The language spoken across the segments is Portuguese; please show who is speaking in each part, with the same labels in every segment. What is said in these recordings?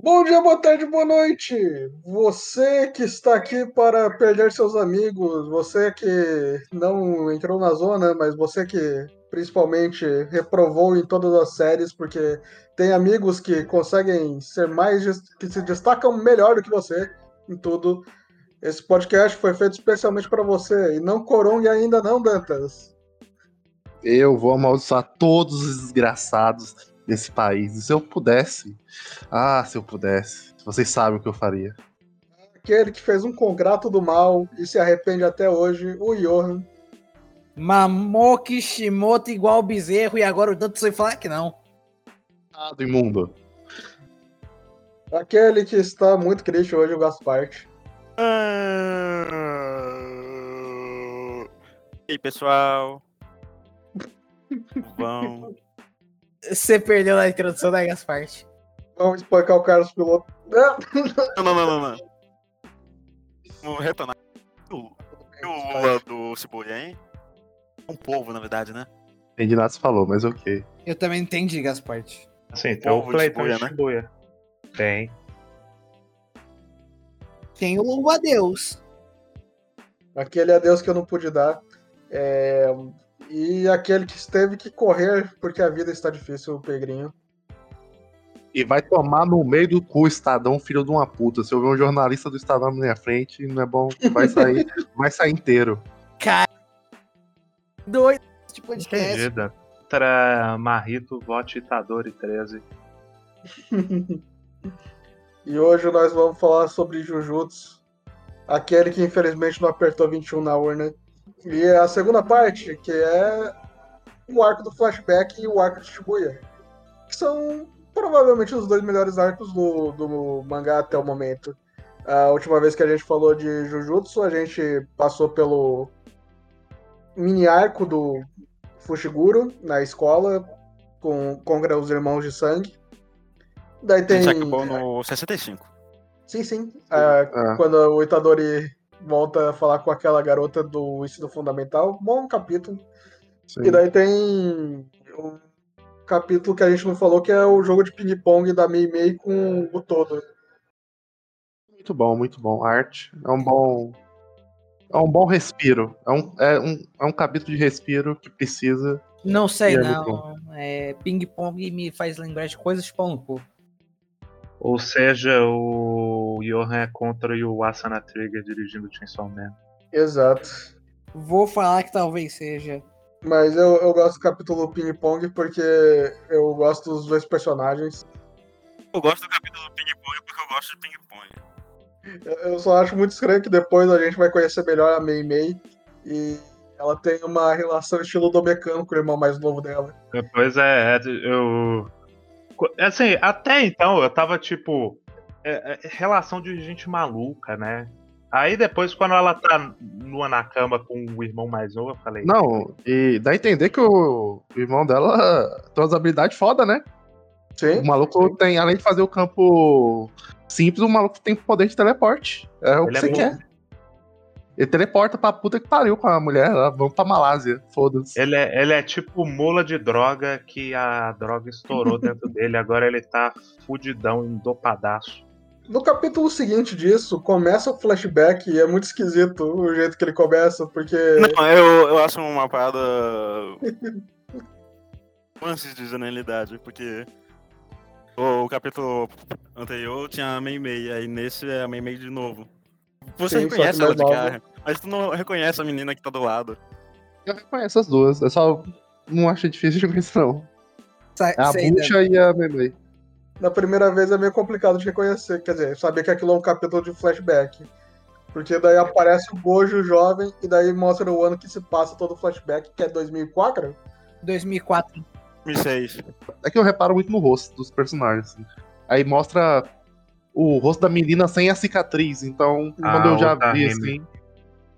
Speaker 1: Bom dia, boa tarde, boa noite! Você que está aqui para perder seus amigos, você que não entrou na zona, mas você que principalmente reprovou em todas as séries, porque tem amigos que conseguem ser mais, que se destacam melhor do que você em tudo. Esse podcast foi feito especialmente para você, e não Corongue ainda não, Dantas.
Speaker 2: Eu vou amaldiçoar todos os desgraçados desse país. E se eu pudesse, ah, se eu pudesse, vocês sabem o que eu faria.
Speaker 1: Aquele que fez um contrato do mal e se arrepende até hoje, o Johan.
Speaker 3: Mamou Kishimoto igual o bezerro e agora o tanto sem falar que não.
Speaker 2: Ah, do imundo.
Speaker 1: Aquele que está muito triste hoje, o Gaspart.
Speaker 4: Ah... E aí, pessoal? Vão.
Speaker 3: Você perdeu na introdução da Gasparte.
Speaker 1: Vamos espancar o Carlos Piloto.
Speaker 4: Não, não, não, não, não. Vamos retornar. O, o Lula do Cebolinha, hein? Um povo, na verdade, né?
Speaker 2: Entendi nada se falou, mas ok.
Speaker 3: Eu também entendi, Gasparte.
Speaker 5: Sim, tem o
Speaker 4: de
Speaker 5: Cleiton
Speaker 4: Shibuya,
Speaker 5: de
Speaker 4: né?
Speaker 5: Shibuya. Tem.
Speaker 3: Tem o louvo a Deus.
Speaker 1: Aquele adeus que eu não pude dar. É, E aquele que teve que correr porque a vida está difícil, o Pegrinho.
Speaker 2: E vai tomar no meio do cu, Estadão, filho de uma puta. Se eu ver um jornalista do Estadão na minha frente, não é bom, vai sair, vai sair inteiro.
Speaker 3: Doido de podcast.
Speaker 5: Entendida. Contra Marrito, vote Itadori 13.
Speaker 1: E hoje nós vamos falar sobre Jujutsu. Aquele que infelizmente não apertou 21 na urna. E a segunda parte, que é o arco do flashback e o arco de Shibuya. Que são provavelmente os dois melhores arcos do, do mangá até o momento. A última vez que a gente falou de Jujutsu, a gente passou pelo mini arco do Fushiguro na escola com, contra os irmãos de sangue. Daí
Speaker 4: A
Speaker 1: tem.
Speaker 4: gente acabou no 65.
Speaker 1: Sim, sim. Ah,
Speaker 2: Ah.
Speaker 1: Quando o Itadori volta a falar com aquela garota do ensino fundamental, bom capítulo.
Speaker 2: Sim.
Speaker 1: E daí tem um capítulo que a gente não falou, que é o jogo de ping-pong da Mei Mei com o todo.
Speaker 2: Muito bom, muito bom. Arte é um bom. É um bom respiro. É um, é um, é um capítulo de respiro que precisa.
Speaker 3: Não sei,
Speaker 2: é
Speaker 3: não. É, Ping-pong me faz lembrar de coisas de pão no cu.
Speaker 5: Ou seja, o Johan é contra o Asana Trigger dirigindo Chainsaw Man.
Speaker 1: Exato.
Speaker 3: Vou falar que talvez seja.
Speaker 1: Mas eu, eu gosto do capítulo ping-pong porque eu gosto dos dois personagens.
Speaker 4: Eu gosto do capítulo do ping-pong porque eu gosto de ping-pong.
Speaker 1: Eu- Eu só acho muito estranho que depois a gente vai conhecer melhor a Mei Mei. E ela tem uma relação estilo do mecânico com o irmão mais novo dela.
Speaker 5: Depois é, é, eu. Assim, até então eu tava tipo. é- é relação de gente maluca, né? Aí depois, quando ela tá nua na cama com o irmão mais novo, eu falei.
Speaker 2: Não, e dá a entender que o, o irmão dela tem umas habilidades foda, né?
Speaker 1: Sim.
Speaker 2: O maluco tem, além de fazer o campo simples, o maluco tem poder de teleporte. É o
Speaker 5: Ele
Speaker 2: que
Speaker 5: é
Speaker 2: você
Speaker 5: bom.
Speaker 2: quer. Ele teleporta pra puta que pariu com a mulher. Ela, vamos pra Malásia. Foda-se.
Speaker 5: Ele é, ele é tipo mula de droga que a droga estourou dentro dele. Agora ele tá fudidão, endopadaço.
Speaker 1: No capítulo seguinte disso, começa o flashback e é muito esquisito o jeito que ele começa, porque.
Speaker 4: Não, eu, eu acho uma parada. Antes de genialidade, porque. O, o capítulo anterior tinha a Mei Mei, aí nesse é a Mei Mei de novo. Você
Speaker 1: Sim,
Speaker 4: reconhece ela de
Speaker 1: nova.
Speaker 4: cara, mas tu não reconhece a menina que tá do lado.
Speaker 2: Eu reconheço as duas. Eu só não acho difícil de reconhecer, não. É a
Speaker 3: sei, né?
Speaker 2: Bucha e a Memei.
Speaker 1: Na primeira vez é meio complicado de reconhecer, quer dizer, saber que aquilo é um capítulo de flashback. Porque daí aparece o Gojo jovem e daí mostra o ano que se passa todo o flashback, que é 2004.
Speaker 3: 2004.
Speaker 4: 2006.
Speaker 2: É que eu reparo muito no rosto dos personagens. assim. Aí mostra o rosto da menina sem a cicatriz. Então,
Speaker 5: Ah,
Speaker 2: quando eu já
Speaker 5: o da
Speaker 2: vi
Speaker 5: Remy.
Speaker 2: assim.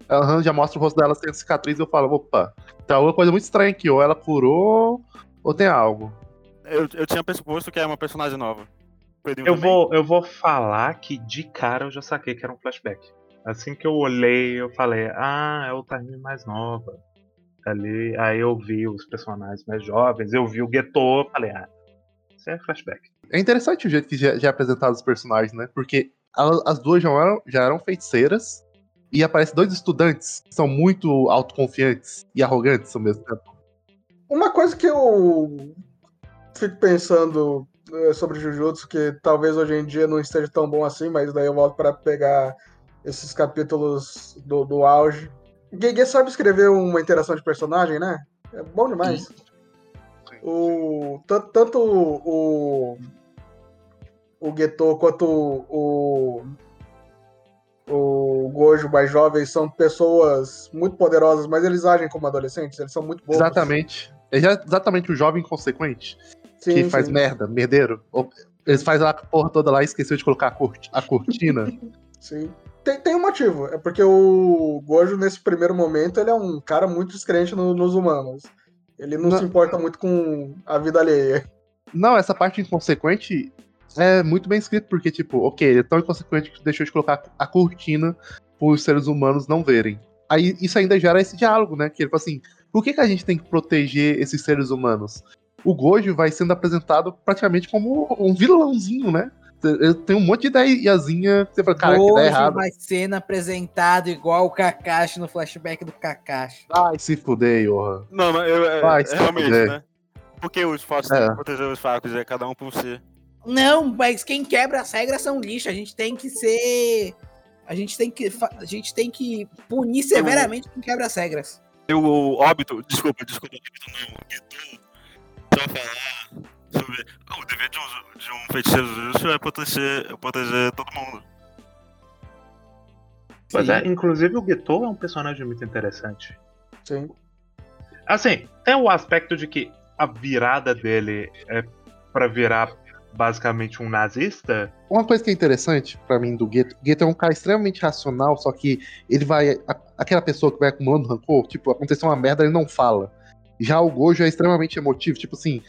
Speaker 2: Aham, já mostra o rosto dela sem a cicatriz, eu falo, opa, tem alguma coisa muito estranha aqui. Ou ela curou, ou tem algo.
Speaker 4: Eu, eu tinha pressuposto que era uma personagem nova.
Speaker 5: Eu
Speaker 4: também.
Speaker 5: vou, eu vou falar que de cara eu já saquei que era um flashback. Assim que eu olhei, eu falei, ah, é o Time mais nova. Ali, aí eu vi os personagens mais jovens, eu vi o Geto, falei, ah, isso é flashback.
Speaker 2: É interessante o jeito que já, já é apresentado os personagens, né? Porque elas- as duas já eram, já eram feiticeiras e aparecem dois estudantes que são muito autoconfiantes e arrogantes ao mesmo tempo.
Speaker 1: Uma coisa que eu fico pensando eh, sobre Jujutsu, que talvez hoje em dia não esteja tão bom assim, mas daí eu volto para pegar esses capítulos do, do auge. Gege sabe escrever uma interação de personagem, né? É bom demais. O, tan- tanto o, o Geto quanto o, o Gojo mais jovens são pessoas muito poderosas, mas eles agem como adolescentes, eles são muito bons.
Speaker 2: Exatamente. É exatamente o jovem inconsequente que faz merda, merdeiro. Eles fazem lá a porra toda lá e esqueceu de colocar a, corti- a cortina.
Speaker 1: Sim. Tem, tem um motivo. É porque o Gojo, nesse primeiro momento, ele é um cara muito descrente no- nos humanos. Ele não,
Speaker 2: Não.
Speaker 1: se importa muito com a vida alheia.
Speaker 2: Não, essa parte inconsequente é muito bem escrito, porque, tipo, ok, ele é tão inconsequente que deixou de colocar a cortina para os seres humanos não verem. Aí isso ainda gera esse diálogo, né? Que ele fala assim: por que, que a gente tem que proteger esses seres humanos? O Gojo vai sendo apresentado praticamente como um vilãozinho, né? Ele tem um monte de ideiazinha que você fala, cara, que
Speaker 3: Hoje
Speaker 2: dá errado.
Speaker 3: vai sendo apresentado igual o Kakashi no flashback do Kakashi.
Speaker 2: Vai se fuder, Johan.
Speaker 4: Não, não, eu, é,
Speaker 2: Vai se
Speaker 4: realmente,
Speaker 2: fuder.
Speaker 4: né? Porque os fortes
Speaker 2: É.
Speaker 4: têm que proteger os fracos, é cada um por si.
Speaker 3: Não, mas quem quebra as regras são lixo. A gente tem que ser. A gente tem que, a gente tem que punir severamente quem quebra as regras.
Speaker 4: Eu, o óbito, desculpa, desculpa, óbito não, só falar sobre ah, o dever de um, de um feiticeiro justo é proteger, é proteger todo mundo.
Speaker 5: Pois
Speaker 3: Sim.
Speaker 5: é, inclusive o Geto é um personagem muito interessante.
Speaker 1: Sim.
Speaker 5: Assim, tem o aspecto de que a virada dele é pra virar basicamente um nazista.
Speaker 2: Uma coisa que é interessante pra mim do Geto, Geto é um cara extremamente racional, só que ele vai. a- aquela pessoa que vai acumulando rancor, tipo, aconteceu uma merda, ele não fala. Já o Gojo é extremamente emotivo, tipo assim,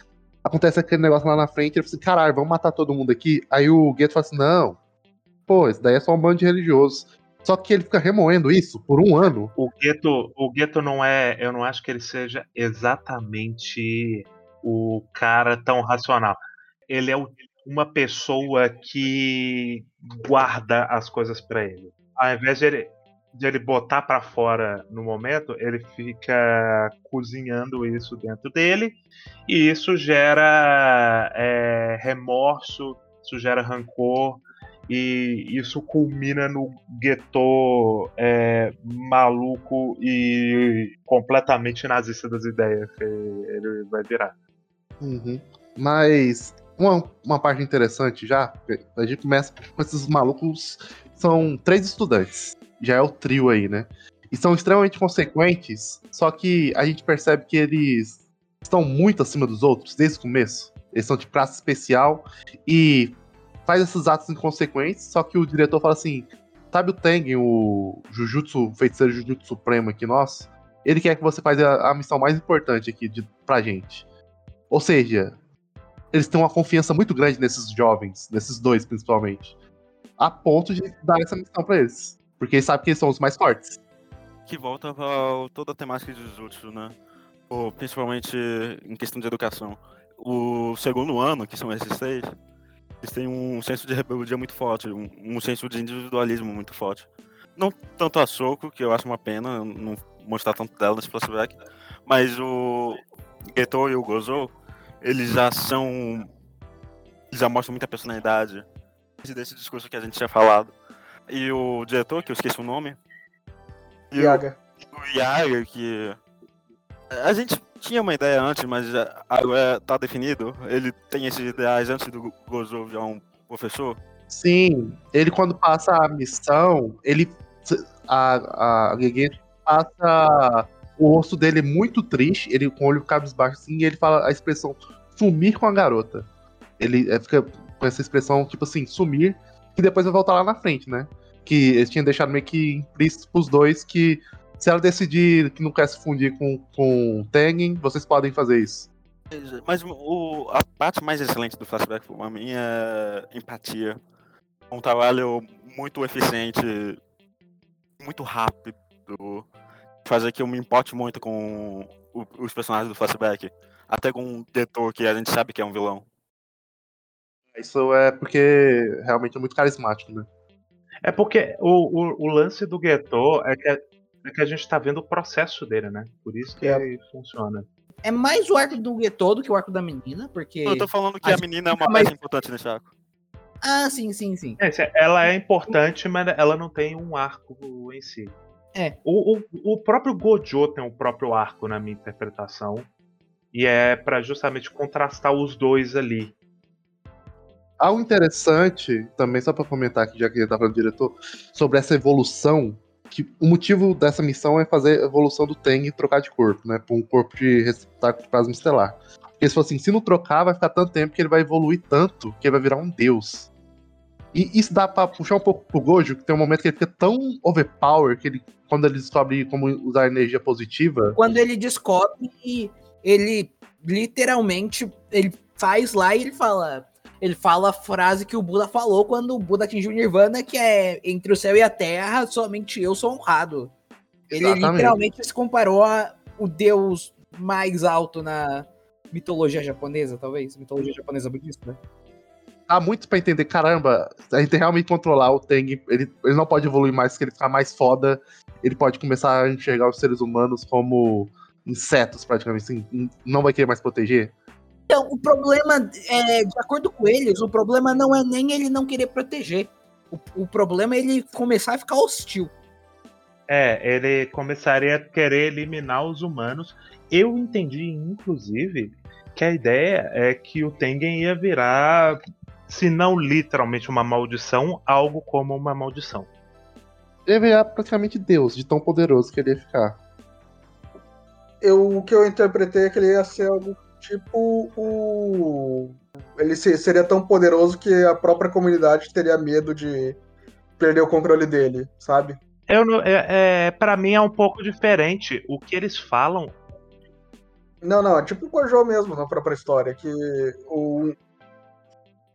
Speaker 2: acontece aquele negócio lá na frente, ele fala assim, caralho, vamos matar todo mundo aqui. Aí o Geto fala assim, não, pô, isso daí é só um bando de religiosos. Só que ele fica remoendo isso por um ano.
Speaker 5: O Geto, o Geto não é. Eu não acho que ele seja exatamente o cara tão racional. Ele é uma pessoa que guarda as coisas pra ele. Ao invés de ele, de ele botar pra fora no momento, ele fica cozinhando isso dentro dele. E isso gera é, remorso, isso gera rancor. E isso culmina no gueto é, maluco e completamente nazista das ideias que ele vai virar.
Speaker 2: Uhum. Mas uma, uma parte interessante já, a gente começa com esses malucos, são três estudantes, já é o trio aí, né? E são extremamente consequentes, só que a gente percebe que eles estão muito acima dos outros desde o começo. Eles são de praça especial e faz esses atos inconsequentes, só que o diretor fala assim: sabe o Tengen, o Jujutsu, feiticeiro Jujutsu Supremo aqui nosso? Ele quer que você faça a, a missão mais importante aqui de, pra gente. Ou seja, eles têm uma confiança muito grande nesses jovens, nesses dois principalmente, a ponto de dar essa missão pra eles. Porque eles sabem que eles são os mais fortes.
Speaker 4: Que volta pra toda a temática de Jujutsu, né? Ou, principalmente em questão de educação. O segundo ano, que são esses seis, eles têm um senso de rebeldia muito forte, um, um senso de individualismo muito forte. Não tanto a Soko, que eu acho uma pena não mostrar tanto dela nesse flashback, mas o Geto e o Gozo, eles já são. Eles já mostram muita personalidade. Desse discurso que a gente tinha falado. E o diretor, que eu esqueci o nome. E o-
Speaker 1: Yaga.
Speaker 4: o Yaga, que. A gente tinha uma ideia antes, mas agora tá definido. Ele tem esses ideais antes do Gozo virar um professor.
Speaker 2: Sim, ele quando passa a missão, ele. A, a Gege passa o rosto dele muito triste, ele com o olho cabisbaixo assim, e ele fala a expressão sumir com a garota. Ele é, fica com essa expressão, tipo assim, sumir, que depois vai voltar lá na frente, né? Que eles tinham deixado meio que implícito pros dois que se ela decidir que não quer se fundir com, com o Tengen, vocês podem fazer isso.
Speaker 4: Mas o, a parte mais excelente do flashback pra mim é empatia. Um trabalho muito eficiente, muito rápido. Fazer que eu me importe muito com o- os personagens do flashback. Até com o Detor, que a gente sabe que é um vilão.
Speaker 2: Isso é porque realmente é muito carismático, né?
Speaker 5: É porque o, o, o lance do Geto é que, é que a gente tá vendo o processo dele, né? Por isso que
Speaker 1: É.
Speaker 5: funciona.
Speaker 3: É mais o arco do Gueto do que o arco da menina, porque.
Speaker 4: Eu tô falando que
Speaker 3: a
Speaker 4: a, menina é uma
Speaker 3: mais-
Speaker 4: peça importante nesse arco.
Speaker 3: Ah, sim, sim, sim.
Speaker 5: É, ela é importante, mas ela não tem um arco em si.
Speaker 3: É.
Speaker 5: O, o, o próprio Gojo tem um próprio arco na minha interpretação. E é pra justamente contrastar os dois ali.
Speaker 2: Algo interessante, também só pra comentar aqui, já que ele tá falando do diretor, sobre essa evolução, que o motivo dessa missão é fazer a evolução do Teng e trocar de corpo, né? Pra um corpo de receptáculo de plasma estelar. Porque eles falaram assim, se não trocar, vai ficar tanto tempo que ele vai evoluir tanto que ele vai virar um deus. E isso dá pra puxar um pouco pro Gojo, que tem um momento que ele fica tão overpower que ele, quando ele descobre como usar energia positiva,
Speaker 3: Quando ele descobre, ele literalmente ele faz lá e ele fala. Ele fala a frase que o Buda falou quando o Buda atingiu o Nirvana, que é entre o céu e a terra, somente eu sou honrado. Ele
Speaker 2: Exatamente.
Speaker 3: literalmente se comparou a o deus mais alto na mitologia japonesa, talvez. Mitologia japonesa budista. né?
Speaker 2: Dá muito pra entender, caramba, a gente realmente controlar o Teng, ele, ele não pode evoluir mais, se ele ficar mais foda, ele pode começar a enxergar os seres humanos como insetos, praticamente, assim, não vai querer mais proteger.
Speaker 3: Então, o problema, é, de acordo com eles, o problema não é nem ele não querer proteger. O, o problema é ele começar a ficar hostil.
Speaker 5: É, ele começaria a querer eliminar os humanos. Eu entendi, inclusive, que a ideia é que o Tengen ia virar, se não literalmente uma maldição, algo como uma maldição.
Speaker 2: Ele é praticamente Deus, de tão poderoso que ele ia ficar.
Speaker 1: Eu, o que eu interpretei é que ele ia ser algo tipo o. Ele se- seria tão poderoso que a própria comunidade teria medo de perder o controle dele, sabe?
Speaker 5: Eu não, é, é, para mim é um pouco diferente. O que eles falam
Speaker 1: Não, não, é tipo o Gojo mesmo na própria história, que o.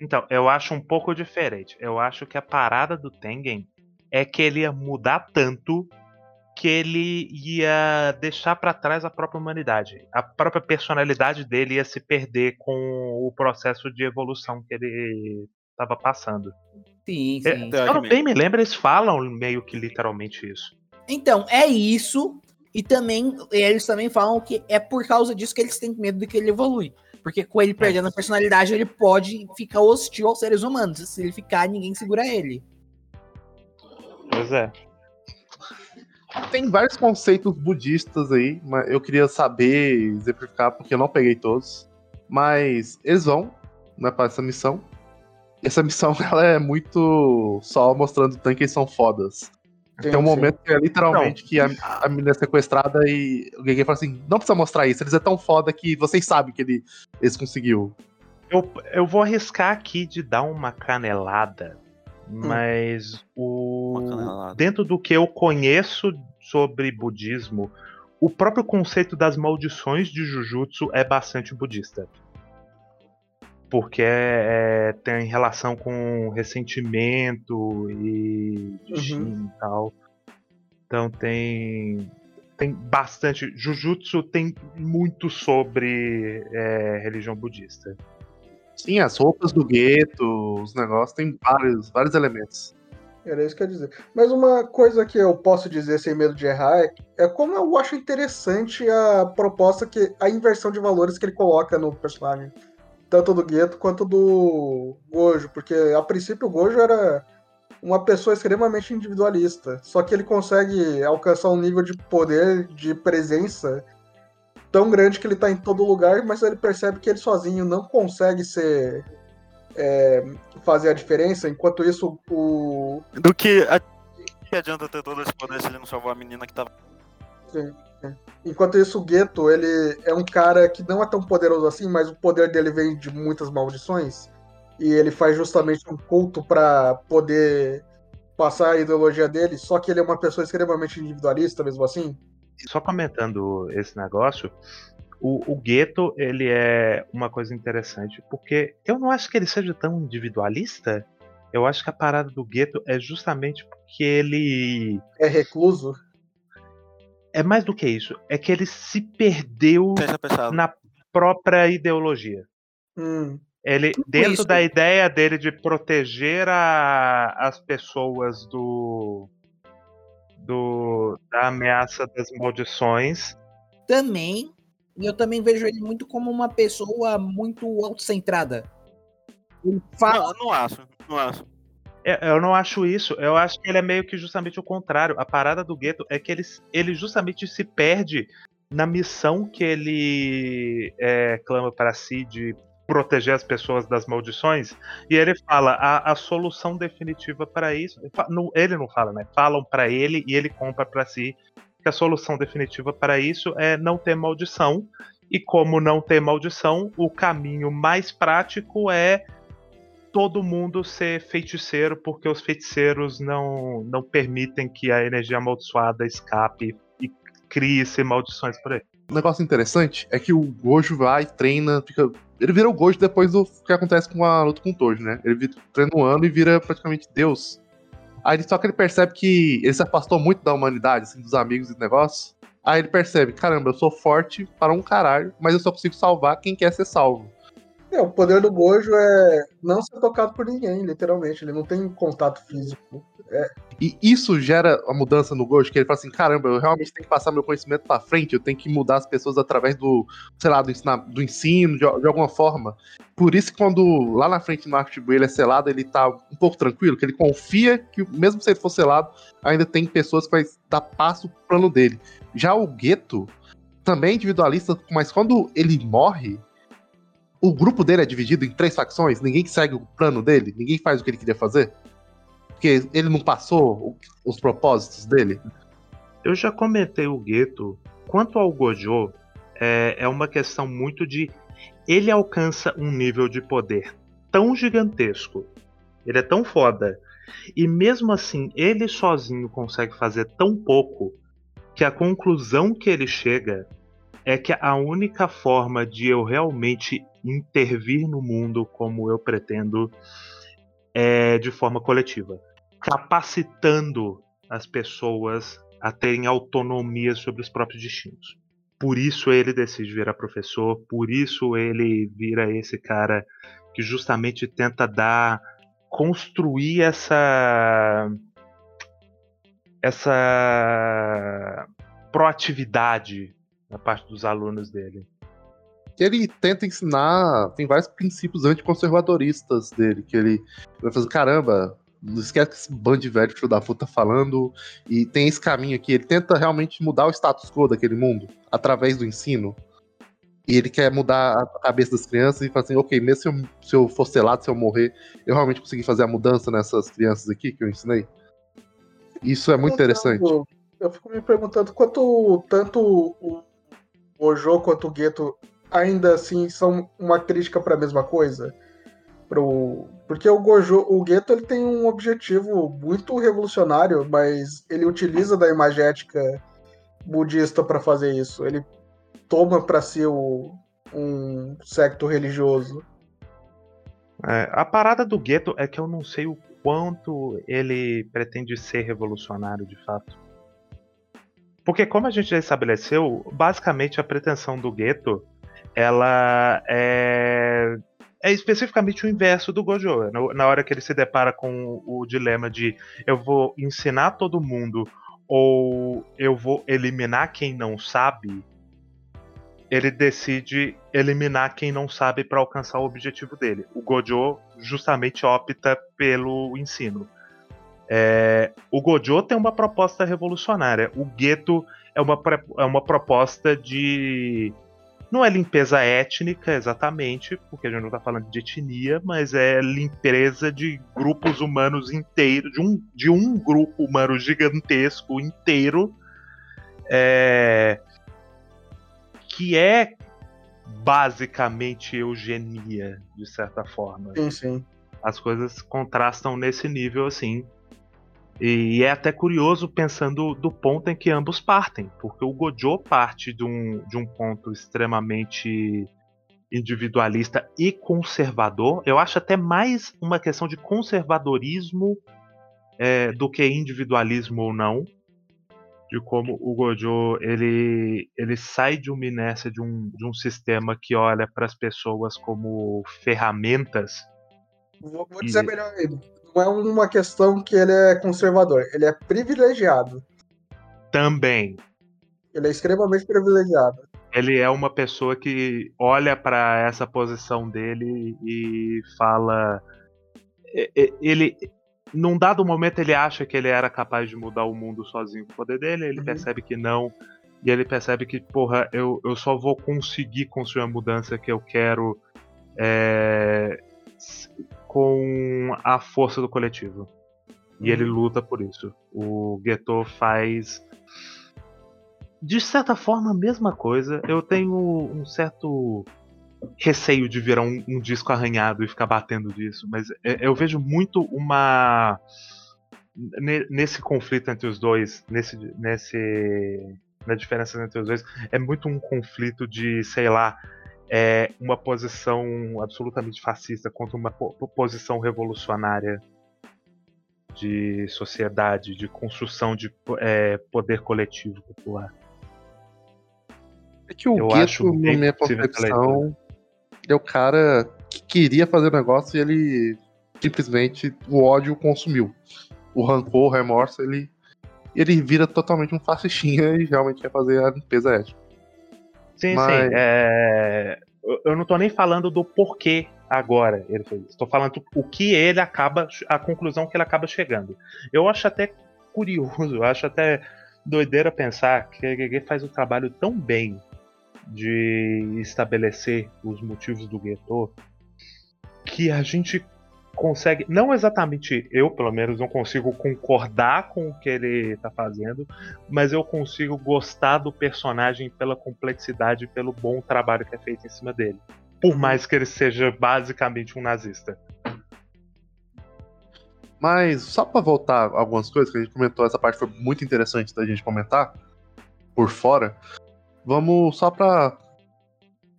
Speaker 5: Então, eu acho um pouco diferente. Eu acho que a parada do Tengen é que ele ia mudar tanto que ele ia deixar pra trás a própria humanidade. A própria personalidade dele ia se perder com o processo de evolução que ele estava passando.
Speaker 3: Sim,
Speaker 5: É,
Speaker 3: sim.
Speaker 5: Eu não bem me lembro, eles falam meio que literalmente isso.
Speaker 3: Então, é isso. E também, eles também falam que é por causa disso que eles têm medo de que ele evolui. Porque com ele perdendo a personalidade, ele pode ficar hostil aos seres humanos. Se ele ficar, ninguém segura ele.
Speaker 5: Pois é.
Speaker 2: Tem vários conceitos budistas aí, mas eu queria saber exemplificar porque eu não peguei todos. Mas eles vão né, para essa missão. Essa missão ela é muito só mostrando tanque eles são fodas. Tem um momento que é literalmente que a, a menina é sequestrada e o Gege fala assim: não precisa mostrar isso, eles é tão foda que vocês sabem que ele, eles conseguiu.
Speaker 5: Eu, eu vou arriscar aqui de dar uma canelada, mas o
Speaker 4: canelada.
Speaker 5: dentro do que eu conheço sobre budismo, o próprio conceito das maldições de Jujutsu é bastante budista. Porque é- é- tem relação com ressentimento e destino e tal. Então tem tem bastante. Jujutsu tem muito sobre é, religião budista.
Speaker 2: Sim, as roupas do gueto, os negócios, tem vários, vários elementos.
Speaker 1: Era isso que eu ia dizer. Mas uma coisa que eu posso dizer sem medo de errar é, é como eu acho interessante a proposta que. a inversão de valores que ele coloca no personagem. Tanto do Gueto quanto do Gojo. Porque a princípio o Gojo era uma pessoa extremamente individualista. Só que ele consegue alcançar um nível de poder, de presença tão grande que ele tá em todo lugar, mas ele percebe que ele sozinho não consegue ser. é, fazer a diferença. Enquanto isso, o,
Speaker 4: Do que, a... que adianta ter todo esse poder se ele não salvou a menina que tava.
Speaker 1: Enquanto isso, o Gueto, ele é um cara que não é tão poderoso assim, mas o poder dele vem de muitas maldições. E ele faz justamente um culto pra poder passar a ideologia dele, só que ele é uma pessoa extremamente individualista, mesmo assim.
Speaker 5: Só comentando esse negócio, o, o gueto ele é uma coisa interessante, porque eu não acho que ele seja tão individualista. Eu acho que a parada do gueto é justamente porque ele
Speaker 1: É recluso.
Speaker 5: É mais do que isso, é que ele se perdeu na própria ideologia.
Speaker 1: Hum,
Speaker 5: Ele, dentro
Speaker 3: isso.
Speaker 5: da ideia dele de proteger a- as pessoas do, do da ameaça das maldições,
Speaker 3: Também, e eu também vejo ele muito como uma pessoa muito autocentrada. Ele fala.
Speaker 4: Não, não acho, não acho.
Speaker 5: É, Eu não acho isso. Eu acho que ele é meio que justamente o contrário. A parada do gueto é que ele, ele justamente se perde na missão que ele é, clama para si de proteger as pessoas das maldições. E ele fala a, a solução definitiva para isso. Ele não fala, né? Falam para ele e ele compra para si que a solução definitiva para isso é não ter maldição. E como não ter maldição, o caminho mais prático é todo mundo ser feiticeiro, porque os feiticeiros não, não permitem que a energia amaldiçoada escape e crie-se maldições por aí.
Speaker 2: Um negócio interessante é que o Gojo vai, treina, fica. Ele vira o Gojo depois do que acontece com a luta com o Tojo, né? Ele treina um ano e vira praticamente Deus. Aí só que ele percebe que ele se afastou muito da humanidade, assim, dos amigos e negócio. Aí ele percebe, caramba, eu sou forte para um caralho, mas eu só consigo salvar quem quer ser salvo.
Speaker 1: É, o poder do Gojo é não ser tocado por ninguém, literalmente. Ele não tem contato físico.
Speaker 2: E isso gera a mudança no Gojo, que ele fala assim, caramba, eu realmente tenho que passar meu conhecimento pra frente, eu tenho que mudar as pessoas através do, sei lá, do, ensina- do ensino, de, de alguma forma. Por isso que quando lá na frente no de ele é selado, ele tá um pouco tranquilo, que ele confia que mesmo se ele for selado, ainda tem pessoas que vai dar passo pro plano dele. Já o Gueto também é individualista, mas quando ele morre, o grupo dele é dividido em três facções, ninguém segue o plano dele, ninguém faz o que ele queria fazer. Porque ele não passou os propósitos dele.
Speaker 5: Eu já comentei o gueto. Quanto ao Gojo, é, é uma questão muito de. Ele alcança um nível de poder tão gigantesco. Ele é tão foda. E mesmo assim, ele sozinho consegue fazer tão pouco que a conclusão que ele chega é que a única forma de eu realmente intervir no mundo como eu pretendo é de forma coletiva, capacitando as pessoas a terem autonomia sobre os próprios destinos. Por isso ele decide virar professor, por isso ele vira esse cara que justamente tenta dar construir essa essa proatividade na parte dos alunos dele.
Speaker 2: Que ele tenta ensinar. Tem vários princípios anticonservadoristas dele. Que ele vai fazer, caramba, não esquece que esse bando de velho filho da puta falando. E tem esse caminho aqui. Ele tenta realmente mudar o status quo daquele mundo através do ensino. E ele quer mudar a cabeça das crianças e falar assim, ok, mesmo se eu, se eu for selado, se eu morrer, eu realmente consegui fazer a mudança nessas crianças aqui que eu ensinei. Isso é muito interessante.
Speaker 1: Eu, fico me perguntando quanto tanto o Gojo quanto o Gueto ainda assim são uma crítica para a mesma coisa. Pro... Porque o Gojo, o Gueto ele tem um objetivo muito revolucionário, mas ele utiliza da imagética budista para fazer isso. Ele toma para si o, um secto religioso.
Speaker 5: É, a parada do gueto é que eu não sei o quanto ele pretende ser revolucionário de fato. Porque como a gente já estabeleceu, basicamente a pretensão do gueto ela é, é especificamente o inverso do Gojo. Na hora que ele se depara com o dilema de eu vou ensinar todo mundo ou eu vou eliminar quem não sabe, ele decide eliminar quem não sabe para alcançar o objetivo dele. O Gojo justamente opta pelo ensino. É, o Gojo tem uma proposta revolucionária. O Gueto é uma, é uma proposta de. Não é limpeza étnica exatamente, porque a gente não está falando de etnia, mas é limpeza de grupos humanos inteiros, de um, de um grupo humano gigantesco inteiro. É, que é basicamente eugenia, de certa forma.
Speaker 1: Sim, sim.
Speaker 5: As coisas contrastam nesse nível assim. E é até curioso pensando do ponto em que ambos partem, porque o Gojo parte de um, de um ponto extremamente individualista e conservador. Eu acho até mais uma questão de conservadorismo é, do que individualismo ou não. de como o Gojo ele, ele sai de uma inércia de um, de um sistema que olha para as pessoas como ferramentas.
Speaker 1: Vou, vou dizer melhor ainda. Não é uma questão que ele é conservador, ele é privilegiado.
Speaker 5: Também.
Speaker 1: Ele é extremamente privilegiado.
Speaker 5: Ele é uma pessoa que olha para essa posição dele e fala. Ele, num dado momento ele acha que ele era capaz de mudar o mundo sozinho com o poder dele, ele uhum. percebe que não, e ele percebe que, porra, eu, eu só vou conseguir construir a mudança que eu quero é, com a força do coletivo. E ele uhum. luta por isso. O Geto faz. De certa forma, a mesma coisa. Eu tenho um certo receio de virar um, um, disco arranhado e ficar batendo disso, mas é, eu vejo muito uma nesse conflito entre os dois, nesse, nesse na diferença entre os dois, é muito um conflito de, sei lá, é uma posição absolutamente fascista contra uma posição revolucionária de sociedade, de construção de é, poder coletivo popular.
Speaker 2: É que o eu Gueto, na minha concepção, é o cara que queria fazer o negócio e ele simplesmente o ódio consumiu. O rancor, o remorso, ele ele vira totalmente um fascistinha e realmente quer fazer a limpeza ética.
Speaker 5: Sim, Mas... sim. É... Eu não tô nem falando do porquê agora ele fez isso. Tô falando o que ele acaba, a conclusão que ele acaba chegando. Eu acho até curioso, eu acho até doideira pensar que ele faz um trabalho tão bem de estabelecer os motivos do gueto que a gente consegue, não exatamente eu, pelo menos, não consigo concordar com o que ele está fazendo, mas eu consigo gostar do personagem pela complexidade e pelo bom trabalho que é feito em cima dele. Por mais que ele seja basicamente um nazista.
Speaker 2: Mas só para voltar algumas coisas que a gente comentou, essa parte foi muito interessante da gente comentar por fora. Vamos só para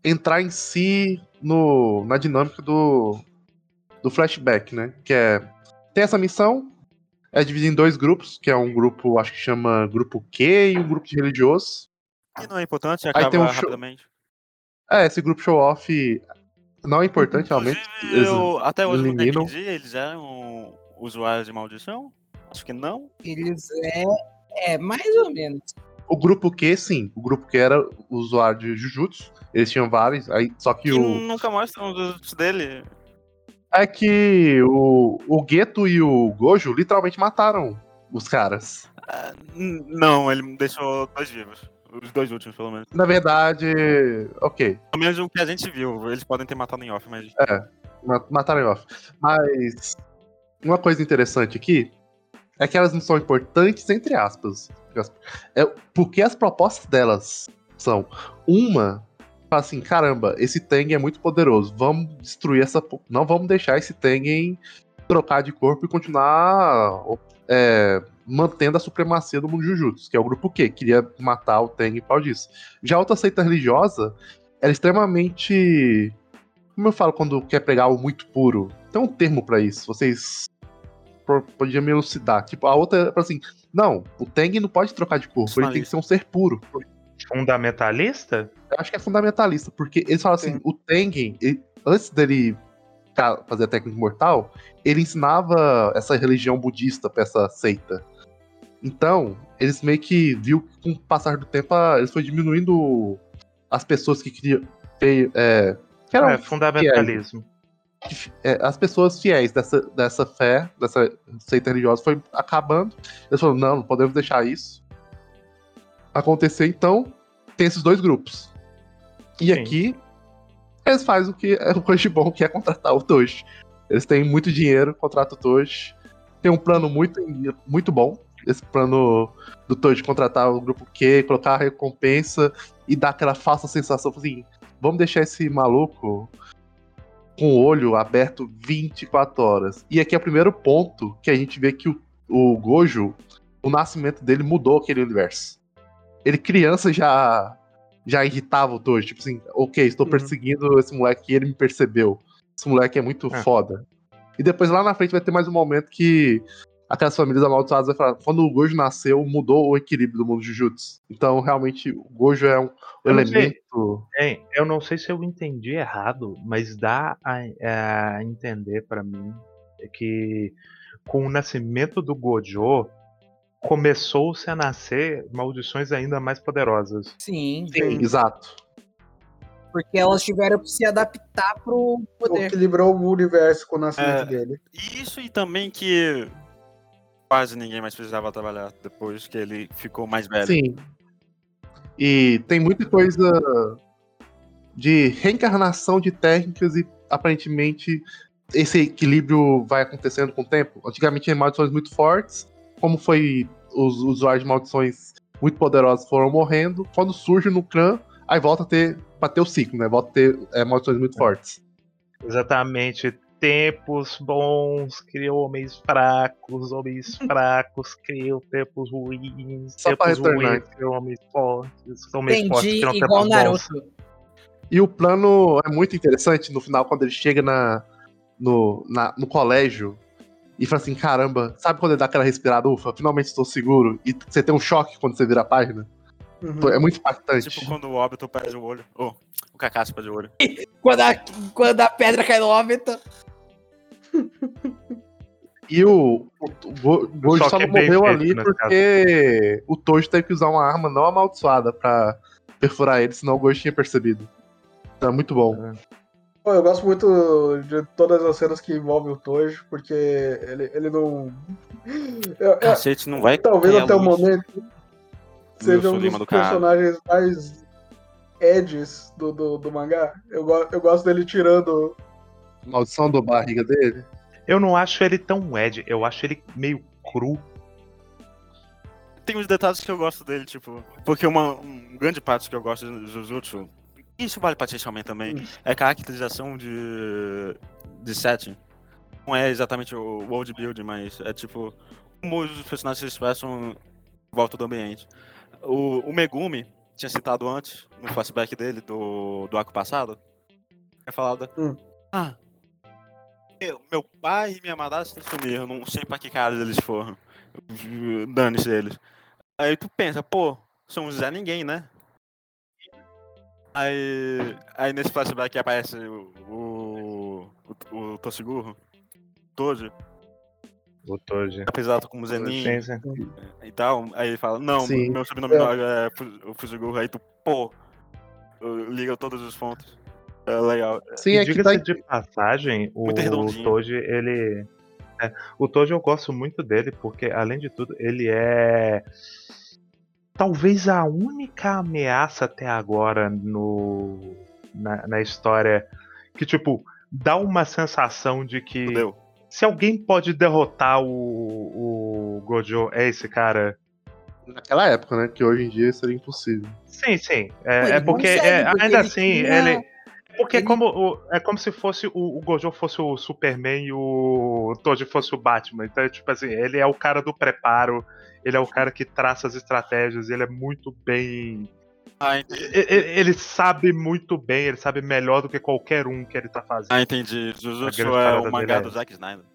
Speaker 2: entrar em si no, na dinâmica do, do flashback, né? Que é. Tem essa missão, é dividida em dois grupos, que é um grupo, acho que chama Grupo Q e um grupo de religiosos.
Speaker 4: Que não é importante, acaba Aí tem um rapidamente. Show...
Speaker 2: É, esse grupo show-off não é importante, realmente.
Speaker 4: Eu, até hoje não entendi, eles eram usuários de maldição? Acho que não.
Speaker 3: Eles é, é mais ou menos.
Speaker 2: O grupo Q, sim. O grupo Q era usuário de Jujutsu. Eles tinham vários, aí, só que, que o.
Speaker 4: Nunca mostram os Jujutsu dele.
Speaker 2: É que o, o Geto e o Gojo literalmente mataram os caras.
Speaker 4: Uh, não, ele deixou dois vivos. Os dois últimos, pelo menos.
Speaker 2: Na verdade, ok.
Speaker 4: Pelo menos o que a gente viu. Eles podem ter matado em off, mas.
Speaker 2: É, mataram em off. Mas. Uma coisa interessante aqui é que elas não são importantes, entre aspas. É porque as propostas delas são uma assim, caramba, esse Tengen é muito poderoso, vamos destruir essa. Não vamos deixar esse Tengen trocar de corpo e continuar é, mantendo a supremacia do mundo Jujutsu, que é o grupo Q, queria matar o Tengen por causa disso. Já a outra seita religiosa era extremamente. Como eu falo quando quer pegar algo muito puro? Tem um termo para isso, vocês podiam me elucidar. Tipo, a outra é assim: não, o Teng não pode trocar de corpo, ele tem que ser um ser puro.
Speaker 5: Fundamentalista?
Speaker 2: Eu acho que é fundamentalista, porque eles falam assim: o Tengen, ele, antes dele fazer a técnica mortal, ele ensinava essa religião budista pra essa seita. Então, eles meio que viu que com o passar do tempo, eles foi diminuindo as pessoas que queriam. É,
Speaker 5: que eram é, fundamentalismo. Fiéis
Speaker 2: é, as pessoas fiéis dessa, dessa fé, dessa seita religiosa, foi acabando. Eles falaram: não, não podemos deixar isso acontecer. Então, tem esses dois grupos. E Sim. aqui, eles fazem o que é o bom, que é contratar o Toshi. Eles têm muito dinheiro, contratam o Toshi. Tem um plano muito, muito bom. Esse plano do Toshi contratar o grupo Q, colocar a recompensa e dar aquela falsa sensação assim: vamos deixar esse maluco com o olho aberto 24 horas. E aqui é o primeiro ponto que a gente vê que o, o Gojo, o nascimento dele mudou aquele universo. Ele criança já já irritava o Tojo, tipo assim, ok, estou uhum. perseguindo esse moleque e ele me percebeu. Esse moleque é muito é. foda. E depois lá na frente vai ter mais um momento que aquelas famílias amaldiçoadas vai falar, quando o Gojo nasceu, mudou o equilíbrio do mundo de Jujutsu. Então, realmente, o Gojo é um
Speaker 5: Eu
Speaker 2: elemento.
Speaker 5: Eu não sei se eu entendi errado, mas dá a, a entender pra mim que com o nascimento do Gojo começou-se a nascer maldições ainda mais poderosas.
Speaker 3: Sim,
Speaker 2: Sim, exato.
Speaker 3: porque elas tiveram que se adaptar pro poder.
Speaker 1: Equilibrou o universo com o nascimento
Speaker 4: É.
Speaker 1: dele.
Speaker 4: Isso e também que quase ninguém mais precisava trabalhar depois que ele ficou mais velho.
Speaker 2: Sim. E tem muita coisa de reencarnação de técnicas e aparentemente esse equilíbrio vai acontecendo com o tempo. Antigamente tinha maldições muito fortes, como foi os usuários de maldições muito poderosos foram morrendo. Quando surge no clã, aí volta a ter pra ter o ciclo, né? Volta a ter é, maldições muito fortes.
Speaker 5: Exatamente. Tempos bons criam homens fracos, homens fracos criam tempos ruins,
Speaker 2: Só pra
Speaker 5: tempos
Speaker 2: retornar.
Speaker 5: ruins criam homens fortes, homens fortes
Speaker 3: Entendi,
Speaker 5: criam
Speaker 3: igual
Speaker 5: tempos bons.
Speaker 3: Naruto.
Speaker 2: E o plano é muito interessante no final, quando ele chega na, no, na- no colégio e fala assim: caramba, sabe quando ele dá aquela respirada, ufa, finalmente estou seguro? E você tem um choque quando você vira a página?
Speaker 1: Uhum.
Speaker 2: É muito impactante.
Speaker 4: Tipo quando o Obito perde o olho. Ou o Kakashi perde o olho.
Speaker 3: Quando a, quando a pedra cai no óbito.
Speaker 2: E o, o, o Go- Gojo só não
Speaker 5: é
Speaker 2: morreu ali porque o Tojo teve que usar uma arma não amaldiçoada pra perfurar ele, senão o Gojo tinha percebido. Então é muito bom.
Speaker 1: Pô, eu gosto muito de todas as cenas que envolvem o Tojo, porque ele, ele não. Eu-
Speaker 4: Cacete, não vai
Speaker 1: talvez até o momento seja um dos
Speaker 4: do cara.
Speaker 1: personagens mais edges do, do, do mangá. Eu, go- eu gosto dele tirando.
Speaker 2: Maldição do barriga dele.
Speaker 5: Eu não acho ele tão Ed, eu acho ele meio cru.
Speaker 4: Tem uns detalhes que eu gosto dele, tipo. Porque uma um grande parte que eu gosto de Jujutsu. Isso vale pra Chainsaw também. É caracterização de. de setting. Não é exatamente o world build, mas é tipo. Como os personagens se expressam em volta do ambiente. O, o Megumi, tinha citado antes, no flashback dele, do, do arco passado. É falado.
Speaker 1: Hum.
Speaker 4: Ah. Meu, meu pai e minha madrasta sumiram, não sei pra que cara eles foram. Dane-se eles. Aí tu pensa, pô, são Zé Ninguém, né? Aí, aí nesse flashback aparece o, o, o, o Toshiguro, Tojo,
Speaker 5: O Toji.
Speaker 4: apresentado como Zenin
Speaker 5: Sim, sim.
Speaker 4: e tal. Aí ele fala, não,
Speaker 2: Sim.
Speaker 4: meu sobrenome
Speaker 1: É.
Speaker 4: é o Fujiguro. Aí tu, pô, liga todos os pontos. É legal.
Speaker 2: Sim,
Speaker 5: E
Speaker 2: é que
Speaker 5: diga-se
Speaker 2: tá
Speaker 5: de passagem, o
Speaker 4: redondinho.
Speaker 5: Toji, ele. é, o Toji eu gosto muito dele, porque, além de tudo, ele é. Talvez a única ameaça até agora no, na, na história que, tipo, dá uma sensação de que
Speaker 4: Fudeu.
Speaker 5: se alguém pode derrotar o, o Gojo, é esse cara.
Speaker 2: naquela época, né? Que hoje em dia seria impossível.
Speaker 5: Sim, sim. É, é porque,
Speaker 3: consegue,
Speaker 5: é,
Speaker 3: porque
Speaker 5: ainda
Speaker 3: ele
Speaker 5: assim,
Speaker 3: tinha-
Speaker 5: ele. Porque
Speaker 3: ele-
Speaker 5: como o- é como se fosse o, o Gojo fosse o Superman e o Toji fosse o Batman. Então, é tipo assim, ele é o cara do preparo, ele é o cara que traça as estratégias, ele é muito bem.
Speaker 4: Ah, entendi.
Speaker 5: e- e- Ele sabe muito bem, ele sabe melhor do que qualquer um que ele tá fazendo.
Speaker 4: Ah, entendi. Jujutsu é o mangá
Speaker 5: dele é
Speaker 4: do Zack Snyder.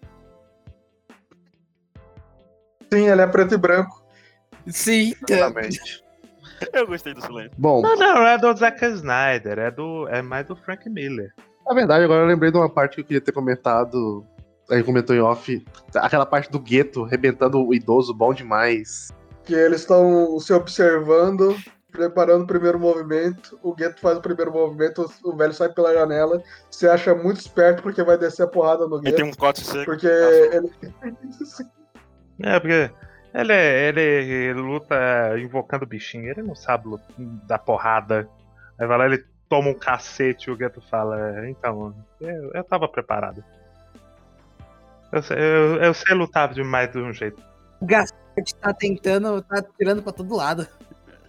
Speaker 1: Sim, ele é preto e branco.
Speaker 3: Sim,
Speaker 2: Exatamente.
Speaker 4: Eu gostei do silêncio.
Speaker 2: Bom,
Speaker 5: Não, não, não é do Zack Snyder, é, do, é mais do Frank Miller.
Speaker 2: na verdade, agora eu lembrei de uma parte que eu queria ter comentado. Aí comentou em off. Aquela parte do gueto arrebentando o idoso, bom demais.
Speaker 1: Que eles estão se observando, preparando o primeiro movimento. O Gueto faz o primeiro movimento, o velho sai pela janela. Se acha muito esperto porque vai descer a porrada no Gueto.
Speaker 4: tem um corte seco.
Speaker 1: Porque
Speaker 4: Passou.
Speaker 1: ele.
Speaker 5: É, porque ele, é- ele luta invocando bichinho, ele não sabe dar porrada. Aí vai lá, ele toma um cacete e o Gueto fala, então, eu, eu tava preparado. Eu, sei- eu, eu sei lutar demais de um jeito.
Speaker 3: o Gaspar tá tentando, tá tirando pra todo lado.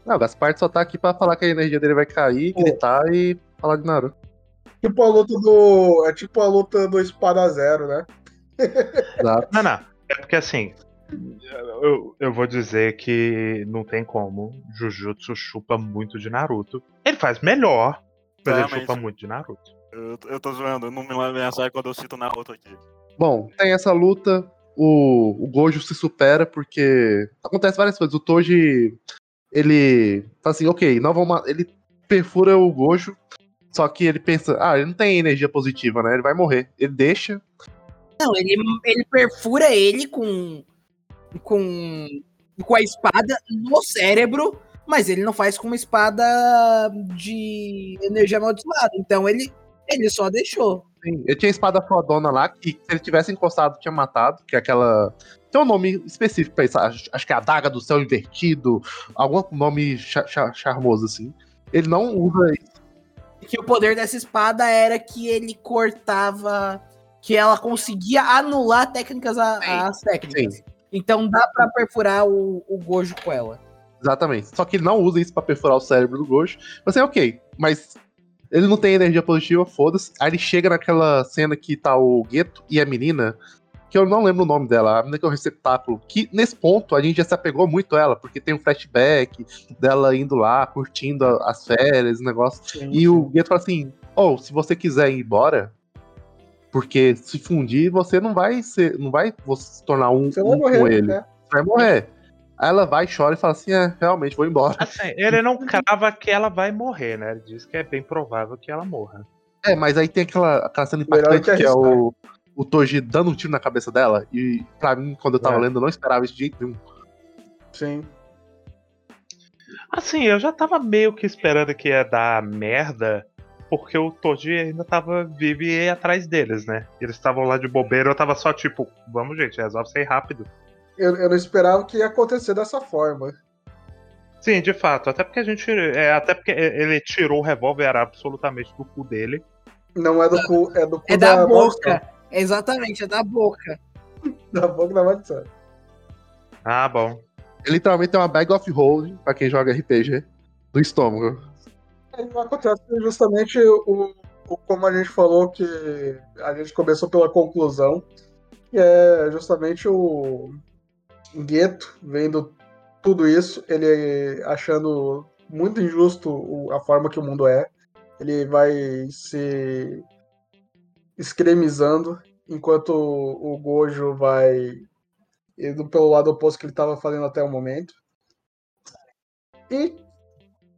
Speaker 2: Não, o Gaspar só tá aqui pra falar que a energia dele vai cair, gritar e falar de Naruto.
Speaker 1: Tipo a luta do. É tipo a luta do Espada Zero, né?
Speaker 2: Exato.
Speaker 5: Não, não. É porque assim, eu, eu vou dizer que não tem como. Jujutsu chupa muito de Naruto. Ele faz melhor, mas ele
Speaker 4: Realmente.
Speaker 5: chupa muito de Naruto.
Speaker 4: Eu, eu tô zoando, eu não me lembro quando eu cito Naruto aqui.
Speaker 2: Bom, tem essa luta. o, o Gojo se supera porque acontece várias coisas. O Toji, ele fala assim, ok, não vamos. Ele perfura o Gojo, só que ele pensa, ah, ele não tem energia positiva, né? Ele vai morrer. Ele deixa.
Speaker 3: Não, ele, ele perfura ele com, com, com a espada no cérebro, mas ele não faz com uma espada de energia amaldiçoada. Então ele, ele só deixou.
Speaker 2: Sim, ele tinha a espada fodona lá, que se ele tivesse encostado, tinha matado, que é aquela. Tem um nome específico pra isso, acho, acho que é a Daga do Céu Invertido, algum nome cha- cha- charmoso assim. Ele não usa isso.
Speaker 3: Que o poder dessa espada era que ele cortava. Que ela conseguia anular técnicas a- as técnicas. Então dá pra perfurar o, o Gojo com ela.
Speaker 2: Exatamente. Só que ele não usa isso pra perfurar o cérebro do Gojo. Você, ok, mas ele não tem energia positiva, foda-se. Aí ele chega naquela cena que tá o Gueto e a menina, que eu não lembro o nome dela, a menina que é o receptáculo, que nesse ponto a gente já se apegou muito a ela, porque tem um flashback dela indo lá, curtindo a- as férias, o negócio. E o Gueto fala assim: Oh, se você quiser ir embora, porque se fundir, você não vai ser. não vai se tornar um,
Speaker 1: Você vai
Speaker 2: um com
Speaker 1: morrer,
Speaker 2: ele.
Speaker 1: né?
Speaker 2: Você vai morrer. Aí ela vai, chora e fala assim: é, realmente, vou embora.
Speaker 5: Assim, ele não crava que ela vai morrer, né? Ele diz que é bem provável que ela morra.
Speaker 2: É, mas aí tem aquela, aquela cena impactante
Speaker 1: que
Speaker 2: que, é o, o Toji dando um tiro na cabeça dela. E pra mim, quando eu tava
Speaker 5: É.
Speaker 2: lendo, eu não esperava isso de jeito nenhum.
Speaker 1: Sim.
Speaker 5: Assim, eu já tava meio que esperando que ia dar merda, porque o Toji ainda tava vivo e atrás deles, né? Eles estavam lá de bobeira, eu tava só tipo, vamos gente, resolve isso aí rápido.
Speaker 1: Eu, eu não esperava que ia acontecer dessa forma.
Speaker 5: Sim, de fato, até porque a gente. É, até porque ele tirou o revólver era absolutamente do cu dele.
Speaker 1: Não é do cu, é do cu
Speaker 3: É da
Speaker 1: maldição.
Speaker 3: boca. Exatamente, é da boca.
Speaker 1: Da boca da maldição.
Speaker 5: Ah, bom.
Speaker 2: Ele literalmente tem uma bag of holding, pra quem joga RPG, no estômago.
Speaker 1: Aí Acontece justamente o, o- como a gente falou que a gente começou pela conclusão, que é justamente o Gueto vendo tudo isso, ele achando muito injusto a forma que o mundo é. Ele vai se escremizando, enquanto o Gojo vai indo pelo lado oposto que ele estava fazendo até o momento. E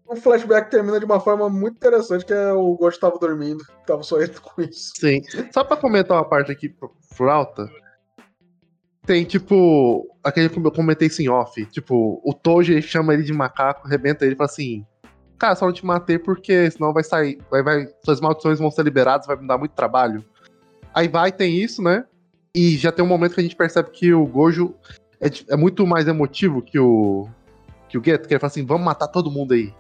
Speaker 1: o flashback termina de uma forma muito interessante, que é o Gojo estava dormindo, estava sonhando com isso.
Speaker 2: Sim. Só pra comentar uma parte aqui pro alta. Tem, tipo, aquele que eu comentei em off. Tipo, o Toji chama ele de macaco, arrebenta ele e fala assim: Cara, só não te matei porque senão vai sair. Vai, vai, suas maldições vão ser liberadas, vai me dar muito trabalho. Aí vai, tem isso, né? E já tem um momento que a gente percebe que o Gojo é, é muito mais emotivo que o. que o Geto, que ele fala assim: vamos matar todo mundo aí.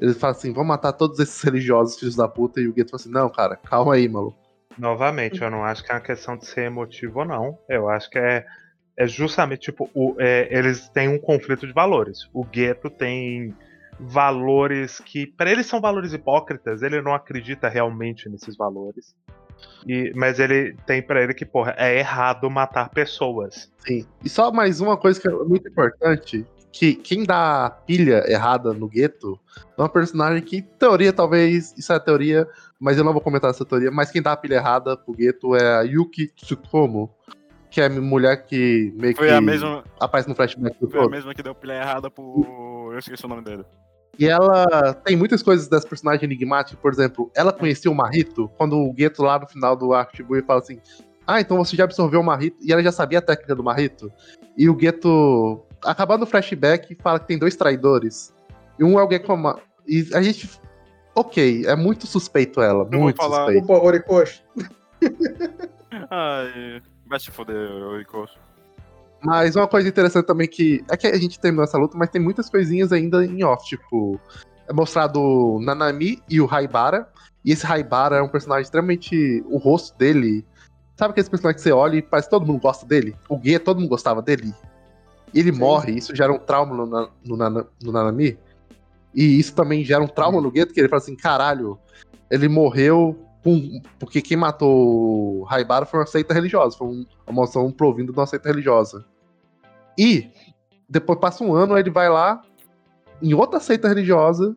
Speaker 2: Ele fala assim: vamos matar todos esses religiosos, filhos da puta. E o Geto fala assim: não, cara, calma aí, maluco.
Speaker 5: Novamente, eu não acho que é uma questão de ser emotivo ou não. Eu acho que é, é justamente, tipo, o- é, eles têm um conflito de valores. O gueto tem valores que, para eles, são valores hipócritas. Ele não acredita realmente nesses valores. E, mas ele tem pra ele que, porra, é errado matar pessoas.
Speaker 2: Sim. E só mais uma coisa que é muito importante: que quem dá a pilha errada no gueto é uma personagem que, em teoria, talvez, isso é teoria, mas eu não vou comentar essa teoria, mas quem dá a pilha errada pro gueto é a Yuki Tsutomo, que é a mulher que meio
Speaker 4: Foi
Speaker 2: que
Speaker 4: a mesma,
Speaker 2: aparece no flashback do
Speaker 4: foi a mesma que deu pilha errada pro. Eu esqueci o nome dele.
Speaker 2: E ela tem muitas coisas dessa personagem enigmática, por exemplo, ela conhecia o Marito quando o Gueto lá no final do arco Shibuya fala assim: Ah, então você já absorveu o Marito, e ela já sabia a técnica do Marito. E o Gueto, acabando o flashback, fala que tem dois traidores. E um é o Gekoma. E a gente. Ok, é muito suspeito ela,
Speaker 4: vou
Speaker 2: muito
Speaker 4: falar-
Speaker 2: suspeito.
Speaker 1: Opa, Horikoshi.
Speaker 4: Ai, vai se foder, Rico.
Speaker 2: Mas uma coisa interessante também que. É que a gente terminou essa luta, mas tem muitas coisinhas ainda em off. Tipo, é mostrado o Nanami e o Haibara. E esse Haibara é um personagem extremamente. O rosto dele. Sabe aquele personagem que você olha e parece que todo mundo gosta dele? O Guia, todo mundo gostava dele. Ele
Speaker 1: Sim.
Speaker 2: morre, isso gera um trauma no, Na- no, no Nanami. E isso também gera um trauma no Gueto, que ele fala assim: caralho, ele morreu porque quem matou o Haibara foi uma seita religiosa, foi um- uma moção provindo de uma seita religiosa. E depois passa um ano, ele vai lá em outra seita religiosa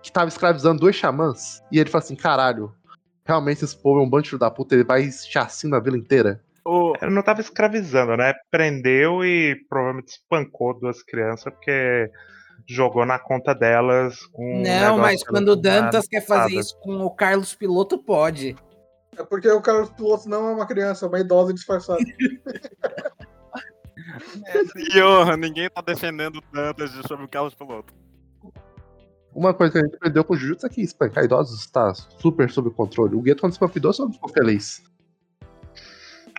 Speaker 2: que tava escravizando dois xamãs. E ele fala assim: caralho, realmente esse povo é um bando de filho da puta, ele vai chacina a vila inteira.
Speaker 4: O,
Speaker 5: Ele não tava escravizando, né? Prendeu e provavelmente espancou duas crianças porque jogou na conta delas com. um
Speaker 3: Não, mas quando o Dantas quer fazer isso com o Carlos Piloto, pode.
Speaker 1: É porque o Carlos Piloto não é uma criança, é uma idosa disfarçada.
Speaker 4: e oh, ninguém tá defendendo o Dantas sobre o Carlos Piloto.
Speaker 2: Uma coisa que a gente aprendeu com o Jujutsu é que espancar idosos está super sob controle. O Gueto, quando espanca idoso, não ficou feliz.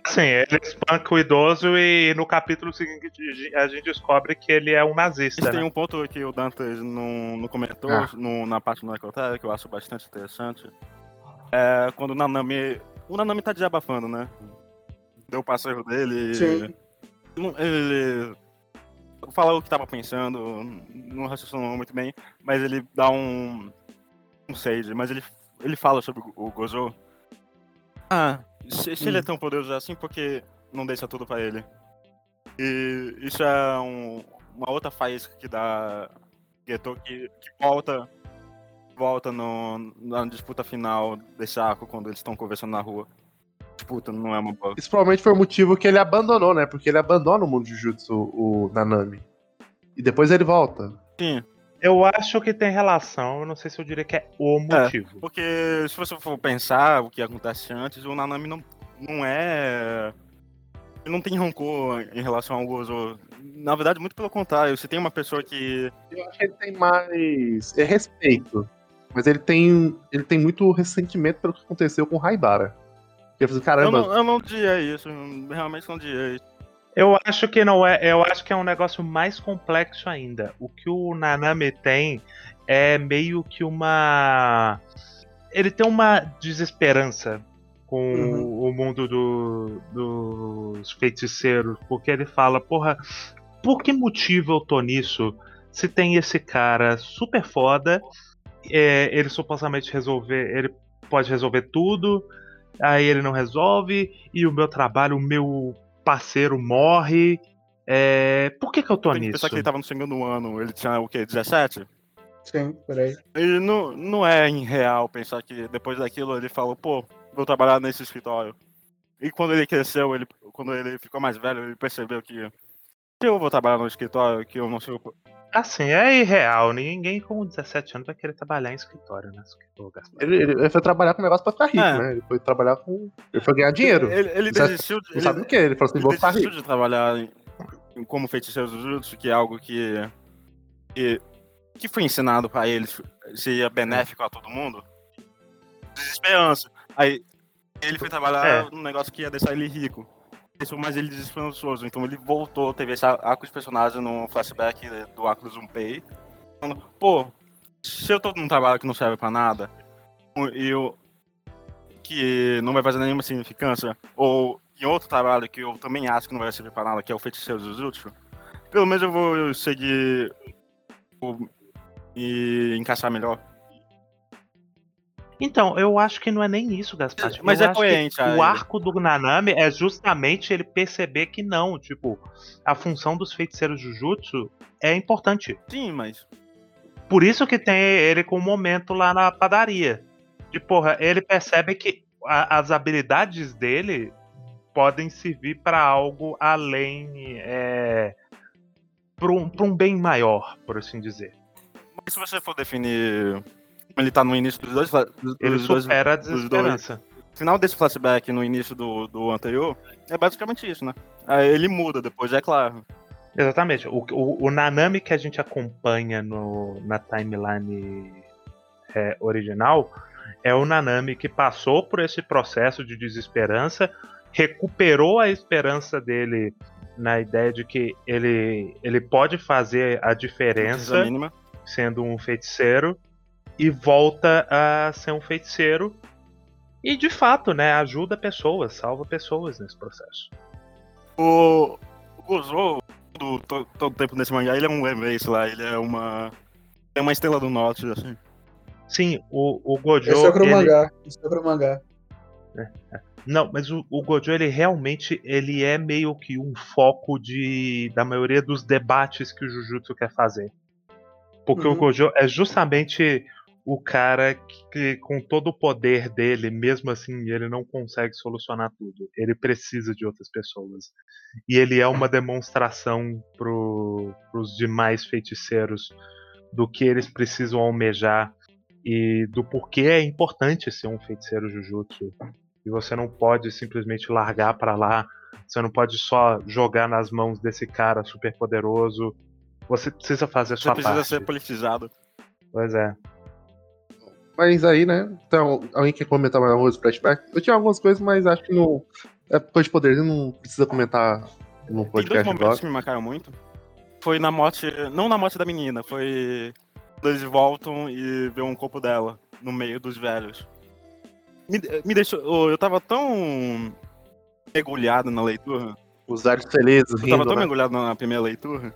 Speaker 5: Sim, ele espanca o idoso e no capítulo seguinte a gente descobre que ele é um nazista.
Speaker 4: Tem
Speaker 5: Né?
Speaker 4: um ponto que o Dantas não, não comentou
Speaker 2: Ah.
Speaker 4: no- na parte do Necrotério que eu acho bastante interessante. É quando o Nanami. O Nanami tá desabafando, né? Deu o passeio dele.
Speaker 1: Sim.
Speaker 4: Ele fala o que tava pensando, não raciocinou muito bem, mas ele dá um. um sage, mas ele, ele fala sobre o Gozo. Ah, se, se ele é tão poderoso assim, por que não deixa tudo pra ele? E isso é um- uma outra faísca que dá Geto que, que volta volta no, na disputa final desse arco quando eles estão conversando na rua. Disputa não é uma boa.
Speaker 2: Isso provavelmente foi o motivo que ele abandonou, né? Porque ele abandona o mundo de Jujutsu, o Nanami. E depois ele volta.
Speaker 4: Sim,
Speaker 5: Eu acho que tem relação, eu não sei se eu diria que é o motivo.
Speaker 4: porque se você for pensar o que acontece antes, o Nanami não, não é. Ele não tem rancor em relação ao Gozo. Na verdade, muito pelo contrário. Se tem uma pessoa que.
Speaker 2: Eu acho que ele tem mais é respeito. Mas ele tem, ele tem muito ressentimento pelo que aconteceu com o Raibara. Ele falou assim,
Speaker 4: Eu
Speaker 2: caramba,
Speaker 4: não, eu não diria isso. Realmente não diria isso.
Speaker 5: Eu acho que não é. Eu acho que é um negócio mais complexo ainda. O que o Nanami tem é meio que uma. Ele tem uma desesperança com
Speaker 1: Uhum.
Speaker 5: o mundo do- dos feiticeiros, porque ele fala, porra, por que motivo eu tô nisso? Se tem esse cara super foda, é, ele supostamente resolver, ele pode resolver tudo, aí ele não resolve, e o meu trabalho, o meu parceiro morre. É, por que, que eu tô
Speaker 4: Tem que
Speaker 5: nisso?
Speaker 4: pensar que ele tava no segundo ano. Ele tinha o quê? 17?
Speaker 1: Sim, peraí.
Speaker 4: E não, não é irreal pensar que depois daquilo ele falou, pô, vou trabalhar nesse escritório. E quando ele cresceu, ele, quando ele ficou mais velho, ele percebeu que se eu vou trabalhar no escritório, que eu não sei o.
Speaker 5: Assim, é irreal. Ninguém com 17 anos vai querer trabalhar em escritório, né? Gaspar?
Speaker 2: ele, ele foi trabalhar com um negócio pra ficar rico,
Speaker 4: É.
Speaker 2: né? Ele foi trabalhar com. Ele foi ganhar dinheiro.
Speaker 4: Ele, ele desistiu de.
Speaker 2: Não
Speaker 4: Ele,
Speaker 2: sabe o que? Ele falou assim:
Speaker 4: ele
Speaker 2: vou ficar
Speaker 4: desistiu
Speaker 2: rico.
Speaker 4: de trabalhar em- em- como feiticeiro do Jutsu, que é algo que, que. que foi ensinado pra ele, seria benéfico a todo mundo. Desesperança. Aí ele foi trabalhar
Speaker 5: É.
Speaker 4: num negócio que ia deixar ele rico. Mais ele desesperançoso. Então ele voltou, teve esse arco de personagem no flashback do arco do Junpei. Falando, pô, se eu tô num trabalho que não serve pra nada, e eu. que não vai fazer nenhuma significância, ou em outro trabalho que eu também acho que não vai servir pra nada, que é o feiticeiro do Jutsu, pelo menos eu vou seguir e encaixar melhor.
Speaker 5: Então, eu acho que não é nem isso, Gaspar.
Speaker 4: Mas
Speaker 5: eu
Speaker 4: é coerente.
Speaker 5: O arco do Nanami é justamente ele perceber que não, tipo, a função dos feiticeiros Jujutsu é importante.
Speaker 4: Sim, mas.
Speaker 5: Por isso que tem ele com o momento lá na padaria. De porra, ele percebe que a- as habilidades dele podem servir pra algo além. É, pra um, um bem maior, por assim dizer.
Speaker 4: Mas se você for definir. Ele tá no início dos dois. dos
Speaker 5: Ele
Speaker 4: dois
Speaker 5: supera a
Speaker 4: dos dois.
Speaker 5: desesperança.
Speaker 4: final desse flashback no início do, do anterior é basicamente isso, né? Aí ele muda depois, é claro.
Speaker 5: Exatamente. O, o, o Nanami que a gente acompanha no, na timeline é, original é o Nanami que passou por esse processo de desesperança, recuperou a esperança dele na ideia de que ele, ele pode fazer a diferença sendo um feiticeiro e volta a ser um feiticeiro e de fato, né, ajuda pessoas, salva pessoas nesse processo.
Speaker 4: O, o Gozo, todo, todo, tempo nesse mangá, ele é um Lembrace lá, ele é uma. É uma estrela do norte, assim.
Speaker 5: Sim, o, o Gojo.
Speaker 1: Esse é o pro
Speaker 5: ele-
Speaker 1: mangá. Esse é o pro mangá.
Speaker 5: Não, mas o, o Gojo, ele realmente ele é meio que um foco de da maioria dos debates que o Jujutsu quer fazer. Porque o
Speaker 1: Uhum.
Speaker 5: Gojo é justamente o cara que, com todo o poder dele, mesmo assim, ele não consegue solucionar tudo. Ele precisa de outras pessoas. E ele é uma demonstração pro, pros demais feiticeiros do que eles precisam almejar e do porquê é importante ser um feiticeiro Jujutsu. E você não pode simplesmente largar para lá, você não pode só jogar nas mãos desse cara super poderoso. Você precisa fazer a sua
Speaker 4: Você precisa
Speaker 5: parte.
Speaker 4: ser politizado.
Speaker 5: Pois é.
Speaker 2: Mas aí, né? Então, alguém quer comentar mais alguma coisa do flashback? Eu tinha algumas coisas, mas acho que não. É coisa de poder, não precisa comentar no
Speaker 4: Tem dois
Speaker 2: podcast
Speaker 4: momentos
Speaker 2: agora.
Speaker 4: que me marcaram muito. Foi na morte. Não na morte da menina, foi. Eles voltam e vê um corpo dela no meio dos velhos. Me, me deixou. Eu tava tão mergulhado na leitura.
Speaker 2: Os olhos felizes,
Speaker 4: Eu tava tão
Speaker 2: né?
Speaker 4: mergulhado na primeira leitura.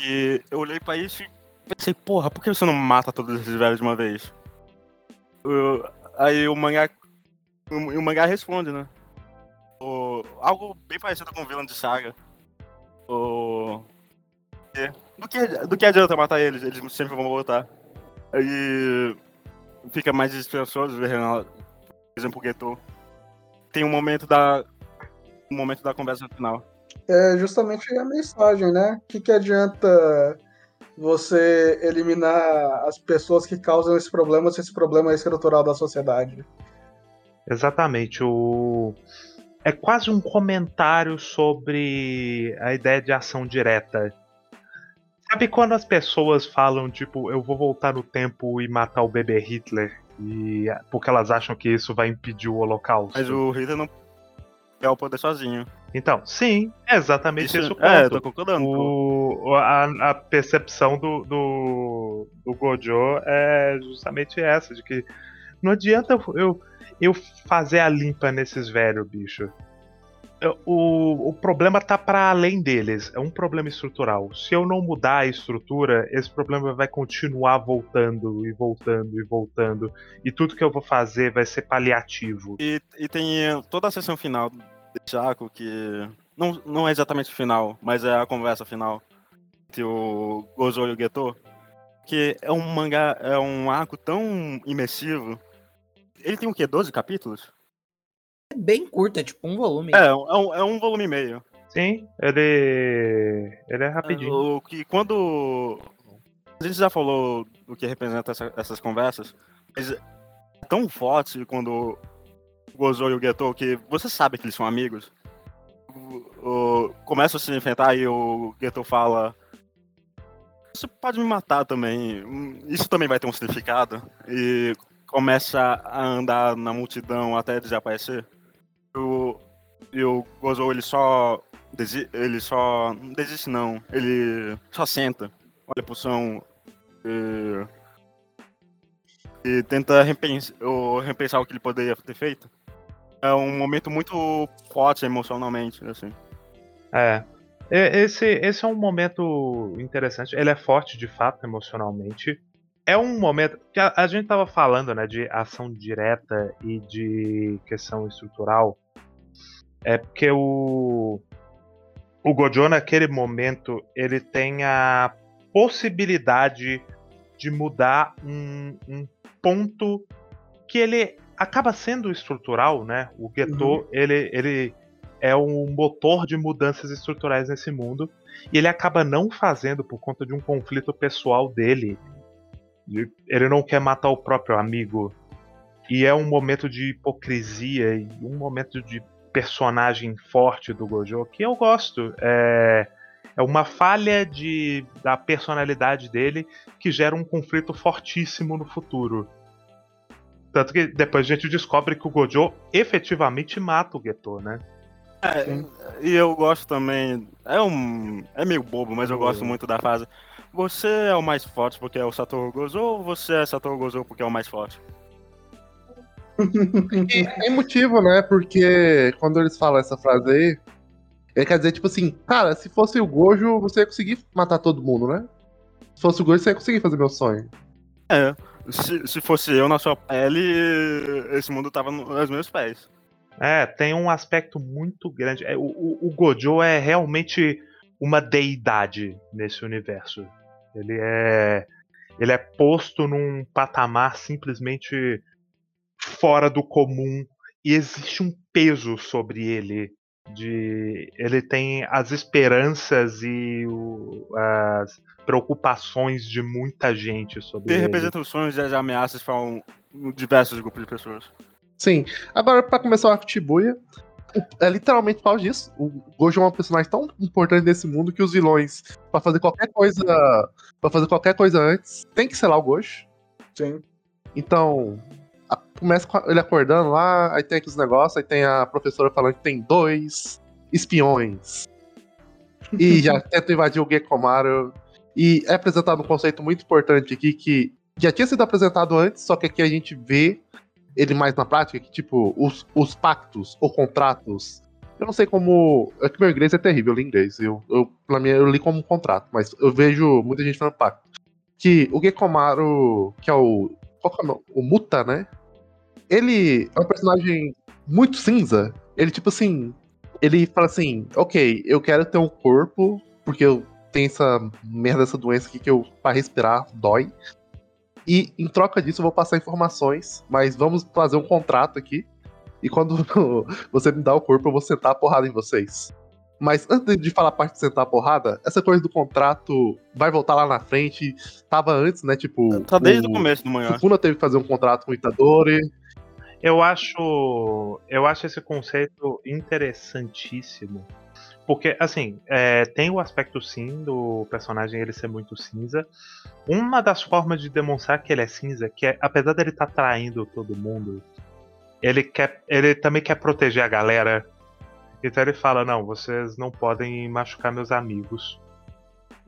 Speaker 4: E eu olhei pra isso e pensei, porra, por que você não mata todos esses velhos de uma vez? Aí o mangá. O, o mangá responde, né? O- algo bem parecido com o vilão de saga. O, do, que, do que adianta matar eles? Eles sempre vão voltar. Aí fica mais esperançoso ver, por exemplo, o Geto. Tem um momento da. Um momento da conversa final.
Speaker 1: É justamente a mensagem, né? O que, que adianta você eliminar as pessoas que causam esse problema se esse problema é estrutural da sociedade?
Speaker 5: Exatamente. O... É quase um comentário sobre a ideia de ação direta. Sabe quando as pessoas falam, tipo, eu vou voltar no tempo e matar o bebê Hitler? E... Porque elas acham que isso vai impedir o holocausto.
Speaker 4: Mas o Hitler não é o poder sozinho.
Speaker 5: Então, sim, é exatamente esse o ponto.
Speaker 4: é, eu tô concordando.
Speaker 5: O, a, a percepção do, do, do Gojo é justamente essa, de que não adianta eu, eu, eu fazer a limpa nesses velhos, bicho. O, o problema tá para além deles, é um problema estrutural. Se eu não mudar a estrutura, esse problema vai continuar voltando e voltando e voltando. E tudo que eu vou fazer vai ser paliativo.
Speaker 4: E, e tem toda a sessão final desse arco que. Não, não é exatamente o final, mas é a conversa final entre o Gozo e o Geto. Que é um mangá, é um arco tão imersivo. Ele tem o quê? 12 capítulos?
Speaker 3: É bem curto, é tipo um volume.
Speaker 4: É, é um, é um volume e meio.
Speaker 5: Sim, ele. Ele é rapidinho.
Speaker 4: O que quando. A gente já falou do que representa essa- essas conversas, mas é tão forte quando Gozo e o Geto que você sabe que eles são amigos. O, o, começa a se enfrentar e o Geto fala. Você pode me matar também. Isso também vai ter um significado. E começa a andar na multidão até desaparecer. O, e o Gozo ele só Desi- ele só. Não desiste, não. Ele só senta, olha pro chão e. e tenta repens- ou repensar o que ele poderia ter feito. É um momento muito forte emocionalmente, assim.
Speaker 5: É. Esse, esse é um momento interessante. Ele é forte de fato emocionalmente. É um momento que a, a gente tava falando, né, de ação direta e de questão estrutural. É porque o o Gojo naquele momento ele tem a possibilidade de mudar um, um ponto que ele acaba sendo estrutural, né? O Geto ele, ele é um motor de mudanças estruturais nesse mundo e ele acaba não fazendo por conta de um conflito pessoal dele. De- Ele não quer matar o próprio amigo e é um momento de hipocrisia e um momento de personagem forte do Gojo que eu gosto. É, é uma falha de, da personalidade dele que gera um conflito fortíssimo no futuro. Tanto que depois a gente descobre que o Gojo efetivamente mata o Geto, né?
Speaker 4: E eu gosto também. É um. É meio bobo, mas eu gosto muito da frase. Você é o mais forte porque é o Satoru Gozo ou você é Satoru Gozo porque é o mais forte?
Speaker 2: E tem motivo, né? Porque quando eles falam essa frase aí, ele quer dizer, tipo assim, cara, se fosse o Gojo, você ia conseguir matar todo mundo, né? Se fosse o Gojo, você ia conseguir fazer meu sonho.
Speaker 4: É. Se, se fosse eu na sua pele, esse mundo tava no- nos meus pés.
Speaker 5: É, tem um aspecto muito grande. É, o, o, o Gojo é realmente uma deidade nesse universo. Ele é. ele é posto num patamar simplesmente fora do comum e existe um peso sobre ele de ele tem as esperanças e o, as preocupações de muita gente sobre
Speaker 4: Ele
Speaker 5: ele.
Speaker 4: representa os sonhos e as ameaças para um, diversos grupos de pessoas.
Speaker 2: Sim. Agora, pra começar o arco Shibuya, é literalmente por causa disso. O Gojo é um personagem tão importante nesse mundo que os vilões, pra fazer qualquer coisa. para fazer qualquer coisa antes, tem que selar o Gojo.
Speaker 1: Sim.
Speaker 2: Então, começa com ele acordando lá, aí tem aqueles negócios, aí tem a professora falando que tem dois espiões. E já tenta invadir o Gekomaru. E é apresentado um conceito muito importante aqui que já tinha sido apresentado antes, só que aqui a gente vê ele mais na prática, que tipo, os, os pactos ou contratos. Eu não sei como. É que meu inglês é terrível, eu li inglês. Eu, eu, pra mim, eu li como um contrato, mas eu vejo muita gente falando pacto. Que o Gekomaru, que é o. Qual que é o nome? O Muta, né? Ele é um personagem muito cinza. Ele, tipo assim. Ele fala assim: ok, eu quero ter um corpo, porque eu tenho essa merda, essa doença aqui que eu, pra respirar, dói. E em troca disso eu vou passar informações, mas vamos fazer um contrato aqui. E quando você me dá o corpo, eu vou sentar a porrada em vocês. Mas antes de falar a parte de sentar a porrada, essa coisa do contrato vai voltar lá na frente. Tava antes, né? Tipo.
Speaker 4: Tá desde o começo do manhã.
Speaker 2: Sukuna teve que fazer um contrato com o Itadori.
Speaker 5: Eu acho, eu acho esse conceito interessantíssimo. Porque, assim, é, tem o aspecto sim do personagem ele ser muito cinza. Uma das formas de demonstrar que ele é cinza, que é, apesar dele estar traindo todo mundo, ele, quer, ele também quer proteger a galera. Então ele fala, não, vocês não podem machucar meus amigos.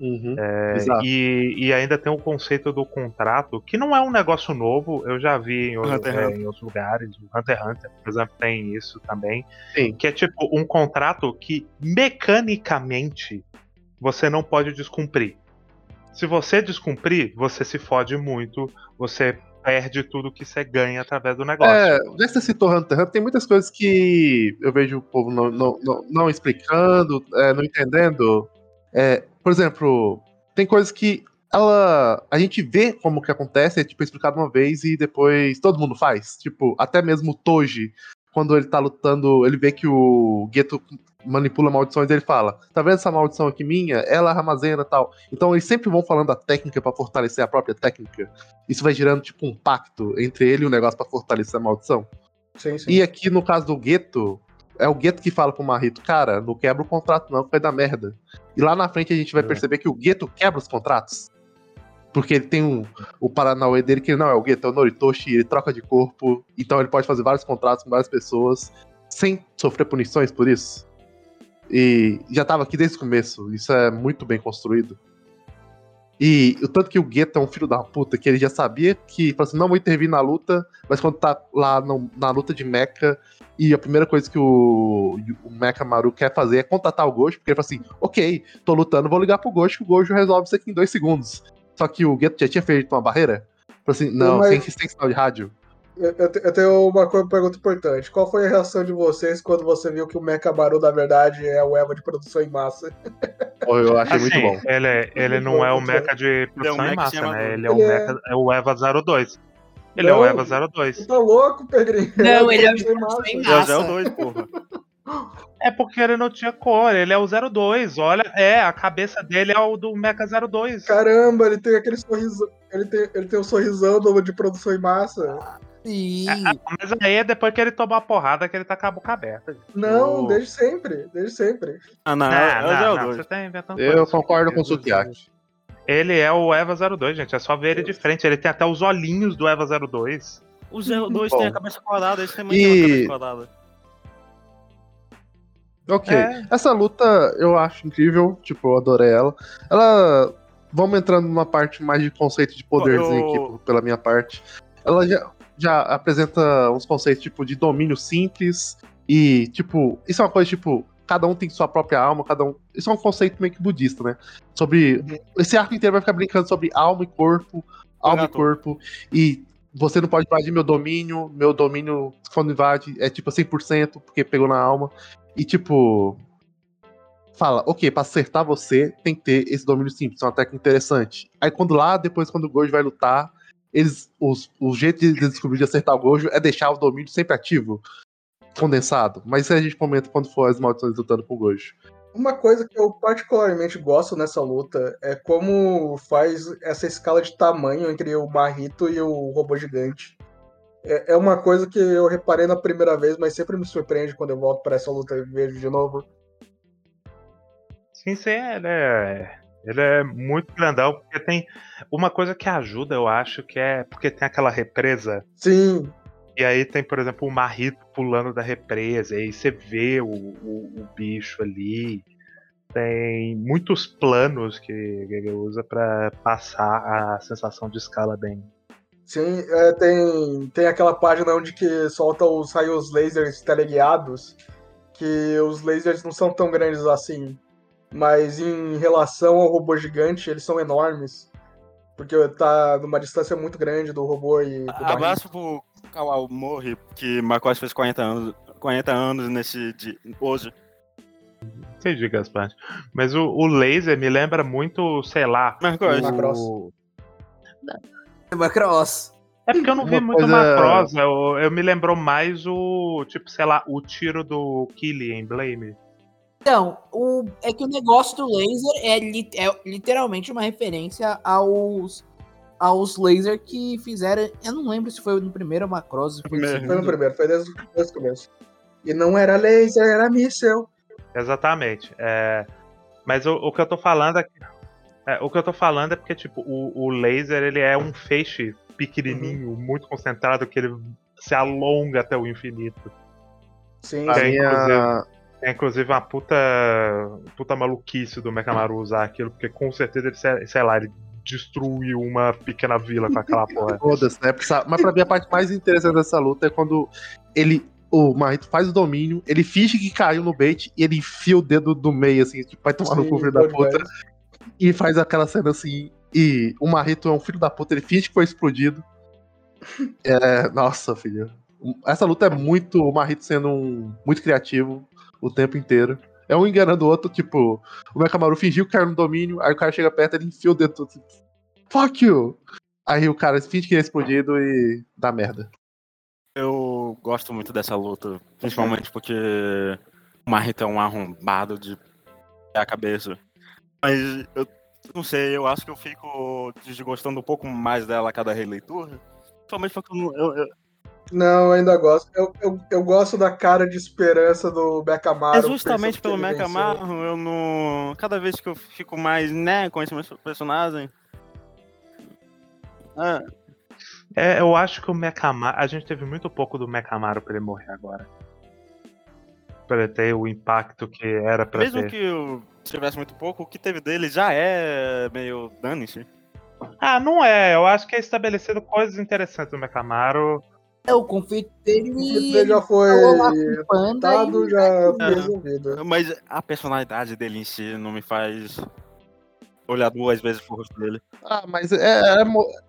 Speaker 2: Uhum.
Speaker 5: É, e, e ainda tem o conceito do contrato, que não é um negócio novo, eu já vi em,
Speaker 4: Hunter
Speaker 5: é,
Speaker 4: Hunter.
Speaker 5: em outros lugares. O Hunter x Hunter, por exemplo, tem isso também.
Speaker 2: Sim.
Speaker 5: Que é tipo um contrato que mecanicamente você não pode descumprir. Se você descumprir, você se fode muito, você perde tudo que você ganha através do negócio.
Speaker 2: É, já que você citou Hunter x Hunter, tem muitas coisas que eu vejo o povo não, não, não, não explicando, é, não entendendo. É, por exemplo, tem coisas que ela. A gente vê como que acontece, é tipo explicado uma vez e depois todo mundo faz. Tipo, até mesmo o Toji, quando ele tá lutando, ele vê que o Geto manipula maldições, ele fala: Tá vendo essa maldição aqui minha? Ela armazena tal. Então eles sempre vão falando a técnica pra fortalecer a própria técnica. Isso vai gerando tipo um pacto entre ele e o negócio pra fortalecer a maldição.
Speaker 1: Sim, sim.
Speaker 2: E aqui no caso do Gueto, é o Gueto que fala pro Marrito, cara, não quebra o contrato não, que vai dar merda. E lá na frente a gente vai
Speaker 5: É.
Speaker 2: perceber que o Gueto quebra os contratos. Porque ele tem um, o Paranauê dele, que não é o Gueto, é o Noritoshi, ele troca de corpo, então ele pode fazer vários contratos com várias pessoas, sem sofrer punições por isso. E já tava aqui desde o começo, isso é muito bem construído. E o tanto que o Gueto é um filho da puta, que ele já sabia que, falou assim, não vou intervir na luta, mas quando tá lá no- na luta de Mecha, e a primeira coisa que o, o Mecha Maru quer fazer é contatar o Gojo, porque ele fala assim, ok, tô lutando, vou ligar pro Gojo, que o Gojo resolve isso aqui em dois segundos. Só que o Gueto já tinha feito uma barreira, falou assim, não,
Speaker 1: Mas-
Speaker 2: sem, sem sinal de rádio.
Speaker 1: Eu, eu te- eu tenho uma pergunta importante. Qual foi a reação de vocês quando você viu que o Mecha Baru, na verdade, é o Eva de produção em massa?
Speaker 2: Eu achei
Speaker 5: Assim,
Speaker 2: muito bom.
Speaker 5: Ele, é- ele
Speaker 1: Muito
Speaker 5: não
Speaker 1: bom,
Speaker 5: é o mecha de produção
Speaker 4: mecha
Speaker 5: em massa, né? Ele é o,
Speaker 1: é-
Speaker 5: mecha, é o Eva 02. Ele é
Speaker 1: Não.
Speaker 5: o Eva 02.
Speaker 1: Tá louco, Pedrinho?
Speaker 3: Não, ele é o de
Speaker 1: produção em massa.
Speaker 4: é o 2, porra.
Speaker 5: É porque ele não tinha cor, ele é o 02. Olha, é, a cabeça dele é o do Mecha 02.
Speaker 1: Caramba, ele tem aquele sorriso. Ele tem, ele tem um sorrisão do- de produção em massa.
Speaker 3: Sim.
Speaker 5: Mas aí é depois que ele toma a porrada que ele tá com a boca aberta. gente.
Speaker 1: Não,
Speaker 5: O-
Speaker 1: desde sempre. Desde sempre.
Speaker 4: Ah, não,
Speaker 5: Não,
Speaker 4: é
Speaker 5: não, não,
Speaker 4: 2.
Speaker 5: você tá inventando
Speaker 2: Eu
Speaker 5: coisa.
Speaker 2: concordo com o Sukiyaki.
Speaker 5: Ele é o Eva 02, gente. É só ver ele de frente. Ele tem até os olhinhos do Eva 02.
Speaker 4: O Zé 2
Speaker 2: Bom.
Speaker 4: tem a cabeça quadrada, esse também
Speaker 2: E-
Speaker 4: tem uma cabeça quadrada.
Speaker 2: Ok.
Speaker 5: É.
Speaker 2: Essa luta eu acho incrível, tipo, eu adorei ela. Ela. Vamos entrando numa parte mais de conceito de poderzinho
Speaker 4: Eu-
Speaker 2: aqui, pela minha parte. Ela já, já apresenta uns conceitos, tipo, de domínio simples. E, tipo, isso é uma coisa, tipo, cada um tem sua própria alma, cada um. Isso é um conceito meio que budista, né? Sobre. Esse arco inteiro vai ficar brincando sobre alma e corpo, alma e corpo. E você não pode invadir meu domínio, meu domínio, quando invade, é tipo 100%, porque pegou na alma. E tipo. fala, ok, pra acertar você tem que ter esse domínio simples, é uma técnica interessante. Aí quando lá, depois quando o Gojo vai lutar, eles, os, o jeito de descobrir de acertar o Gojo é deixar o domínio sempre ativo, condensado. Mas isso a gente comenta quando for as maldições lutando com o Gojo.
Speaker 1: Uma coisa que eu particularmente gosto nessa luta é como faz essa escala de tamanho entre o Marrito e o robô gigante. É, é uma coisa que eu reparei na primeira vez, mas sempre me surpreende quando eu volto para essa luta e vejo de novo.
Speaker 5: Sim, sim, é, ele é muito grandão, porque tem uma coisa que ajuda, eu acho, que é porque tem aquela represa.
Speaker 1: Sim,
Speaker 5: E aí tem, por exemplo, o Marrito pulando da represa, e aí você vê o, o, o bicho ali. Tem muitos planos que ele usa pra passar a sensação de escala bem.
Speaker 1: sim. é, tem, tem aquela página onde que solta os, saem os lasers teleguiados, que os lasers não são tão grandes assim. Mas em relação ao robô gigante, eles são enormes. Porque tá numa distância muito grande do robô e do.
Speaker 4: Abraço pro Kawamori, que marcou as fez 40 anos, 40 anos nesse dia, hoje.
Speaker 5: Entendi, Gaspar. Mas o, o laser me lembra muito, sei lá.
Speaker 4: Marcos,
Speaker 1: Macross.
Speaker 5: o...
Speaker 3: Macross.
Speaker 5: É porque eu não vi
Speaker 2: Uma
Speaker 5: muito
Speaker 2: coisa-
Speaker 5: Macross, eu, eu me lembrou mais o, tipo, sei lá, o tiro do Killy em Blame.
Speaker 3: Então, o, é que o negócio do laser é, li- é literalmente uma referência aos, aos lasers que fizeram. Eu não lembro se foi no primeiro Macross foi no
Speaker 4: Primeiro.
Speaker 1: Foi no primeiro, foi desde, desde o começo. E não era laser, era míssel.
Speaker 5: Exatamente. É, mas o, o que eu tô falando é, é, o que eu tô falando é porque tipo o, o laser ele é um feixe pequenininho, muito concentrado que ele se alonga até o infinito.
Speaker 1: Sim,
Speaker 2: mim, a-
Speaker 5: É inclusive uma puta puta maluquice do Mekamaru usar aquilo, porque com certeza ele sei, lá, ele destruiu uma pequena vila com aquela porra.
Speaker 2: Foda-se, né? Mas pra mim a parte mais interessante dessa luta é quando ele. O Marrito faz o domínio, ele finge que caiu no bait e ele enfia o dedo do meio, assim, tipo, vai tomar no
Speaker 1: sim,
Speaker 2: cu, filho da puta.
Speaker 1: demais.
Speaker 2: E faz aquela cena assim. E o Marrito é um filho da puta, ele finge que foi explodido. É, nossa, filho. Essa luta é muito. O Marrito sendo um, muito criativo o tempo inteiro. É um enganando o outro, tipo, o Mekamaru fingiu que caiu no domínio, aí o cara chega perto, ele enfia o dedo todo assim, fuck you! Aí o cara finge que é explodido e dá merda.
Speaker 4: eu gosto muito dessa luta, principalmente porque o Marrito é um arrombado de a cabeça. Mas eu não sei, eu acho que eu fico desgostando um pouco mais dela a cada releitura. Principalmente porque eu, eu,
Speaker 1: Não, eu ainda gosto. Eu, eu, eu gosto da cara de esperança do Becamaro.
Speaker 4: É justamente pelo Mecha Marro, eu não. Cada vez que eu fico mais, né, com esse personagem. Ah,
Speaker 5: É, eu acho que o Mekamaru. A gente teve muito pouco do Mekamaru pra ele morrer agora. Pra ele ter o impacto que era pra
Speaker 4: mesmo
Speaker 5: ter.
Speaker 4: que eu tivesse muito pouco, o que teve dele já é meio dane-se.
Speaker 5: Ah, não é. Eu acho que é estabelecido coisas interessantes do Mekamaru.
Speaker 3: É, o conflito dele.
Speaker 1: Ele já foi
Speaker 3: falou lá com o Panda e-
Speaker 1: já foi
Speaker 4: É.
Speaker 1: resolvido.
Speaker 4: Mas a personalidade dele em si não me faz olhar duas vezes pro rosto dele.
Speaker 2: Ah, mas é, é,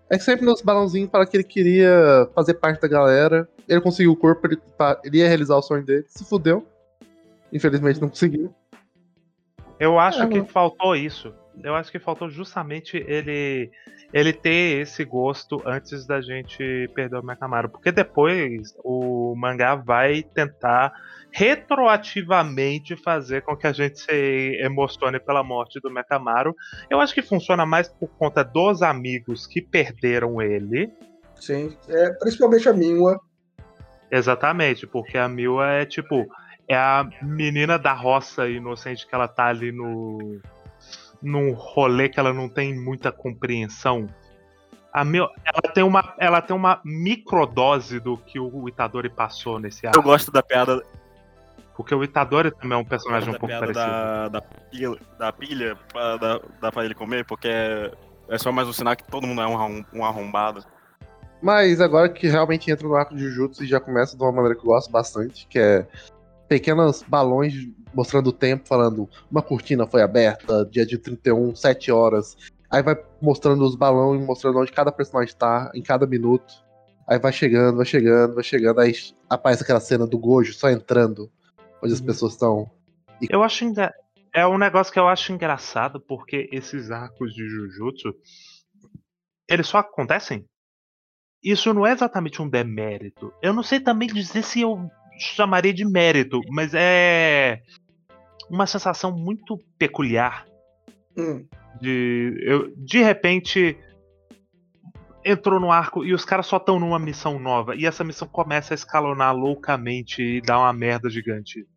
Speaker 2: é que sempre nos balãozinhos fala que ele queria fazer parte da galera. Ele conseguiu o corpo, ele, tá- ele ia realizar o sonho dele. Se fudeu. Infelizmente não conseguiu.
Speaker 5: Eu acho
Speaker 2: É,
Speaker 5: que
Speaker 2: não.
Speaker 5: faltou isso. Eu acho que faltou justamente ele ele ter esse gosto antes da gente perder o Mekamaru. Porque depois o mangá vai tentar retroativamente fazer com que a gente se emocione pela morte do Mekamaru. Eu acho que funciona mais por conta dos amigos que perderam ele.
Speaker 1: Sim. É, principalmente a Minwa.
Speaker 5: Exatamente, porque a Mila é tipo. É a menina da roça inocente que ela tá ali no. Num rolê que ela não tem muita compreensão. A Mil, ela tem uma ela tem uma microdose do que o Itadori passou nesse arco.
Speaker 4: Eu gosto da piada,
Speaker 5: Porque o Itadori também é um personagem um
Speaker 4: da,
Speaker 5: pouco
Speaker 4: piada
Speaker 5: parecido.
Speaker 4: da, da, pilha, da pilha pra, dar, dar pra ele comer, porque é, é só mais um sinal que todo mundo é um, um arrombado.
Speaker 2: Mas agora que realmente entra no arco de Jujutsu e já começa de uma maneira que eu gosto bastante, que é pequenos balões mostrando o tempo, falando uma cortina foi aberta, dia de 31, 7 horas. Aí vai mostrando os balões, mostrando onde cada personagem tá, em cada minuto. Aí vai chegando, vai chegando, vai chegando. Aí aparece aquela cena do Gojo só entrando, onde as
Speaker 1: Uhum.
Speaker 2: pessoas estão.
Speaker 5: Eu acho, enga- é um negócio que eu acho engraçado, porque esses arcos de Jujutsu, eles só acontecem. Isso não é exatamente um demérito. Eu não sei também dizer se eu chamaria de mérito, mas é uma sensação muito peculiar
Speaker 1: Hum.
Speaker 5: de eu, de repente entrou no arco e os caras só estão numa missão nova e essa missão começa a escalonar loucamente e dá uma merda gigante.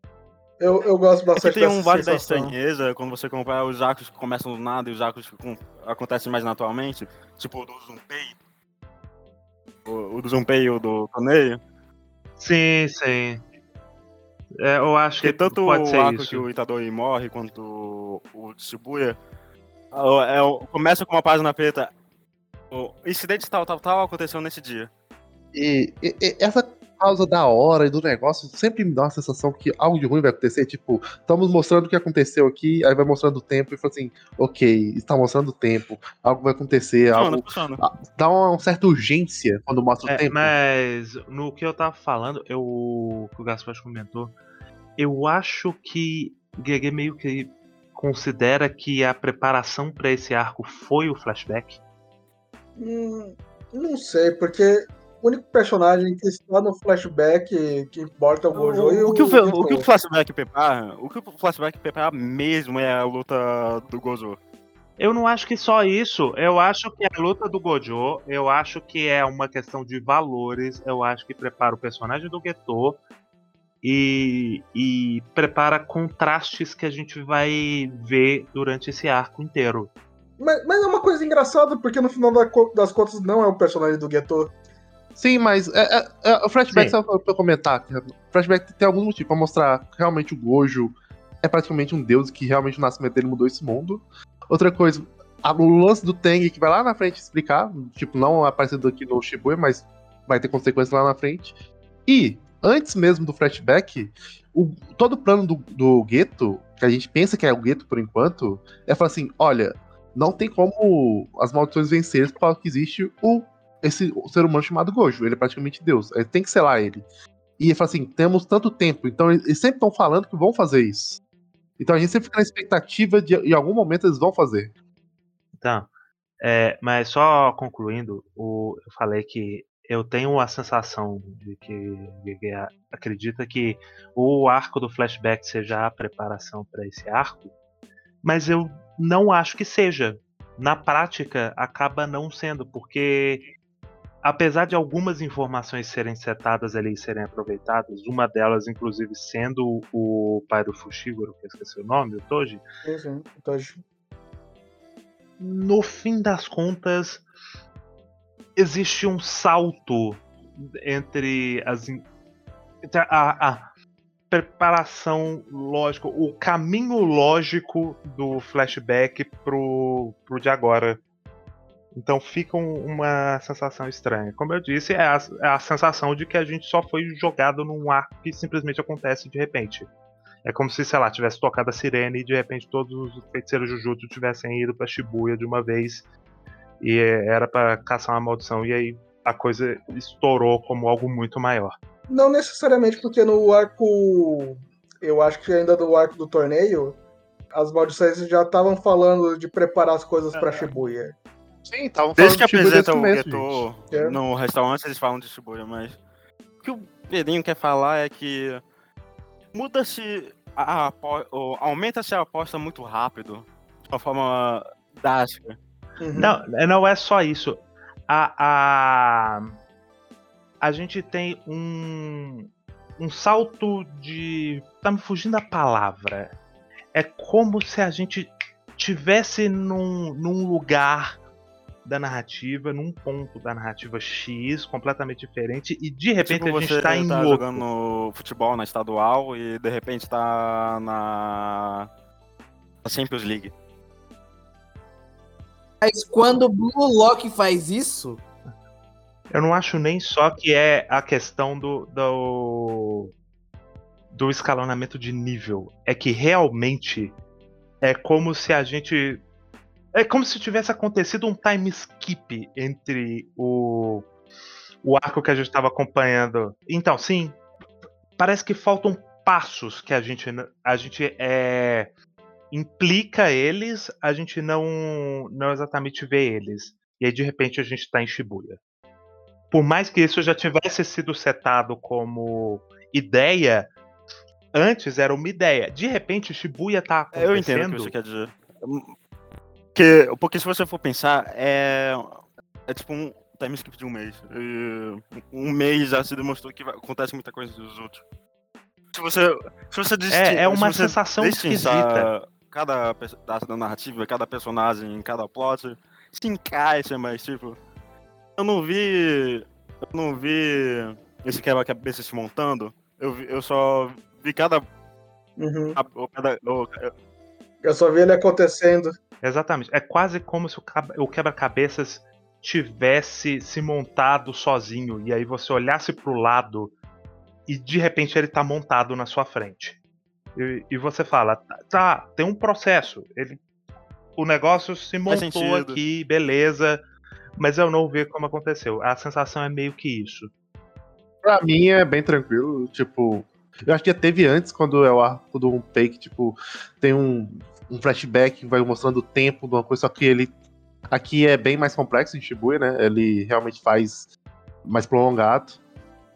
Speaker 1: Eu, eu gosto
Speaker 4: É que
Speaker 1: bastante
Speaker 4: tem um vale da estranheza quando você compara os arcos que começam do nada e os arcos que com- acontecem mais naturalmente, tipo o do Zunpei. O, o do Zunpei e o do torneio.
Speaker 5: Sim, sim. É, eu acho que
Speaker 4: Porque tanto
Speaker 5: pode
Speaker 4: o
Speaker 5: ser
Speaker 4: arco
Speaker 5: isso.
Speaker 4: que o Itadori morre quanto o, Shibuya é, é, o- começa com uma página preta. O incidente tal, tal, tal aconteceu nesse dia.
Speaker 2: E, e- e essa causa da hora e do negócio sempre me dá uma sensação que algo de ruim vai acontecer. Tipo, estamos mostrando o que aconteceu aqui, aí vai mostrando o tempo e fala assim, ok, está mostrando o tempo, algo vai acontecer,
Speaker 4: Funciona,
Speaker 2: algo.
Speaker 4: funciona.
Speaker 2: Dá uma certa urgência quando mostra o
Speaker 5: É,
Speaker 2: tempo.
Speaker 5: mas no que eu tava falando, eu, que o Gaspar comentou, eu acho que Gege meio que considera que a preparação pra esse arco foi o flashback.
Speaker 1: Hum, não sei, porque o único personagem que está no flashback que importa é o Gojo e
Speaker 4: O,
Speaker 1: o,
Speaker 4: o, que o, o que o flashback prepara, o que o flashback prepara mesmo é a luta do Gozo.
Speaker 5: Eu não acho que só isso. Eu acho que a luta do Gojo, eu acho que é uma questão de valores. Eu acho que prepara o personagem do Geto e, e prepara contrastes que a gente vai ver durante esse arco inteiro.
Speaker 1: Mas, mas é uma coisa engraçada, porque no final das contas não é o personagem do Geto.
Speaker 2: Sim, mas é, é- é- o flashback,
Speaker 5: Sim.
Speaker 2: só pra comentar, que o flashback tem algum motivo pra mostrar que realmente o Gojo é praticamente um deus que realmente o nascimento dele mudou esse mundo. Outra coisa, a- o lance do Teng que vai lá na frente explicar, tipo, não aparecendo aqui no Shibuya, mas vai ter consequências lá na frente. E, antes mesmo do flashback, o- todo o plano do, do Geto, que a gente pensa que é o Geto por enquanto, é falar assim, olha, não tem como as maldições vencerem por causa que existe o esse ser humano chamado Gojo. Ele é praticamente Deus. Ele tem que selar ele. E ele fala assim: temos tanto tempo. Então eles sempre estão falando que vão fazer isso. Então a gente sempre fica na expectativa de em algum momento eles vão fazer.
Speaker 5: Então, é, mas só concluindo, o, eu falei que eu tenho a sensação de que Gege a- acredita que o arco do flashback seja a preparação para esse arco, mas eu não acho que seja. Na prática, acaba não sendo, porque apesar de algumas informações serem setadas ali e serem aproveitadas, uma delas, inclusive, sendo o pai do Fushiguro, que eu esqueci o nome, o Toji,
Speaker 1: Sim. Então,
Speaker 5: no fim das contas, existe um salto entre as entre a, a preparação lógica, o caminho lógico do flashback pro, pro de agora. Então fica um- uma sensação estranha. Como eu disse, é a, é a sensação de que a gente só foi jogado num arco que simplesmente acontece de repente. É como se, sei lá, tivesse tocado a sirene e de repente todos os feiticeiros Jujutsu tivessem ido pra Shibuya de uma vez e é, era pra caçar uma maldição e aí a coisa estourou como algo muito maior.
Speaker 1: Não necessariamente, porque no arco. Eu acho que ainda no arco do torneio, as maldições já estavam falando de preparar as coisas pra Shibuya.
Speaker 2: Sim, estavam
Speaker 4: Desde que apresenta o. Geto
Speaker 1: É.
Speaker 4: no restaurante, eles falam de Shibuya, mas. O que o Pedrinho quer falar é que. Muda-se. a- a Aumenta-se a aposta muito rápido. De uma forma drástica.
Speaker 1: Uhum.
Speaker 5: Não, não é só isso. A, a, a gente tem um, um salto de. Tá me fugindo a palavra. É como se a gente tivesse num, num lugar da narrativa, num ponto da narrativa X, completamente diferente, e de repente
Speaker 4: tipo,
Speaker 5: a gente
Speaker 4: você
Speaker 5: tá em outro.
Speaker 4: jogando futebol na estadual e de repente tá na. na Champions League.
Speaker 3: Mas quando o Blue Lock faz isso,
Speaker 5: Eu não acho nem só que é a questão do, do, do escalonamento de nível. É que realmente é como se a gente. É como se tivesse acontecido um time skip entre o, o arco que a gente estava acompanhando. Então, sim, parece que faltam passos que a gente, a gente é, implica eles, a gente não, não exatamente vê eles. E aí, de repente, a gente tá em Shibuya. Por mais que isso já tivesse sido setado como ideia, antes era uma ideia. De repente, Shibuya tá acontecendo.
Speaker 4: Eu entendo o que você quer dizer. Porque, porque se você for pensar, é, é tipo um time skip de um mês. E um mês já se demonstrou que vai- acontece muita coisa dos outros. Se você, se você distin-
Speaker 5: É, é uma
Speaker 4: se você
Speaker 5: sensação esquisita.
Speaker 4: Cada pedaço da narrativa, cada personagem, cada plot se encaixa, mas tipo. Eu não vi. Eu não vi esse quebra-cabeça se montando. Eu, vi- eu só vi cada.
Speaker 1: Uhum.
Speaker 4: o- cada o-
Speaker 1: Eu só vi ele acontecendo.
Speaker 5: Exatamente. É quase como se o cab- o quebra-cabeças tivesse se montado sozinho. E aí você olhasse pro lado e de repente ele tá montado na sua frente. E, e você fala, tá, tá, tem um processo. Ele, o negócio se montou aqui, beleza. Mas eu não vi como aconteceu. A sensação é meio que isso.
Speaker 2: Pra mim é bem tranquilo, tipo. Eu acho que já teve antes, quando é o arco do Unpay, que, tipo, tem um, um flashback vai mostrando o tempo de uma coisa, só que ele. Aqui é bem mais complexo em Shibuya, né? Ele realmente faz mais prolongado.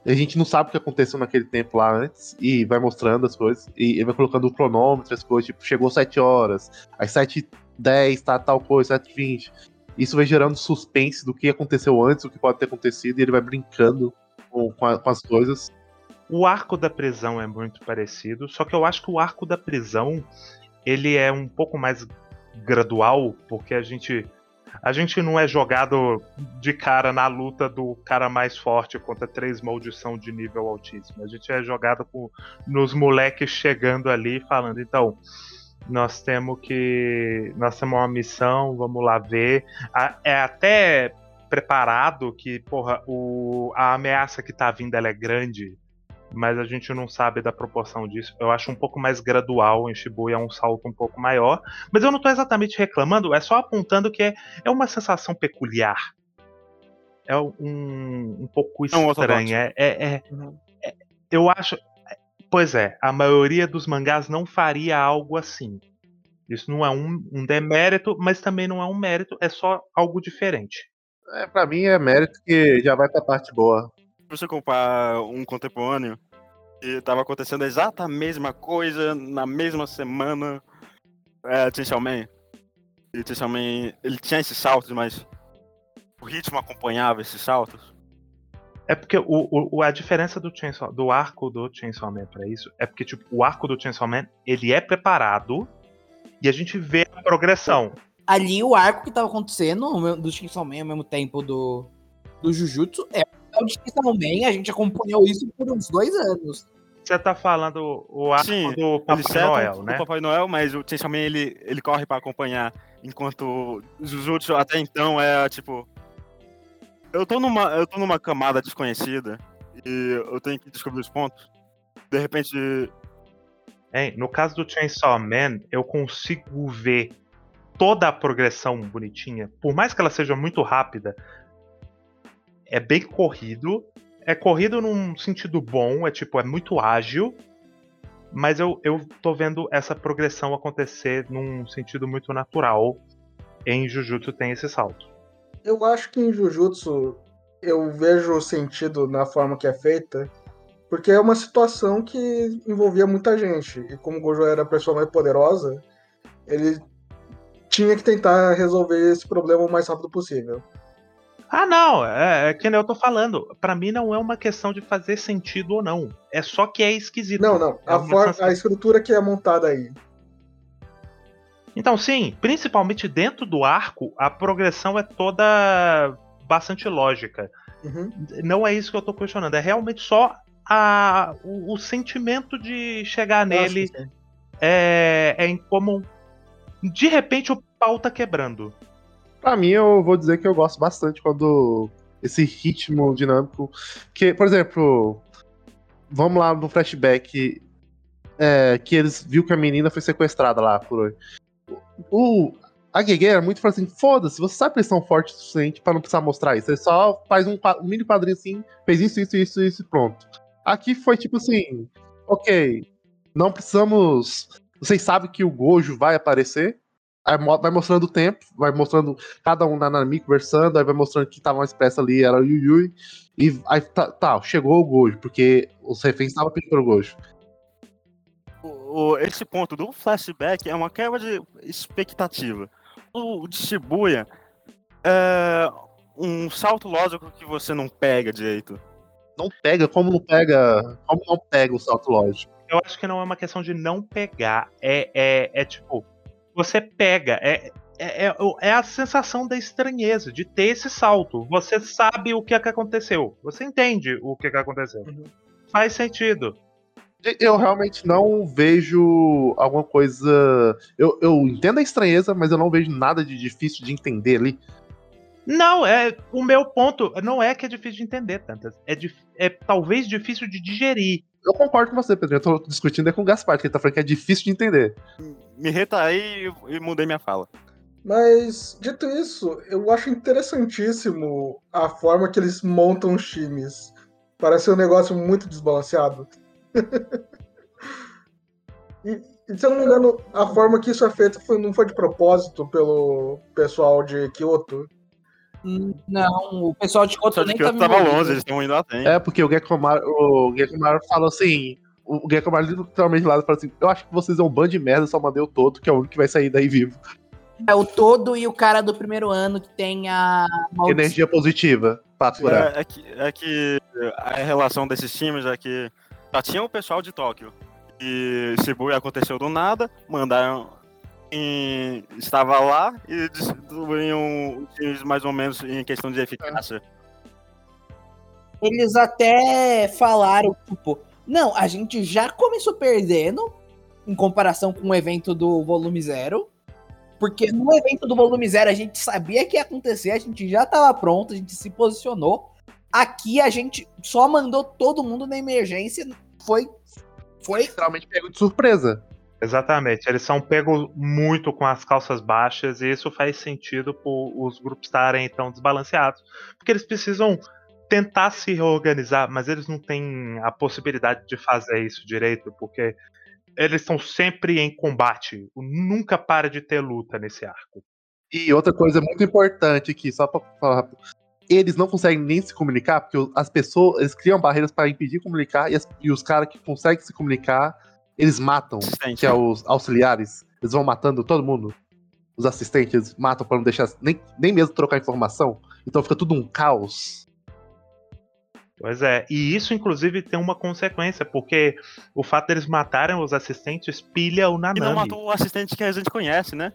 Speaker 2: A gente não sabe o que aconteceu naquele tempo lá antes, e vai mostrando as coisas, e ele vai colocando o cronômetro, as coisas, tipo, chegou 7 horas, às 7h10 tá tal coisa, 7h20. Isso vai gerando suspense do que aconteceu antes, o que pode ter acontecido, e ele vai brincando com, com a- com as coisas.
Speaker 5: O arco da prisão é muito parecido, só que eu acho que o arco da prisão ele é um pouco mais gradual, porque a gente a gente não é jogado de cara na luta do cara mais forte contra três maldição de nível altíssimo. A gente é jogado com, nos moleques chegando ali falando, então, nós temos que. Nós temos uma missão, vamos lá ver. É até preparado que, porra, o, a ameaça que tá vindo é grande mas a gente não sabe da proporção disso. Eu acho um pouco mais gradual em Shibuya, é um salto um pouco maior. Mas eu não tô exatamente reclamando, é só apontando que é, é uma sensação peculiar. É um, um pouco
Speaker 4: É um
Speaker 5: estranha. É, é- é-
Speaker 1: Uhum.
Speaker 5: é- eu acho. Pois é, a maioria dos mangás não faria algo assim. Isso não é um, um demérito, mas também não é um mérito, é só algo diferente.
Speaker 2: É, pra mim é mérito que já vai pra parte boa.
Speaker 4: Se você comparar um contemporâneo e tava acontecendo a exata mesma coisa na mesma semana, é, Chainsaw Man. E Chainsaw Man, ele tinha esses saltos, mas o ritmo acompanhava esses saltos.
Speaker 5: É porque o, o- a diferença do, Chainsaw, do arco do Chainsaw Man pra isso é porque tipo, o arco do Chainsaw Man ele é preparado e a gente vê a progressão.
Speaker 3: Ali o arco que tava acontecendo do Chainsaw Man ao mesmo tempo do, do Jujutsu é o Chainsaw Man, a gente acompanhou isso por uns dois anos.
Speaker 5: Você tá falando o arco
Speaker 4: Sim,
Speaker 5: do
Speaker 4: Ele
Speaker 5: Papai Noel,
Speaker 4: o
Speaker 5: né?
Speaker 4: Papai Noel, mas o Chainsaw Man, ele, ele corre pra acompanhar, enquanto o Jujutsu até então é tipo... Eu tô numa, eu tô numa camada desconhecida e eu tenho que descobrir os pontos. De repente,
Speaker 5: Hein, no caso do Chainsaw Man, eu consigo ver toda a progressão bonitinha, por mais que ela seja muito rápida, é bem corrido. É corrido num sentido bom, é tipo, é muito ágil. Mas eu, eu tô vendo essa progressão acontecer num sentido muito natural. Em Jujutsu tem esse salto.
Speaker 1: Eu acho que em Jujutsu eu vejo o sentido na forma que é feita, porque é uma situação que envolvia muita gente. E como o Gojo era a pessoa mais poderosa, ele tinha que tentar resolver esse problema o mais rápido possível.
Speaker 5: Ah, não, é, é que nem eu tô falando. Pra mim não é uma questão de fazer sentido ou não. É só que é esquisito.
Speaker 1: Não, não.
Speaker 5: É
Speaker 1: A, a estrutura que é montada aí.
Speaker 5: Então, sim, principalmente dentro do arco, a progressão é toda bastante lógica.
Speaker 1: Uhum.
Speaker 5: Não é isso que eu tô questionando, é realmente só a, o, o sentimento de chegar nele
Speaker 1: que sim.
Speaker 5: é, é incomum. De repente o pau tá quebrando.
Speaker 2: Pra mim, eu vou dizer que eu gosto bastante quando esse ritmo dinâmico. Que, por exemplo, vamos lá no flashback é, que eles viu que a menina foi sequestrada lá por. O, a Gege era muito assim: foda-se, você sabe que eles são fortes o suficiente pra não precisar mostrar isso. Ele só faz um, um mini quadrinho assim, fez isso, isso, isso, isso e pronto. Aqui foi tipo assim: ok, não precisamos Vocês sabem que o Gojo vai aparecer. Vai mostrando o tempo, vai mostrando cada um na Nami conversando, aí vai mostrando que tava mais expressa ali, era o Yu Yu. E aí tá, tá, chegou o Gojo, porque os reféns estavam pedindo pelo Gojo.
Speaker 4: O- o- esse ponto do flashback é uma quebra de expectativa. O de Shibuya é um salto lógico que você não pega direito.
Speaker 2: Não pega, como não pega. Como não pega o salto lógico?
Speaker 5: Eu acho que não é uma questão de não pegar. É, é, é tipo, você pega. É, é, é, é a sensação da estranheza, de ter esse salto. Você sabe o que é que aconteceu. Você entende o que é que aconteceu.
Speaker 1: Uhum.
Speaker 5: Faz sentido.
Speaker 2: Eu realmente não vejo alguma coisa. Eu, eu entendo a estranheza, mas eu não vejo nada de difícil de entender ali.
Speaker 5: Não, é o meu ponto não é que é difícil de entender, tantas. É, dif- é talvez difícil de digerir.
Speaker 2: Eu concordo com você, Pedro. Eu tô discutindo é com o Gaspar, que ele tá falando que é difícil de entender.
Speaker 4: Me retraí e, e mudei minha fala.
Speaker 1: Mas, dito isso, eu acho interessantíssimo a forma que eles montam os times. Parece um negócio muito desbalanceado. e, e, se eu não me engano, a forma que isso é feito foi- não foi de propósito pelo pessoal de Kyoto.
Speaker 3: Não, o pessoal de
Speaker 4: de
Speaker 3: nem
Speaker 4: que eu
Speaker 3: tá
Speaker 4: tava longe, eles estão indo até.
Speaker 2: É, porque o Gekkomaru, o Gekkomaru falou assim. O Gekkomaru literalmente lá falou assim: Eu acho que vocês é um bando de merda, só mandei o todo, que é o único que vai sair daí vivo.
Speaker 3: É o todo e o cara do primeiro ano que tem a maldição.
Speaker 2: Energia positiva pra aturar.
Speaker 4: É, é que, é que a relação desses times é que já tinha o pessoal de Tóquio. E Shibuya aconteceu do nada, mandaram. em- estava lá e distribuíam os times mais ou menos em questão de eficácia.
Speaker 3: Eles até falaram, tipo, não, a gente já começou perdendo em comparação com o evento do volume zero. Porque no evento do volume zero a gente sabia que ia acontecer, a gente já tava pronto, a gente se posicionou. Aqui a gente só mandou todo mundo na emergência. Foi. Foi.
Speaker 2: Literalmente pego de surpresa.
Speaker 5: Exatamente. Eles são pegos muito com as calças baixas e isso faz sentido por os grupos estarem tão desbalanceados. Porque eles precisam tentar se reorganizar, mas eles não têm a possibilidade de fazer isso direito, porque eles estão sempre em combate. Nunca para de ter luta nesse arco.
Speaker 2: E outra coisa muito importante aqui, só pra falar rápido. Eles não conseguem nem se comunicar, porque as pessoas, eles criam barreiras para impedir comunicar, e, as- e os caras que conseguem se comunicar, eles matam,
Speaker 4: Assistente.
Speaker 2: que é os auxiliares. Eles vão matando todo mundo. Os assistentes eles matam pra não deixar nem, nem mesmo trocar informação. Então fica tudo um caos.
Speaker 5: Pois é, e isso inclusive tem uma consequência, porque o fato deles matarem os assistentes pilha o
Speaker 4: E não
Speaker 5: Nanami.
Speaker 4: matou o assistente que a gente conhece, né?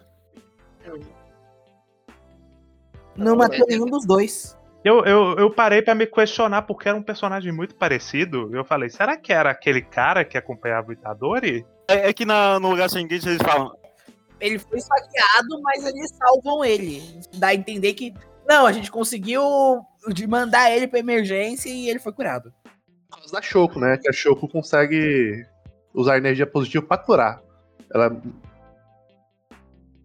Speaker 3: Não matou nenhum dos dois.
Speaker 5: Eu, eu, eu parei pra me questionar porque era um personagem muito parecido. Eu falei, será que era aquele cara que acompanhava o Itadori?
Speaker 4: É, é que na- no lugar sem eles falam.
Speaker 3: Ele foi esfaqueado, mas eles salvam ele. Dá a entender que. Não, a gente conseguiu de mandar ele pra emergência e ele foi curado.
Speaker 2: Por causa da Shoko, né? Que a Shoko consegue usar energia positiva pra curar. Ela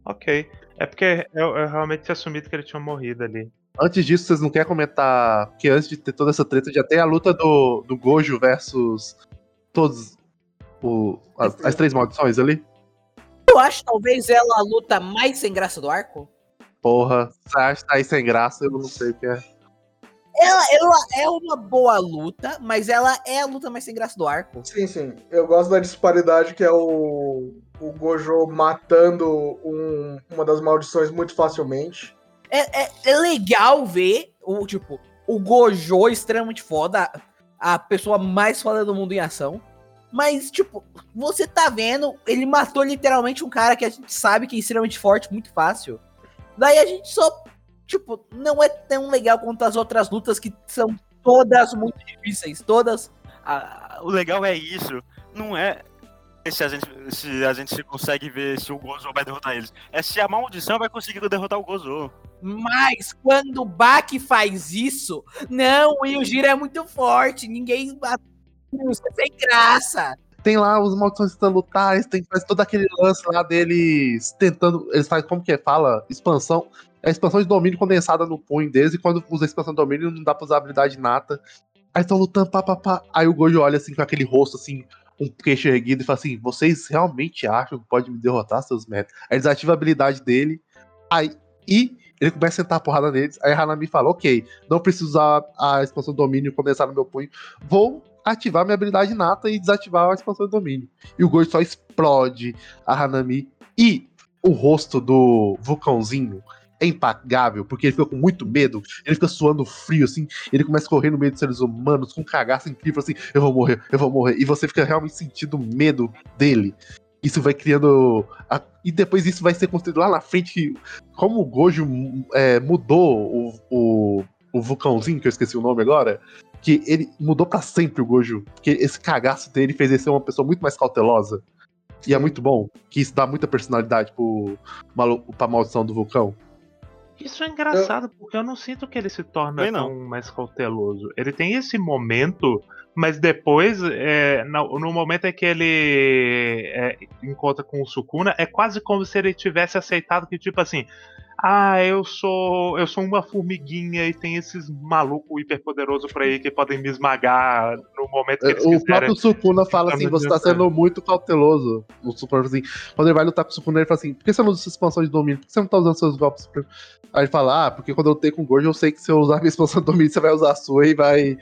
Speaker 5: Ok. É porque eu, eu realmente tinha assumido que ele tinha morrido ali.
Speaker 2: Antes disso, vocês não querem comentar que antes de ter toda essa treta já tem a luta do, do Gojo versus todos o- as, as três maldições ali?
Speaker 3: Eu acho talvez ela a luta mais sem graça do arco.
Speaker 2: Porra, você acha que tá aí sem graça? Eu não sei o que é.
Speaker 3: Ela, ela é uma boa luta, mas ela é a luta mais sem graça do arco.
Speaker 1: Sim, sim. Eu gosto da disparidade que é o, o Gojo matando um- uma das maldições muito facilmente.
Speaker 3: É, é, é legal ver o tipo, o Gojo extremamente foda, a, a pessoa mais foda do mundo em ação. Mas, tipo, você tá vendo, ele matou literalmente um cara que a gente sabe que é extremamente forte, muito fácil. Daí a gente só, tipo, não é tão legal quanto as outras lutas que são todas muito difíceis, todas.
Speaker 4: "Ah, o legal é isso. Não é se a gente se a gente consegue ver se o Gozo vai derrotar eles. É se a maldição vai conseguir derrotar o Gozo.
Speaker 3: Mas quando o Baki faz isso, não, o Yujiro é muito forte, ninguém bate isso, é sem graça.
Speaker 2: Tem lá os maldições tentando lutar, eles têm faz todo aquele lance lá deles tentando. Eles fazem como que é? Fala? Expansão. É expansão de domínio condensada no punho deles, e quando usa a expansão de domínio não dá pra usar habilidade nata. Aí estão lutando, pá, pá, pá. Aí o Gojo olha assim com aquele rosto assim, um queixo erguido e fala assim: vocês realmente acham que pode me derrotar, seus merda? Aí desativa a habilidade dele. Aí, e ele começa a sentar a porrada neles. Aí a Hanami fala: Ok, não preciso usar a expansão do domínio condensar no meu punho. Vou ativar minha habilidade nata e desativar a expansão do domínio. E o Gojo só explode a Hanami. E o rosto do vulcãozinho é impagável, porque ele fica com muito medo, ele fica suando frio, assim, ele começa a correr no meio dos seres humanos, com cagaço incrível, assim, eu vou morrer, eu vou morrer, e você fica realmente sentindo medo dele. Isso vai criando. a- E depois isso vai ser construído lá na frente, como o Gojo é, mudou o, o, o vulcãozinho, que eu esqueci o nome agora, que ele mudou pra sempre o Gojo, porque esse cagaço dele fez ele ser uma pessoa muito mais cautelosa. E é muito bom, que isso dá muita personalidade pro, pra maldição do vulcão.
Speaker 5: Isso é engraçado, porque eu não sinto que ele se torna tão mais cauteloso. Ele tem esse momento, mas depois, é, no, no momento em que ele é, encontra com o Sukuna, é quase como se ele tivesse aceitado que, tipo assim, ah, eu sou. Eu sou uma formiguinha e tem esses malucos hiperpoderosos por aí que podem me esmagar no momento que eles
Speaker 2: O
Speaker 5: quiserem.
Speaker 2: próprio Sukuna fala
Speaker 5: Tá
Speaker 2: assim: você tá sendo muito cauteloso. O Sukuna fala assim, quando ele vai lutar com o Sukuna, ele fala assim: por que você não usa sua expansão de domínio? Por que você não tá usando seus golpes? supremos?" Aí ele fala: ah, porque quando eu lutei com o Gojo, eu sei que se eu usar minha expansão de domínio, você vai usar a sua e vai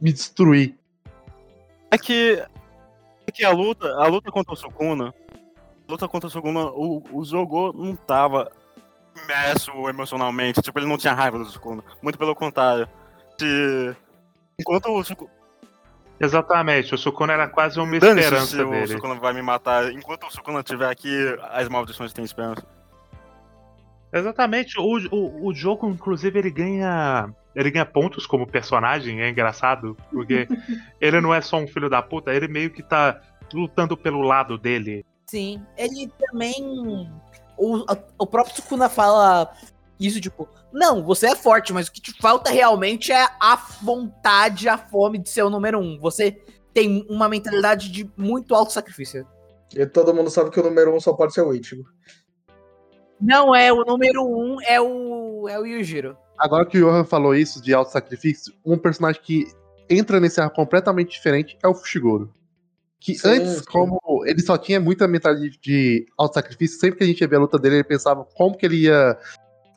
Speaker 2: me destruir.
Speaker 4: É que, é que a luta, a luta contra o Sukuna, a luta contra o Sukuna, o, o Zogo não tava imerso emocionalmente, tipo, ele não tinha raiva do Sukuna. Muito pelo contrário. Se, enquanto o Sukuna.
Speaker 5: Exatamente, o Sukuna era quase uma
Speaker 4: Dane-se
Speaker 5: esperança
Speaker 4: se o
Speaker 5: dele.
Speaker 4: Sukuna vai me matar. Enquanto o Sukuna estiver aqui, as maldições têm esperança.
Speaker 5: Exatamente, o, o, o jogo, inclusive, ele ganha. Ele ganha pontos como personagem, é engraçado, porque ele não é só um filho da puta, ele meio que tá lutando pelo lado dele.
Speaker 3: Sim, ele também. O, o próprio Sukuna fala isso, tipo, não, você é forte, mas o que te falta realmente é a vontade, a fome de ser o número um. Você tem uma mentalidade de muito alto sacrifício.
Speaker 1: E todo mundo sabe que o número um só pode ser o Ichigo.
Speaker 3: Não é o número um, é o. é o Yujiro.
Speaker 2: Agora que o Johan falou isso de auto-sacrifício, um personagem que entra nesse ar completamente diferente é o Fushiguro. Que
Speaker 1: Sim,
Speaker 2: antes,
Speaker 1: sim.
Speaker 2: como ele só tinha muita mentalidade de auto-sacrifício, sempre que a gente ia ver a luta dele, ele pensava como que ele ia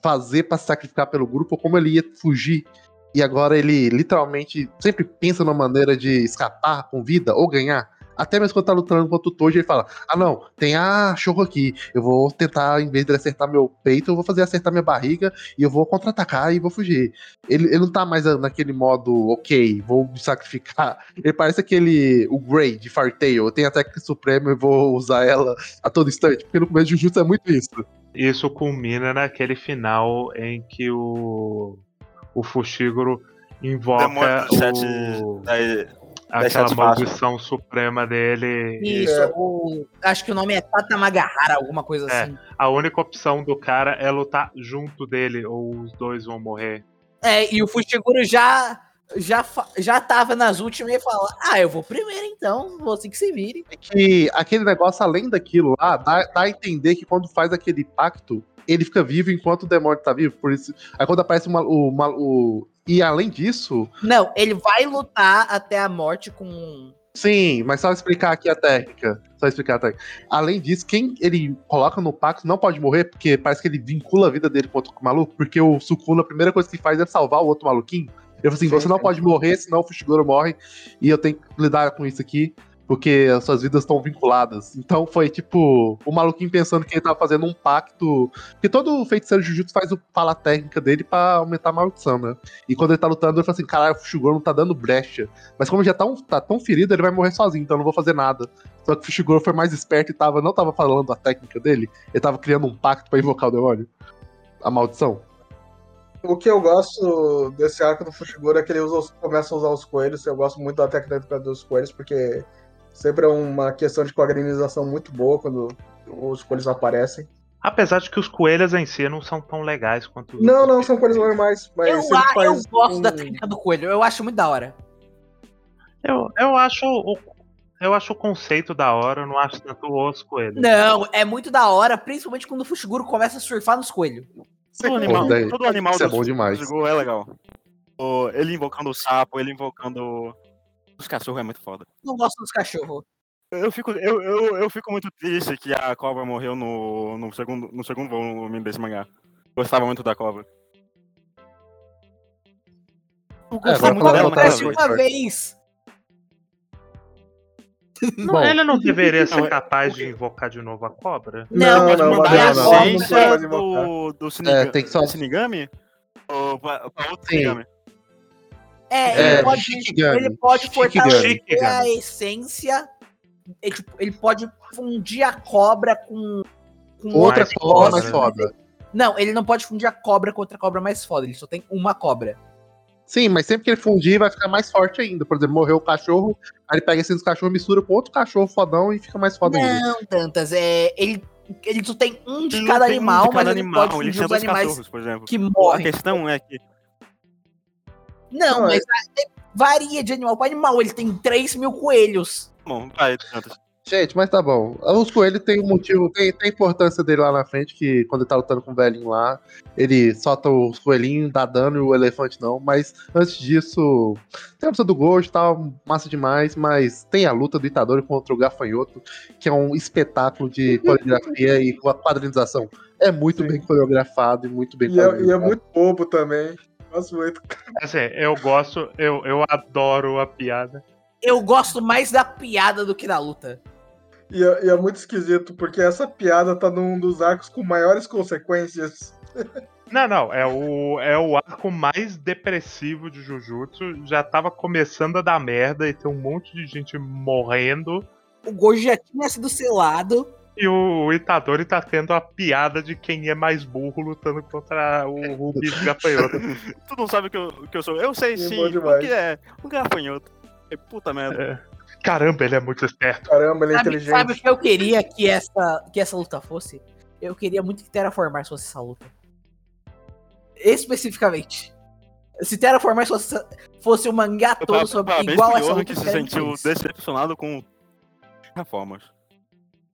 Speaker 2: fazer pra se sacrificar pelo grupo, ou como ele ia fugir. E agora ele literalmente sempre pensa numa maneira de escapar com vida ou ganhar. Até mesmo quando tá lutando contra o Toji, ele fala: Ah, não, tem a Shoujo aqui. Eu vou tentar, em vez de acertar meu peito, eu vou fazer acertar minha barriga e eu vou contra-atacar e vou fugir. Ele, ele não tá mais naquele modo, ok, vou me sacrificar. Ele parece aquele, o Grey de Fartail. Eu tenho a técnica suprema e vou usar ela a todo instante. Porque no começo de Jujutsu é muito isso.
Speaker 5: Isso culmina naquele final em que o, o Fushiguro invoca
Speaker 4: Demônio
Speaker 5: o,
Speaker 4: Daí,
Speaker 5: aquela maldição suprema dele.
Speaker 3: Isso,
Speaker 1: É.
Speaker 3: o, acho que o nome é Tatamagahara, alguma coisa
Speaker 5: É.
Speaker 3: assim.
Speaker 5: a única opção do cara é lutar junto dele, ou os dois vão morrer.
Speaker 3: É, e o Fushiguro já, já, já tava nas últimas e fala: Ah, eu vou primeiro então, você que se vire.
Speaker 2: É que aquele negócio, além daquilo lá, dá, dá a entender que quando faz aquele pacto, ele fica vivo enquanto o demônio tá vivo. Por isso. Aí quando aparece uma, o, uma- o. E além disso,
Speaker 3: Não, ele vai lutar até a morte com.
Speaker 2: Sim, mas só explicar aqui a técnica. Só explicar a técnica. Além disso, quem ele coloca no pacto não pode morrer, porque parece que ele vincula a vida dele com outro maluco, porque o Sukuna, a primeira coisa que faz é salvar o outro maluquinho. Ele falou assim:
Speaker 1: Sim,
Speaker 2: você não pode morrer, senão o Fushiguro morre, e eu tenho que lidar com isso aqui, porque as suas vidas estão vinculadas. Então foi tipo, o maluquinho pensando que ele tava fazendo um pacto. Porque todo feiticeiro Jujutsu faz o fala técnica dele pra aumentar a maldição, né? E quando ele tá lutando, ele fala assim: caralho, o Fushiguro não tá dando brecha. Mas como já tá, um- tá tão ferido, ele vai morrer sozinho, então eu não vou fazer nada. Só que o Fushiguro foi mais esperto e tava, não tava falando a técnica dele, ele tava criando um pacto pra invocar o demônio. A maldição.
Speaker 1: O que eu gosto desse arco do Fushiguro é que ele usa começa a usar os coelhos. Eu gosto muito da técnica dos coelhos, porque sempre é uma questão de quadrinização muito boa quando os coelhos aparecem.
Speaker 5: Apesar de que os coelhos em si não são tão legais quanto os
Speaker 1: Não, não, são coelhos normais, mas
Speaker 3: Eu, a- eu gosto
Speaker 1: um-
Speaker 3: da técnica do coelho, eu acho muito da hora.
Speaker 5: Eu, eu acho o, eu acho o conceito da hora, eu não acho tanto os coelhos.
Speaker 3: Não, é muito da hora, principalmente quando o Fushiguro começa a surfar nos coelhos.
Speaker 4: todo animal, todo animal
Speaker 2: isso é bom demais.
Speaker 4: Fushiguro é legal. Ele invocando o sapo, ele invocando os cachorros é muito foda.
Speaker 3: Não gosto dos cachorros.
Speaker 4: Eu fico, eu, eu, eu fico muito triste que a cobra morreu no, no, segundo, no segundo volume desse mangá. Gostava muito da cobra. Eu
Speaker 2: É,
Speaker 4: gostava
Speaker 2: agora
Speaker 4: muito dela
Speaker 2: da
Speaker 4: naquela
Speaker 3: Acontece
Speaker 2: Cobra.
Speaker 4: vez.
Speaker 3: uma vez.
Speaker 5: Não,
Speaker 2: Bom,
Speaker 5: ele não deveria ser
Speaker 4: Não, é-
Speaker 5: capaz de invocar de novo a cobra?
Speaker 1: Não, não,
Speaker 3: uma é a
Speaker 1: não,
Speaker 3: cobra,
Speaker 1: não,
Speaker 3: é
Speaker 1: pode invocar.
Speaker 4: do, do
Speaker 2: É,
Speaker 4: Shinigami,
Speaker 2: tem que só-
Speaker 4: Shinigami? Ou pra, pra outro
Speaker 2: Sim.
Speaker 4: Shinigami?
Speaker 3: É,
Speaker 2: É,
Speaker 3: ele pode,
Speaker 2: Shikigami.
Speaker 3: ele pode fortalecer a essência. é, tipo, ele pode fundir a cobra com, com
Speaker 2: outra
Speaker 5: mais
Speaker 2: cobra mais foda.
Speaker 3: Não, ele não pode fundir a cobra com outra cobra mais foda. Ele só tem uma cobra.
Speaker 2: Sim, mas sempre que ele fundir, vai ficar mais forte ainda. Por exemplo, morreu o cachorro, aí ele pega esse dos cachorros, mistura com outro cachorro fodão e fica mais foda ainda.
Speaker 3: Não, tantas. É, ele, ele só tem um de
Speaker 4: Ele
Speaker 3: cada
Speaker 4: não tem um
Speaker 3: animal,
Speaker 4: de cada
Speaker 3: mas ele
Speaker 4: animal,
Speaker 3: pode
Speaker 4: ele
Speaker 3: fundir
Speaker 4: tinha
Speaker 3: os
Speaker 4: dois
Speaker 3: animais
Speaker 4: cachorros, por exemplo.
Speaker 3: que
Speaker 4: A
Speaker 3: morrem.
Speaker 4: questão é que
Speaker 3: Não,
Speaker 1: Não,
Speaker 3: mas é- varia de animal para animal. Ele tem 3 mil coelhos.
Speaker 4: Bom, vai, Dantas.
Speaker 2: Gente, mas tá bom. Os coelhos tem um motivo, tem, tem a importância dele lá na frente, que quando ele tá lutando com o velhinho lá, ele solta os coelhinhos, dá dano e o elefante não. Mas antes disso, tem a luta do Gojo e tal, massa demais, mas tem a luta do Itadori contra o Gafanhoto, que é um espetáculo de coreografia e quadrinização. É muito
Speaker 1: Sim.
Speaker 2: bem coreografado e muito bem
Speaker 1: E é, e é muito bobo também. Gosto muito.
Speaker 5: Assim, eu gosto, eu, eu adoro a piada.
Speaker 3: Eu gosto mais da piada do que da luta.
Speaker 1: E é, e é muito esquisito, porque essa piada tá num dos arcos com maiores consequências.
Speaker 5: Não, não, é o, é o arco mais depressivo de Jujutsu. Já tava começando a dar merda e tem um monte de gente morrendo.
Speaker 3: O Gojo já tinha sido selado.
Speaker 5: E o Itadori tá tendo a piada de quem é mais burro lutando contra o, bicho gafanhoto.
Speaker 4: Tu não sabe o que eu, o que eu sou. Eu sei
Speaker 1: Sim,
Speaker 4: sim.
Speaker 1: bom
Speaker 4: O que é? Um gafanhoto. É puta merda.
Speaker 5: Caramba, ele é muito esperto.
Speaker 1: Caramba, ele é
Speaker 3: Sabe,
Speaker 1: inteligente.
Speaker 3: sabe o que eu queria que essa, que essa luta fosse? Eu queria muito que Terraformars fosse essa luta. Especificamente. Se Terraformars fosse, fosse um mangá todo sobre, igual
Speaker 4: pro
Speaker 3: essa luta,
Speaker 4: que se sentiu decepcionado com reformas.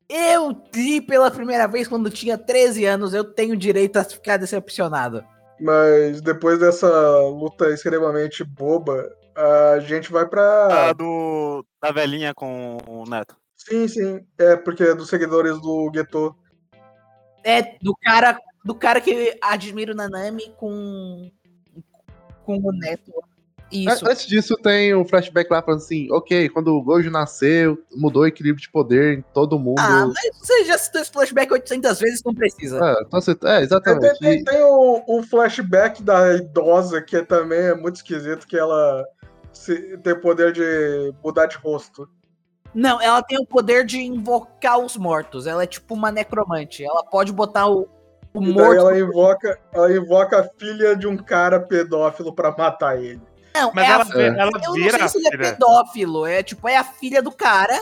Speaker 3: Eu li pela primeira vez quando tinha 13 anos, eu tenho direito a ficar decepcionado.
Speaker 1: Mas depois dessa luta extremamente boba, a gente vai pra.
Speaker 4: A do. Da velhinha com o Neto.
Speaker 1: Sim, sim. É, porque é dos seguidores do Geto.
Speaker 3: É, do cara, do cara que admira o Nanami com, com o Neto. Isso.
Speaker 2: An- Antes disso, tem um flashback lá falando assim: ok, quando o Gojo nasceu, mudou o equilíbrio de poder em todo mundo.
Speaker 3: Ah, mas você já citou esse flashback 800 vezes, não precisa.
Speaker 2: É, então você- é,
Speaker 1: Tem, tem,
Speaker 2: exatamente.
Speaker 1: tem, tem o, o flashback da idosa, que também é muito esquisito, que ela se- tem o poder de mudar de rosto.
Speaker 3: Não, ela tem o poder de invocar os mortos. Ela é tipo uma necromante. Ela pode botar o, o
Speaker 1: E daí
Speaker 3: morto.
Speaker 1: ela invoca, ela invoca a filha de um cara pedófilo pra matar ele.
Speaker 3: Não,
Speaker 5: Mas
Speaker 3: é
Speaker 5: ela,
Speaker 3: a...
Speaker 5: ela
Speaker 3: Eu não
Speaker 5: vira
Speaker 3: sei
Speaker 5: a
Speaker 3: se ele é pedófilo. É tipo, é a filha do cara.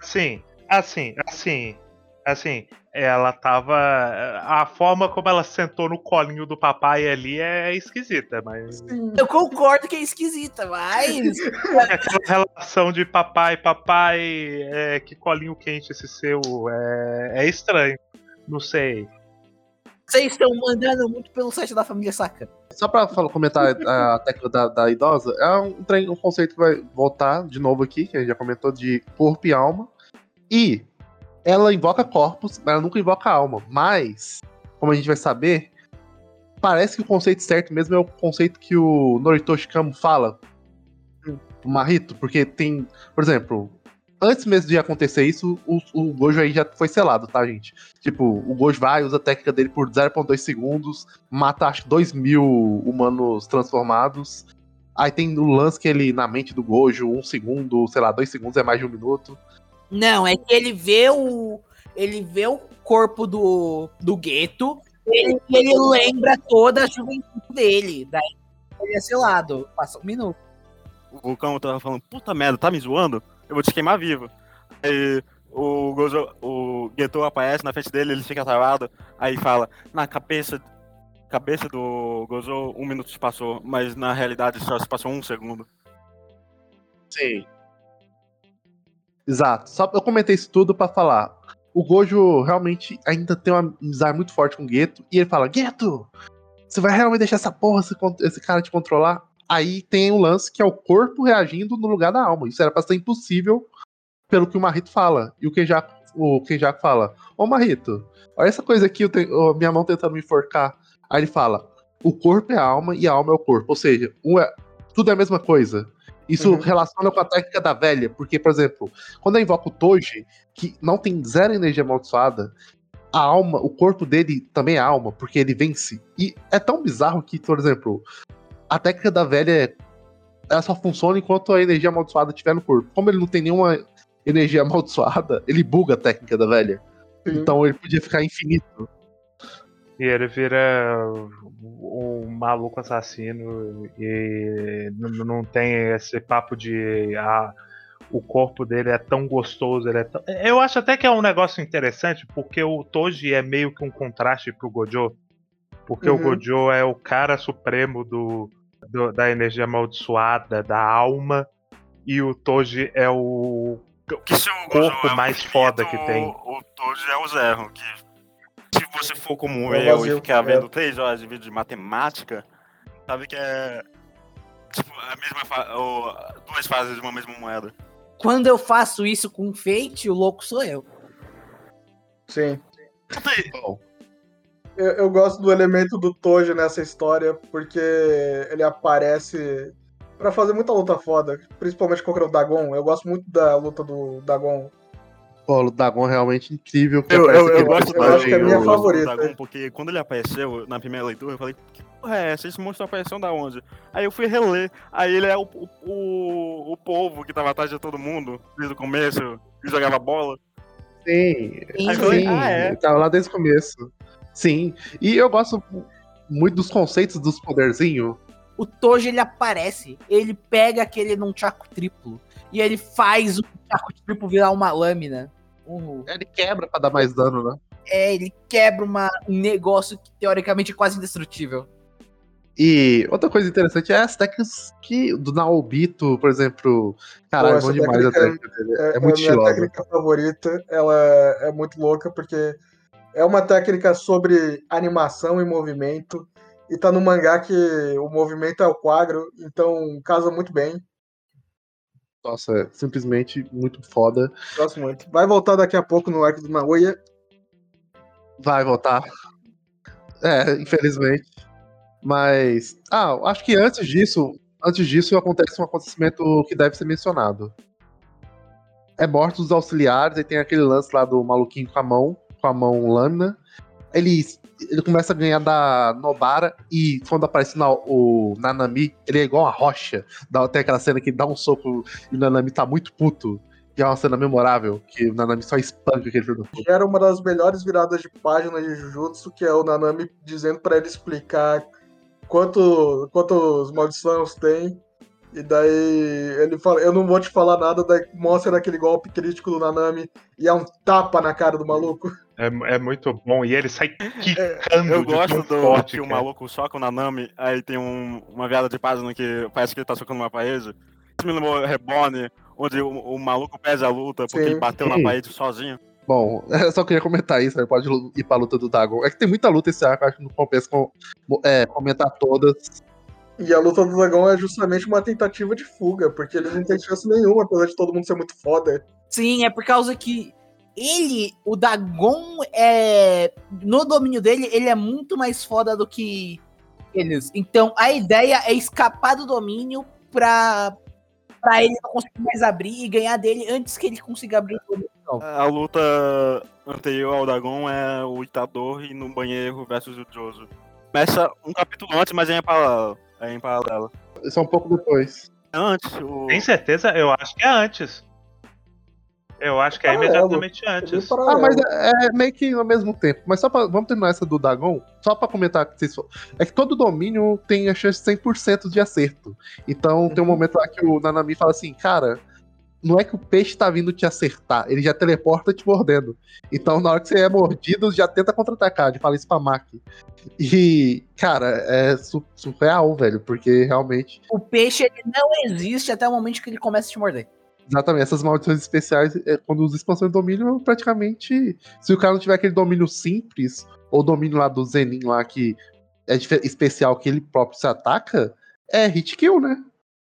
Speaker 5: Assim, assim, assim, assim, ela tava. A forma como ela sentou no colinho do papai ali é esquisita, mas.
Speaker 1: Sim.
Speaker 3: Eu concordo que é esquisita, mas.
Speaker 5: Aquela relação de papai, papai, é, que colinho quente esse seu, é, é estranho. Não sei.
Speaker 3: Vocês estão mandando muito pelo site da família Saca.
Speaker 2: Só pra falar, comentar a técnica da, da idosa, é um, trem- um conceito que vai voltar de novo aqui, que a gente já comentou, de corpo e alma. E ela invoca corpos, mas ela nunca invoca alma. Mas, como a gente vai saber, parece que o conceito certo mesmo é o conceito que o Noritoshi Kamo fala, o Marito, porque tem, por exemplo, antes mesmo de acontecer isso, o, o Gojo aí já foi selado, tá, gente? Tipo, o Gojo vai, usa a técnica dele por 0.2 segundos, mata acho que 2 mil humanos transformados. Aí tem o lance que ele, na mente do Gojo, um segundo, sei lá, dois segundos é mais de um minuto.
Speaker 3: Não, é que ele vê o. Ele vê o corpo do, do gueto. Ele, ele lembra toda a juventude dele. Daí ele é selado. Passa um minuto.
Speaker 4: O vulcão tava falando, puta merda, tá me zoando? Eu vou te queimar vivo. Aí o Gozo, o Geto aparece na frente dele, ele fica travado, aí fala, na cabeça. Cabeça do Gozo, um minuto se passou, mas na realidade só se passou um segundo.
Speaker 2: Sim. Exato. Só eu comentei isso tudo pra falar. O Gojo realmente ainda tem uma amizade muito forte com o Gueto. E ele fala: Gueto, você vai realmente deixar essa porra, esse, esse cara te controlar? Aí tem um lance que é o corpo reagindo no lugar da alma. Isso era pra ser impossível pelo que o Marrito fala. E o Kenjaku, o Kenjaku fala: Ô Marrito, olha essa coisa aqui, eu tenho, ó, minha mão tentando me enforcar. Aí ele fala: o corpo é a alma e a alma é o corpo. Ou seja, um é, tudo é a mesma coisa. Isso
Speaker 1: Uhum.
Speaker 2: relaciona com a técnica da velha, porque, por exemplo, quando eu invoco o Toji, que não tem zero energia amaldiçoada, a alma, o corpo dele também é alma, porque ele vence. E é tão bizarro que, por exemplo, a técnica da velha é, ela só funciona enquanto a energia amaldiçoada estiver no corpo. Como ele não tem nenhuma energia amaldiçoada, ele buga a técnica da velha.
Speaker 1: Sim.
Speaker 2: Então ele podia ficar infinito.
Speaker 5: E ele vira um maluco assassino e não, tem esse papo de ah, o corpo dele é tão gostoso, ele é tão... Eu acho até que é um negócio interessante, porque o Toji é meio que um contraste pro Gojo. Porque o
Speaker 1: Uhum.
Speaker 5: Gojo é o cara supremo do, do- da energia amaldiçoada, da alma, e o Toji é o.
Speaker 4: Que se o
Speaker 5: corpo
Speaker 4: é o
Speaker 5: mais
Speaker 4: infinito,
Speaker 5: foda que tem.
Speaker 4: O, o Toji é o zero. Que se você for como
Speaker 1: É
Speaker 4: eu
Speaker 1: vazio,
Speaker 4: e ficar
Speaker 1: é.
Speaker 4: vendo três horas de vídeo de matemática, sabe que é. Tipo, a mesma fa- ou, duas fases de uma mesma moeda.
Speaker 3: Quando eu faço isso com Fate, o louco sou eu.
Speaker 1: Sim.
Speaker 2: Bom,
Speaker 1: Eu, eu gosto do elemento do Toji nessa história, porque ele aparece pra fazer muita luta foda, principalmente contra o Dagon. Eu gosto muito da luta do Dagon.
Speaker 2: Pô, o Dagon é realmente incrível. que
Speaker 4: Eu, eu, eu gosto
Speaker 1: eu acho que é a
Speaker 4: eu
Speaker 1: minha
Speaker 4: gosto do
Speaker 1: favorita.
Speaker 4: Dagon, porque quando ele apareceu na primeira leitura, eu falei, que porra é essa? Esse monstro apareceu da onde? Aí eu fui reler, aí ele é o, o, o, o povo que tava atrás de todo mundo, desde o começo, e jogava bola.
Speaker 2: Sim,
Speaker 3: Sim.
Speaker 4: Eu falei, ah, é?
Speaker 2: ele Tava lá desde o começo. Sim. E eu gosto muito dos conceitos dos poderzinhos.
Speaker 3: O Toji ele aparece, ele pega aquele num chaco triplo e ele faz o chaco triplo virar uma lâmina. Um-
Speaker 2: Ele quebra pra dar mais dano, né?
Speaker 3: é, ele quebra uma, um negócio que teoricamente é quase indestrutível.
Speaker 2: E outra coisa interessante é as técnicas que do Naobito, por exemplo. Caralho, é bom demais a
Speaker 1: técnica
Speaker 2: dele.
Speaker 1: É,
Speaker 2: É,
Speaker 1: é
Speaker 2: muito
Speaker 1: a minha
Speaker 2: estilosa.
Speaker 1: técnica favorita. Ela é muito louca, porque é uma técnica sobre animação e movimento. E tá no mangá que o movimento é o quadro, então casa muito bem.
Speaker 2: Nossa, é simplesmente muito foda.
Speaker 1: Gosto muito. Vai voltar daqui a pouco no arco do Naoya.
Speaker 2: Vai voltar. É, infelizmente. Mas. Ah, acho que antes disso. Antes disso acontece um acontecimento que deve ser mencionado. É mortos os auxiliares, e tem aquele lance lá do maluquinho com a mão, com a mão lâmina. Ele, ele começa a ganhar da Nobara e quando aparece na- o Nanami, ele é igual uma rocha. Dá, tem aquela cena que dá um soco e o Nanami tá muito puto. Que é uma cena memorável, que o Nanami só espanca aquele filho puta.
Speaker 1: Era uma das melhores viradas de página de Jujutsu, que é o Nanami dizendo pra ele explicar quanto, quantos maldições tem. E daí ele fala, eu não vou te falar nada, daí mostra aquele golpe crítico do Nanami e é um tapa na cara do maluco.
Speaker 5: É, é muito bom. E ele sai quicando
Speaker 4: Eu gosto do
Speaker 5: forte
Speaker 4: que o
Speaker 5: é.
Speaker 4: maluco soca o Nanami, aí tem um- uma virada de página que parece que ele tá socando uma parede. Isso me lembrou Reborn, onde o, o maluco perde a luta porque
Speaker 1: Sim.
Speaker 4: ele bateu na
Speaker 2: Sim.
Speaker 4: parede sozinho.
Speaker 2: Bom, eu só queria comentar isso, aí pode ir pra luta do Dagon. É que tem muita luta esse arco, acho que não compensa com, é, comentar todas.
Speaker 1: E a luta do dragão é justamente uma tentativa de fuga, porque ele não tem chance nenhuma, apesar de todo mundo ser muito foda.
Speaker 3: Sim, é por causa que ele, o Dagon, é. No domínio dele, ele é muito mais foda do que eles. Então a ideia é escapar do domínio pra, pra ele não conseguir mais abrir e ganhar dele antes que ele consiga abrir o domínio.
Speaker 4: A luta anterior ao Dagon é o Itadori no banheiro versus o Joso. Começa um capítulo antes, mas é em paralelo. É em paralelo.
Speaker 2: Isso é um pouco depois.
Speaker 4: Antes, o.
Speaker 5: Tem certeza? Eu acho que é antes. Eu acho que é
Speaker 1: Paralelo.
Speaker 5: imediatamente
Speaker 1: É bem
Speaker 5: antes.
Speaker 2: Ah, mas é, é meio que ao mesmo tempo. Mas só pra. Vamos terminar essa do Dagon. Só pra comentar que vocês. É que todo domínio tem a chance de 100% de acerto. Então tem um momento lá que o Nanami fala assim, cara. Não é que o peixe tá vindo te acertar, ele já teleporta te mordendo. Então, na hora que você é mordido, já tenta contra-atacar. Ele fala isso pra Maki. E, cara, é su- surreal, velho, porque realmente
Speaker 3: O peixe ele não existe até o momento que ele começa a te morder.
Speaker 2: Exatamente, essas maldições especiais, é, quando usa expansão de domínio, praticamente. Se o cara não tiver aquele domínio simples, ou domínio lá do Zenin lá que é especial que ele próprio se ataca, é hit kill, né?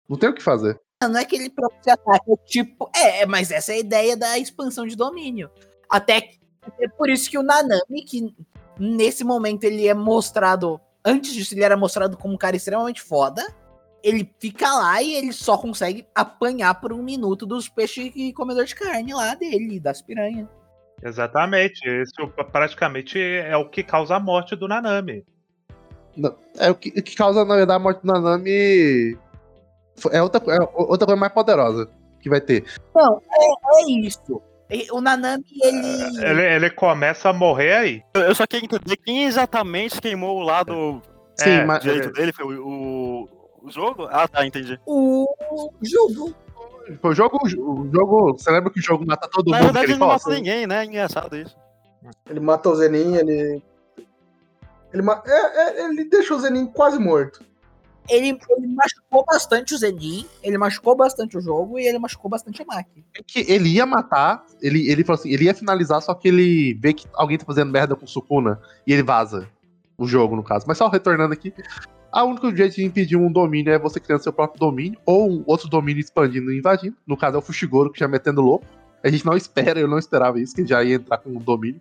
Speaker 2: Não tem o que fazer.
Speaker 3: Não, é que ele próprio se ataca, é tipo. É, mas essa é a ideia da expansão de domínio. Até que- é por isso que o Nanami, que nesse momento ele é mostrado. Antes disso, ele era mostrado como um cara extremamente foda. Ele fica lá e ele só consegue apanhar por um minuto dos peixes e comedor de carne lá dele, das piranhas.
Speaker 5: Exatamente. Isso praticamente é o que causa a morte do Nanami.
Speaker 2: É o que, o que causa, na verdade, a morte do Nanami. É outra, é outra coisa mais poderosa que vai ter.
Speaker 3: Não, é, é isso. O Nanami, ele.
Speaker 5: Ele, ele começa a morrer aí.
Speaker 4: Eu eu só queria entender quem exatamente queimou o lado
Speaker 2: Sim,
Speaker 5: É,
Speaker 2: mas.
Speaker 4: direito dele. Foi o, o, o jogo? Ah, tá, entendi.
Speaker 3: O jogo.
Speaker 2: O jogo, o jogo. Você lembra que o jogo mata todo
Speaker 4: Na
Speaker 2: mundo?
Speaker 4: verdade,
Speaker 2: que
Speaker 4: ele não matou ninguém, né? Engraçado isso.
Speaker 1: Ele mata o Zenin, ele. Ele, ma- é, é, ele deixa o Zenin quase morto.
Speaker 3: Ele, ele machucou bastante o Zenin, ele machucou bastante o jogo e ele machucou bastante a Maki.
Speaker 2: que ele ia matar, ele, ele falou assim, ele ia finalizar, só que ele vê que alguém tá fazendo merda com o Sukuna e ele vaza o jogo, no caso. Mas só retornando aqui, a única jeito de impedir um domínio é você criando seu próprio domínio, ou um outro domínio expandindo e invadindo. No caso é o Fushigoro que já metendo louco. A gente não espera, eu não esperava isso, que ele já ia entrar com um domínio.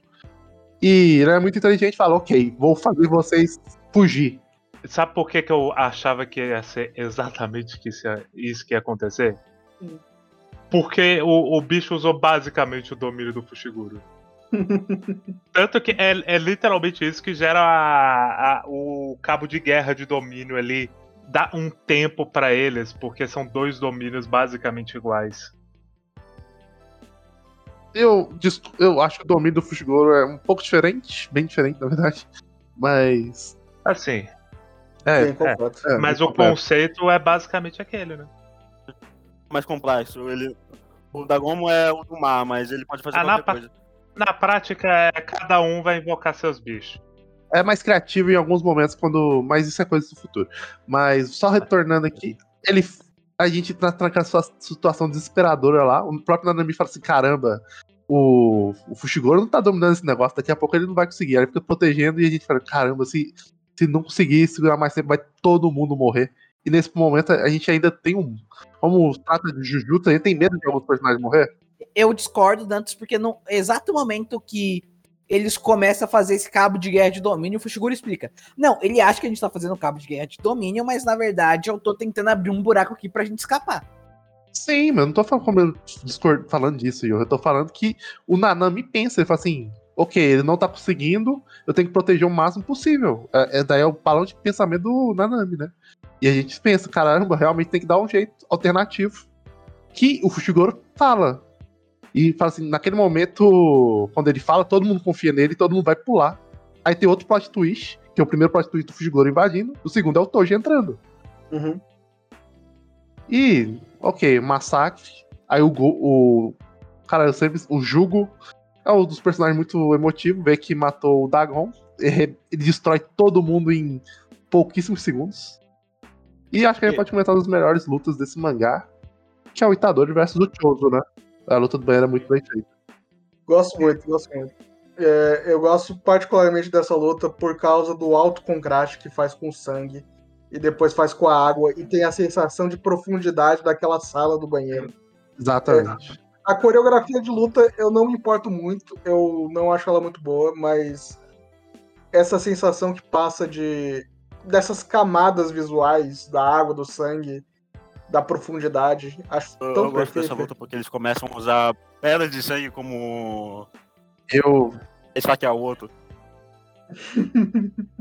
Speaker 2: E ele é muito inteligente e fala, ok, vou fazer vocês fugir.
Speaker 5: Sabe por que, que eu achava que ia ser exatamente que isso, ia- isso que ia acontecer?
Speaker 1: Hum.
Speaker 5: Porque o, o bicho usou basicamente o domínio do Fushiguro. Tanto que é, é literalmente isso que gera a- a- o cabo de guerra de domínio ali. Dá um tempo pra eles, porque são dois domínios basicamente iguais.
Speaker 2: Eu, eu acho que o domínio do Fushigoro é um pouco diferente, bem diferente, na verdade. Mas.
Speaker 5: Assim,
Speaker 2: É,
Speaker 1: Bem completo.
Speaker 2: é,
Speaker 5: mas o
Speaker 2: completo.
Speaker 5: conceito é basicamente aquele, né?
Speaker 4: Mais complexo. Ele, o Dagomo é o do mar, mas ele pode fazer
Speaker 5: Ah, na
Speaker 4: qualquer
Speaker 5: pa-
Speaker 4: coisa.
Speaker 5: Na prática, é, cada um vai invocar seus bichos.
Speaker 2: É mais criativo em alguns momentos, quando. Mas isso é coisa do futuro. Mas só retornando aqui, ele. A gente tá naquela situação desesperadora lá. O próprio Nanami fala assim: caramba, o, o Fushiguro não tá dominando esse negócio, daqui a pouco ele não vai conseguir. Aí ele fica protegendo e a gente fala: caramba, se, se não conseguir segurar mais tempo, vai todo mundo morrer. E nesse momento a gente ainda tem um. Como trata de Jujutsu, a gente tem medo de alguns personagens morrer.
Speaker 3: Eu discordo, Dantas, porque no exato momento que eles começam a fazer esse cabo de guerra de domínio, o Fushiguro explica. Não, ele acha que a gente tá fazendo cabo de guerra de domínio, mas na verdade eu tô tentando abrir um buraco aqui pra gente escapar.
Speaker 2: Sim, mas eu não tô falando, falando disso, eu tô falando que o Nanami pensa, ele fala assim, ok, ele não tá conseguindo, eu tenho que proteger o máximo possível. É, é- daí é o balão de pensamento do Nanami, né? E a gente pensa, caramba, realmente tem que dar um jeito alternativo. Que o Fushiguro fala. E fala assim, naquele momento, quando ele fala, todo mundo confia nele, todo mundo vai pular. Aí tem outro plot twist, que é o primeiro plot twist do Fushiguro invadindo, o segundo é o Toji entrando.
Speaker 1: Uhum.
Speaker 2: E, ok, massacre. Aí o, Go- o cara, eu sempre, o Jugo é um dos personagens muito emotivos, vê que matou o Dagon, ele, ele destrói todo mundo em pouquíssimos segundos. E acho que a gente
Speaker 4: E-
Speaker 2: pode comentar uma das melhores lutas desse mangá, que é o Itadori versus o Chozo, né? A luta do banheiro é muito bem feita.
Speaker 1: Gosto muito, gosto muito. É, eu gosto particularmente dessa luta por causa do alto contraste que faz com o sangue e depois faz com a água e tem a sensação de profundidade daquela sala do banheiro.
Speaker 2: Exatamente.
Speaker 1: A coreografia de luta eu não me importo muito, eu não acho ela muito boa, mas essa sensação que passa de dessas camadas visuais da água, do sangue, da profundidade, acho
Speaker 4: Eu,
Speaker 1: tão
Speaker 4: eu gosto
Speaker 1: perfeito.
Speaker 4: dessa luta porque eles começam a usar pedras de sangue como
Speaker 2: Eu,
Speaker 4: esfaquear o outro.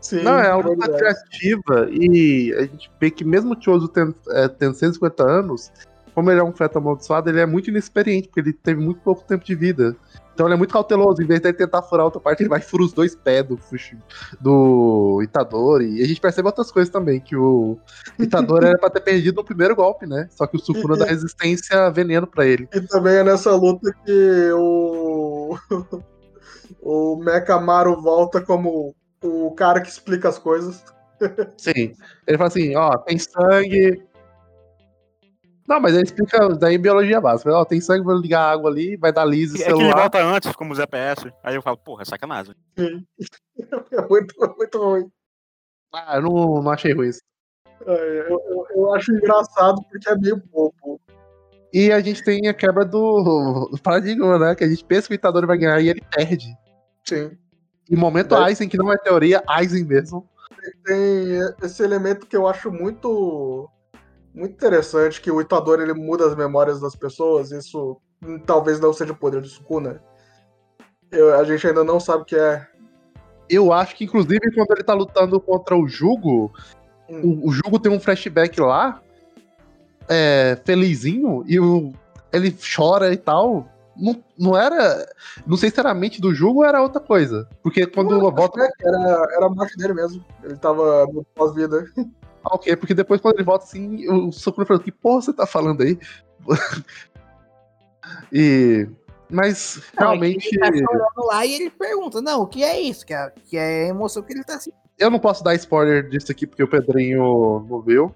Speaker 1: Sim,
Speaker 2: Não, é uma luta criativa e a gente vê que mesmo o Chozo tendo, é, tendo 150 anos, como ele é um feto amaldiçoado, ele é muito inexperiente, porque ele teve muito pouco tempo de vida. Então ele é muito cauteloso, em vez de tentar furar outra parte, ele vai e fura os dois pés do, do Itadori. E a gente percebe outras coisas também, que o Itadori era pra ter perdido no primeiro golpe, né? Só que o Sukuna dá resistência veneno pra ele.
Speaker 1: E também é nessa luta que o. o Mekamaru volta como o cara que explica as coisas.
Speaker 2: Sim. Ele fala assim, ó, tem sangue. Não, mas ele explica daí em biologia básica. Ó, tem sangue, vou ligar a água ali, vai dar lise
Speaker 4: É que ele
Speaker 2: celular.
Speaker 4: volta antes, como os EPS. Aí eu falo, porra, é sacanagem.
Speaker 1: É muito, muito ruim.
Speaker 2: Ah, eu não, não achei ruim isso.
Speaker 1: É, Eu, eu- eu acho engraçado porque é meio bobo.
Speaker 2: E a gente tem a quebra do, do paradigma, né? Que a gente pensa que o Itadori vai ganhar e ele perde.
Speaker 1: Sim.
Speaker 2: E momento
Speaker 1: É.
Speaker 2: Aizen, que não é teoria, Aizen mesmo.
Speaker 1: Tem esse elemento que eu acho muito muito interessante, que o Itadori ele muda as memórias das pessoas. Isso talvez não seja o poder do Sukuna. Eu- a gente ainda não sabe o que é.
Speaker 2: Eu acho que, inclusive, quando ele tá lutando contra o Jugo,
Speaker 1: Hum.
Speaker 2: o, o Jugo tem um flashback lá, é, felizinho, e o, ele chora e tal. Não, não era. Não sei se era a mente do Jugo ou era outra coisa. Porque quando
Speaker 1: Não,
Speaker 2: volta.
Speaker 1: acho que Era, era a morte dele mesmo. Ele tava no pós-vida.
Speaker 2: Ah, ok, porque depois quando ele volta assim, o Sukuna falou: Que porra você tá falando aí? e. Mas
Speaker 3: Não, é
Speaker 2: realmente.
Speaker 3: Ele tá chorando lá e ele pergunta, não, o que é isso? Que é, que é a emoção que ele tá sentindo.
Speaker 2: Eu não posso dar spoiler disso aqui porque o Pedrinho não viu.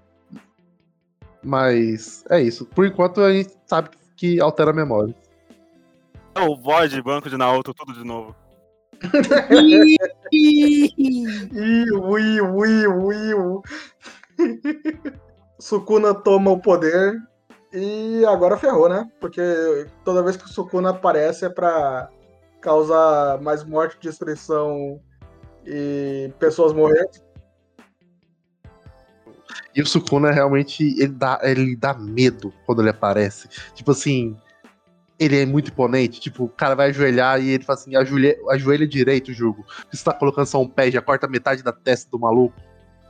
Speaker 2: Mas é isso. Por enquanto a gente sabe que altera a memória.
Speaker 4: É O Void, banco de Naoto, tudo de novo.
Speaker 1: Ui, ui, ui. Sukuna toma o poder e agora ferrou, né? Porque toda vez que o Sukuna aparece é pra causar mais morte, destruição e pessoas morrendo.
Speaker 2: E o Sukuna realmente ele dá, ele dá medo quando ele aparece. Tipo assim, ele é muito imponente. Tipo, o cara vai ajoelhar e ele fala assim: ajoelha, ajoelha direito, Jugo. Você tá colocando só um pé, já corta metade da testa do maluco.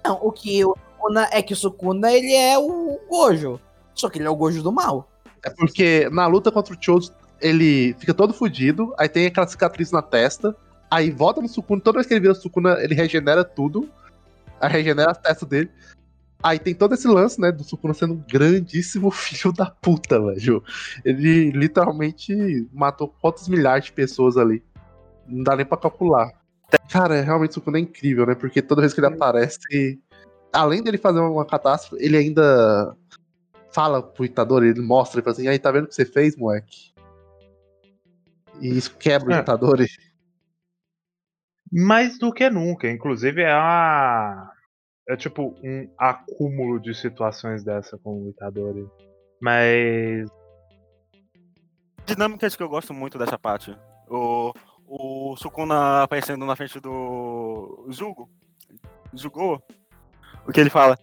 Speaker 3: Não, o que o Sukuna é que o Sukuna ele é o Gojo. Só que ele é o Gojo do mal.
Speaker 2: É porque na luta contra o Chozo, ele fica todo fudido, aí tem aquela cicatriz na testa, aí volta no Sukuna, toda vez que ele vira o Sukuna, ele regenera tudo, aí regenera a testa dele. Aí tem todo esse lance, né, do Sukuna sendo um grandíssimo filho da puta, velho. Ele literalmente matou quantos milhares de pessoas ali. Não dá nem pra calcular. Cara, realmente o Sukuna é incrível, né, porque toda vez que ele aparece, além dele fazer uma catástrofe, ele ainda fala pro Itadori, ele mostra, ele fala assim, aí, tá vendo o que você fez, moleque? E isso quebra o
Speaker 5: É.
Speaker 2: Itadori.
Speaker 5: Mais do que nunca. Inclusive, é uma. É tipo um acúmulo de situações dessa com o Itadori. Mas.
Speaker 4: Dinâmicas que eu gosto muito dessa parte. O, o Sukuna aparecendo na frente do Zugo. Zugou. O que ele fala?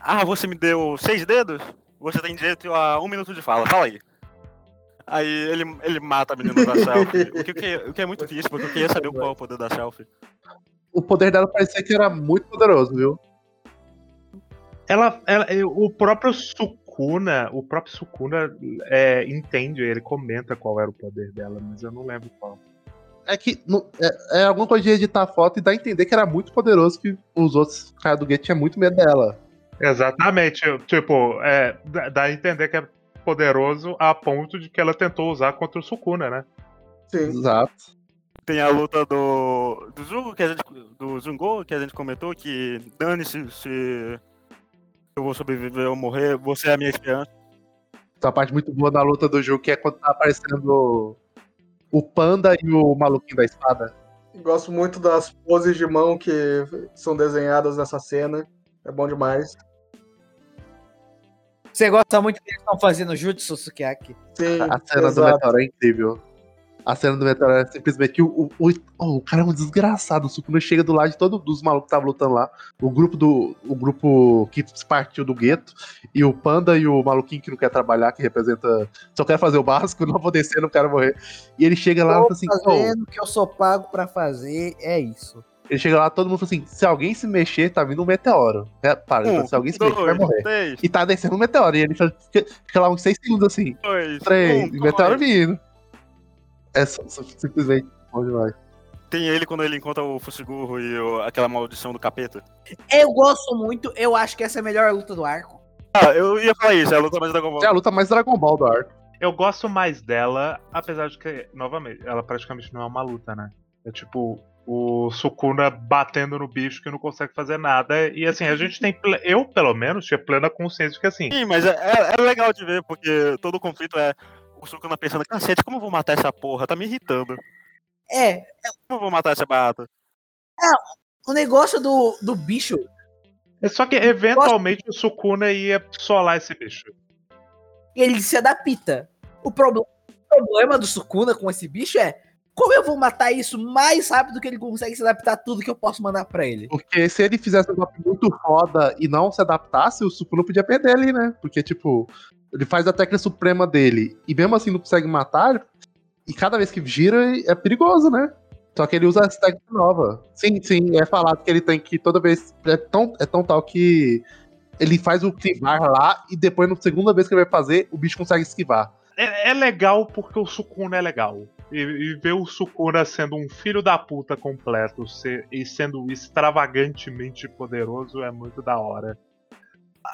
Speaker 4: Ah, você me deu seis dedos? Você tem direito a um minuto de fala, fala aí. Aí ele, ele mata a menina da selfie. O que, o que- o que é muito triste, porque eu queria saber qual é o poder da selfie.
Speaker 2: O poder dela parecia que era muito poderoso, viu?
Speaker 5: Ela, ela- o próprio Sukuna, o próprio Sukuna é, entende, ele comenta qual era o poder dela, mas eu não lembro qual.
Speaker 2: É que é, é alguma coisa de editar a foto e dar a entender que era muito poderoso, que os outros caras do Gate tinham muito medo dela.
Speaker 5: Exatamente, tipo, é, dá a entender que é poderoso a ponto de que ela tentou usar contra o Sukuna, né?
Speaker 1: Sim.
Speaker 2: Exato.
Speaker 4: Tem a luta do. do Zugo, que a gente. Do Zungo, que a gente comentou, que dane-se se eu vou sobreviver ou morrer, você é a minha esperança.
Speaker 2: Essa parte muito boa da luta do jogo, que é quando tá aparecendo o panda e o maluquinho da espada.
Speaker 1: Gosto muito das poses de mão que são desenhadas nessa cena. É bom demais.
Speaker 3: Você gosta muito que eles estão fazendo Jutsu Sukiyaki?
Speaker 1: Sim,
Speaker 2: A cena do
Speaker 1: exato.
Speaker 2: meteoro é incrível. A cena do meteoro é simplesmente. O, o, o, oh, o cara é um desgraçado. O Sukuna chega do lado de todos os malucos que estavam lutando lá. O grupo do. O grupo que partiu do gueto. E o Panda e o maluquinho que não quer trabalhar, que representa. Só quer fazer o básico, não vou descer, não quero morrer. E ele chega lá e fala assim: "Oh,
Speaker 3: fazendo o que eu sou pago pra fazer, é isso.
Speaker 2: Ele chega lá, todo mundo fala assim: se alguém se mexer, tá vindo um meteoro. É, para, fala, se alguém se mexer, vai
Speaker 4: dois,
Speaker 2: morrer.
Speaker 4: três,
Speaker 2: E tá descendo um meteoro. E ele fica, fica lá uns 6 segundos assim.
Speaker 4: dois,
Speaker 2: Três,
Speaker 4: um,
Speaker 2: meteoro
Speaker 4: dois.
Speaker 2: vindo. É só- só- simplesmente bom demais.
Speaker 4: Tem ele quando ele encontra o Fushiguro e o- aquela maldição do capeta.
Speaker 3: Eu gosto muito, eu acho que essa é a melhor luta do arco.
Speaker 4: Ah, eu ia falar isso, é a luta mais Dragon Ball.
Speaker 2: É a luta mais Dragon Ball do arco.
Speaker 5: Eu gosto mais dela, apesar de que, novamente, ela praticamente não é uma luta, né? É tipo o Sukuna batendo no bicho que não consegue fazer nada. E assim, a gente tem. Eu, pelo menos, tinha plena consciência de que assim.
Speaker 4: Sim, mas é, é- é legal de ver, porque todo o conflito é o Sukuna pensando, cacete, como eu vou matar essa porra? Tá me irritando.
Speaker 3: É,
Speaker 4: Como eu vou matar essa barata?
Speaker 3: o negócio do, do bicho
Speaker 5: É só que eventualmente o Sukuna ia solar esse bicho.
Speaker 3: Ele se adapta. O, proble- o problema do Sukuna com esse bicho é como eu vou matar isso mais rápido que ele consegue se adaptar a tudo que eu posso mandar pra ele.
Speaker 2: Porque se ele fizesse um golpe muito foda e não se adaptasse, o Sukuna podia perder ali, né? Porque, tipo, ele faz a técnica suprema dele e mesmo assim não consegue matar, e cada vez que gira é perigoso, né? Só que ele usa essa técnica nova. Sim, sim, é falado que ele tem que toda vez. É tão, é tão tal que ele faz o esquivar lá e depois, na segunda vez que ele vai fazer, o bicho consegue esquivar.
Speaker 5: É, é legal porque o Sukuna é legal. E, e ver o Sukuna sendo um filho da puta completo ser- e sendo extravagantemente poderoso é muito da hora.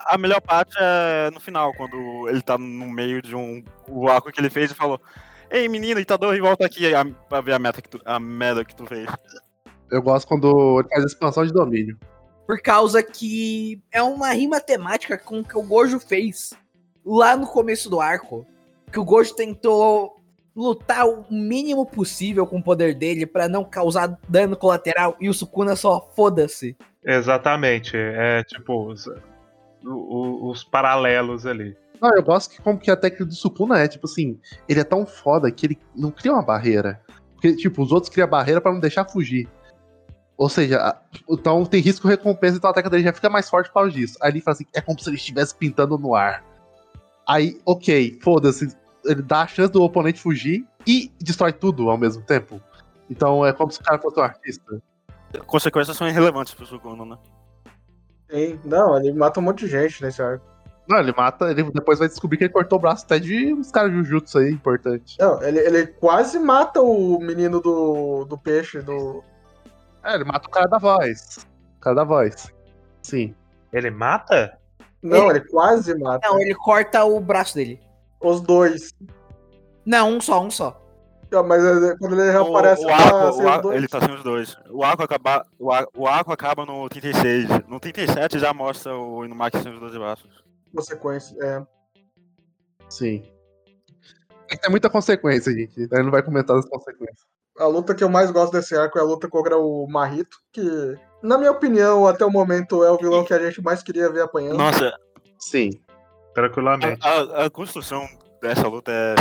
Speaker 4: A melhor parte é no final, quando ele tá no meio de um. O arco que ele fez e falou. Ei, menino, Itadori, volta aqui a, pra ver a meta que tu, a merda que tu fez.
Speaker 2: Eu gosto quando ele faz expansão de domínio.
Speaker 3: Por causa que é uma rima temática com o que o Gojo fez lá no começo do arco. Que o Gojo tentou lutar o mínimo possível com o poder dele pra não causar dano colateral e o Sukuna só foda-se.
Speaker 5: Exatamente. É tipo o- os paralelos ali.
Speaker 2: Não, eu gosto que como que a técnica do Sukuna é, tipo assim, ele é tão foda que ele não cria uma barreira. Porque, tipo, os outros criam barreira pra não deixar fugir. Ou seja, então tem risco recompensa, então a técnica dele já fica mais forte por causa disso. Aí ele fala assim, é como se ele estivesse pintando no ar. Aí, ok, foda-se, ele dá a chance do oponente fugir e destrói tudo ao mesmo tempo. Então é como se o cara fosse um artista.
Speaker 4: Consequências são irrelevantes pro Sukuna, né?
Speaker 1: Sim. Não, ele mata um monte de gente nesse arco.
Speaker 2: Não, ele mata, ele depois vai descobrir que ele cortou o braço até de uns caras Jujutsu aí, importante.
Speaker 1: Não, ele, ele quase mata o menino do, do peixe, do.
Speaker 2: É, ele mata o cara da voz. O cara da voz. Sim.
Speaker 5: Ele mata?
Speaker 1: Não, ele quase mata.
Speaker 3: Não, ele corta o braço dele.
Speaker 1: Os dois.
Speaker 3: Não, um só, um só.
Speaker 1: Não, Mas é, quando ele
Speaker 4: O,
Speaker 1: reaparece
Speaker 4: o
Speaker 1: tá
Speaker 4: arco,
Speaker 1: sem
Speaker 4: o
Speaker 1: dois.
Speaker 4: ele tá sem os dois. O arco, acaba, o, ar- o arco acaba no 36. No 37 já mostra o Inumaki sem os dois braços.
Speaker 1: Consequência. É.
Speaker 2: Sim. É que tem muita consequência, gente. Ele não vai comentar as consequências.
Speaker 1: A luta que eu mais gosto desse arco é a luta contra o Marrito, que, na minha opinião, até o momento é o vilão que a gente mais queria ver apanhando.
Speaker 4: Nossa,
Speaker 2: Sim.
Speaker 5: Tranquilamente.
Speaker 4: a, a- a construção dessa luta é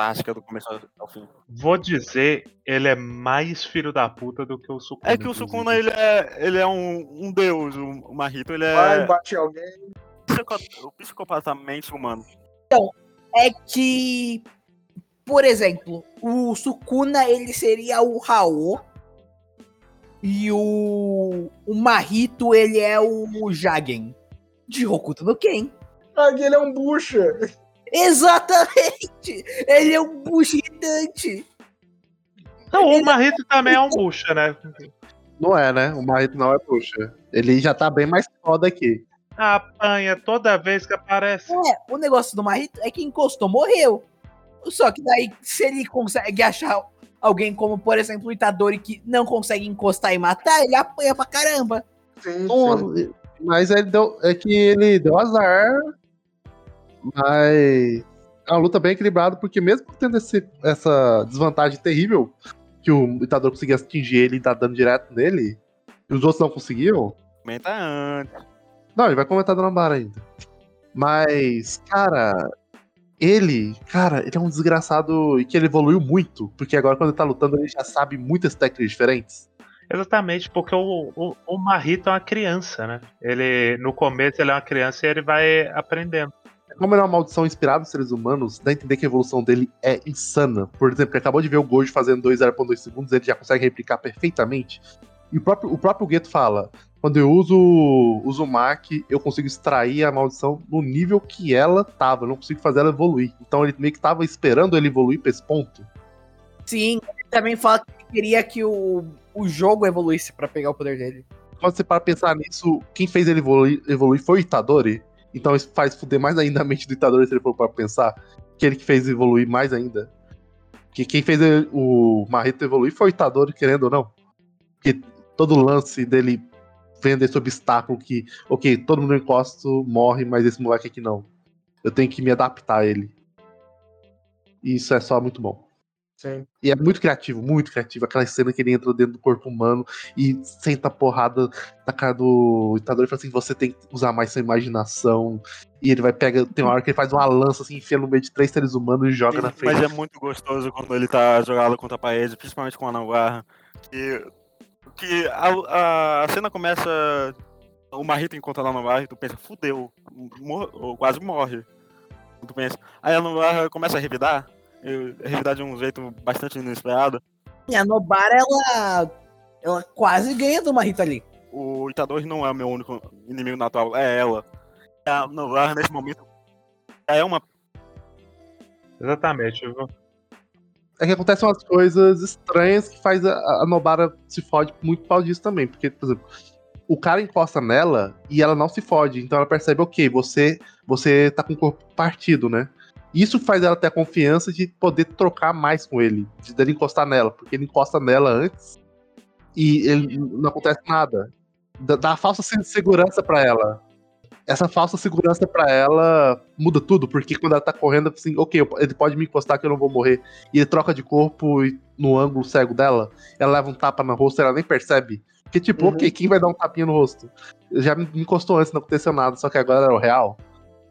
Speaker 4: fantástica do começo ao fim.
Speaker 5: Vou dizer, ele é mais filho da puta do que o Sukuna.
Speaker 4: É que o. Sukuna, ele é, ele é um, um deus, o, o Mahito, ele
Speaker 1: Vai,
Speaker 4: é
Speaker 1: bate em alguém.
Speaker 4: psico- psicopatamente humano.
Speaker 3: É que, por exemplo, o Sukuna ele seria o Raô e o, o Mahito ele é o Jagen de Hokuto no Ken.
Speaker 1: Ele é um bucha.
Speaker 3: Exatamente! Ele é um bucho irritante.
Speaker 5: Não, o Marrito também é um bucha, né?
Speaker 2: Não é, né? O Marito não é puxa. Ele já tá bem mais foda aqui.
Speaker 5: Apanha toda vez que aparece.
Speaker 3: É, o negócio do Mahito é que encostou, morreu. Só que daí, se ele consegue achar alguém como, por exemplo, o Itadori, que não consegue encostar e matar, ele apanha pra caramba.
Speaker 1: Sim, sim.
Speaker 2: Mas ele deu, é que ele deu azar. Mas é uma luta bem equilibrada, porque mesmo tendo esse- essa desvantagem terrível, que o Itador conseguia atingir ele e dar dano direto nele, e os outros não conseguiam,
Speaker 4: Comenta antes.
Speaker 2: Não, ele vai comentar Dona Bara ainda. Mas, cara, ele, cara, ele é um desgraçado e que ele evoluiu muito. Porque agora, quando ele tá lutando, ele já sabe muitas técnicas diferentes.
Speaker 5: Exatamente, porque o, o, o Marrito é uma criança, né? Ele, no começo, ele é uma criança e ele vai aprendendo.
Speaker 2: Como ele é uma maldição inspirada nos seres humanos, dá a entender que a evolução dele é insana. Por exemplo, ele acabou de ver o Gojo fazendo 2,2 segundos, ele já consegue replicar perfeitamente. E o próprio, o próprio Gueto fala: quando eu uso o Uzumaki, eu consigo extrair a maldição no nível que ela tava, eu não consigo fazer ela evoluir. Então ele meio que tava esperando ele evoluir pra esse ponto.
Speaker 3: Sim, ele também fala que queria que o, o jogo evoluísse pra pegar o poder dele.
Speaker 2: Quando você para pensar nisso, quem fez ele evoluir, evoluir foi o Itadori. Então isso faz fuder mais ainda a mente do Itadori se ele for para pensar. Que ele que fez evoluir mais ainda. Que quem fez o Marrito evoluir foi o Itadori, querendo ou não. Porque todo o lance dele vendo esse obstáculo que, ok, todo mundo encosto, morre, mas esse moleque aqui não. Eu tenho que me adaptar a ele. E isso é só muito bom.
Speaker 1: Sim.
Speaker 2: E é muito criativo, muito criativo. Aquela cena que ele entra dentro do corpo humano e senta a porrada na cara do Itadori e fala assim: você tem que usar mais sua imaginação. E ele vai pegar. Tem uma hora que ele faz uma lança assim, enfia no meio de três seres humanos e joga na frente.
Speaker 4: Mas é muito gostoso quando ele tá jogado contra a parede, principalmente com a Navarra. Que, que a, a, a cena começa. O Marrito encontra a Navarra e tu pensa, fudeu, mor ou quase morre. Tu pensa. Aí a Navarra começa a revidar. Revidar de um jeito bastante inesperado.
Speaker 3: E a Nobara, ela. Ela quase ganha do Marita ali.
Speaker 4: O Itadori não é o meu único inimigo natural, é ela. A Navarra, nesse momento, é uma
Speaker 5: Exatamente. eu vou-
Speaker 2: É que acontecem umas coisas estranhas que faz a, a Nobara se fode muito por causa disso também. Porque, por exemplo, o cara encosta nela e ela não se fode. Então ela percebe, ok, você, você tá com o corpo partido, né? Isso faz ela ter a confiança de poder trocar mais com ele, de dele encostar nela, porque ele encosta nela antes e ele, não acontece nada. Dá, dá falsa se- segurança pra ela. Essa falsa segurança pra ela muda tudo, porque quando ela tá correndo, assim, ok, ele pode me encostar que eu não vou morrer. E ele troca de corpo e no ângulo cego dela, ela leva um tapa no rosto e ela nem percebe. Porque, tipo,
Speaker 1: Uhum.
Speaker 2: ok, quem vai dar um tapinha no rosto? Já me me encostou antes, não aconteceu nada, só que agora era o real.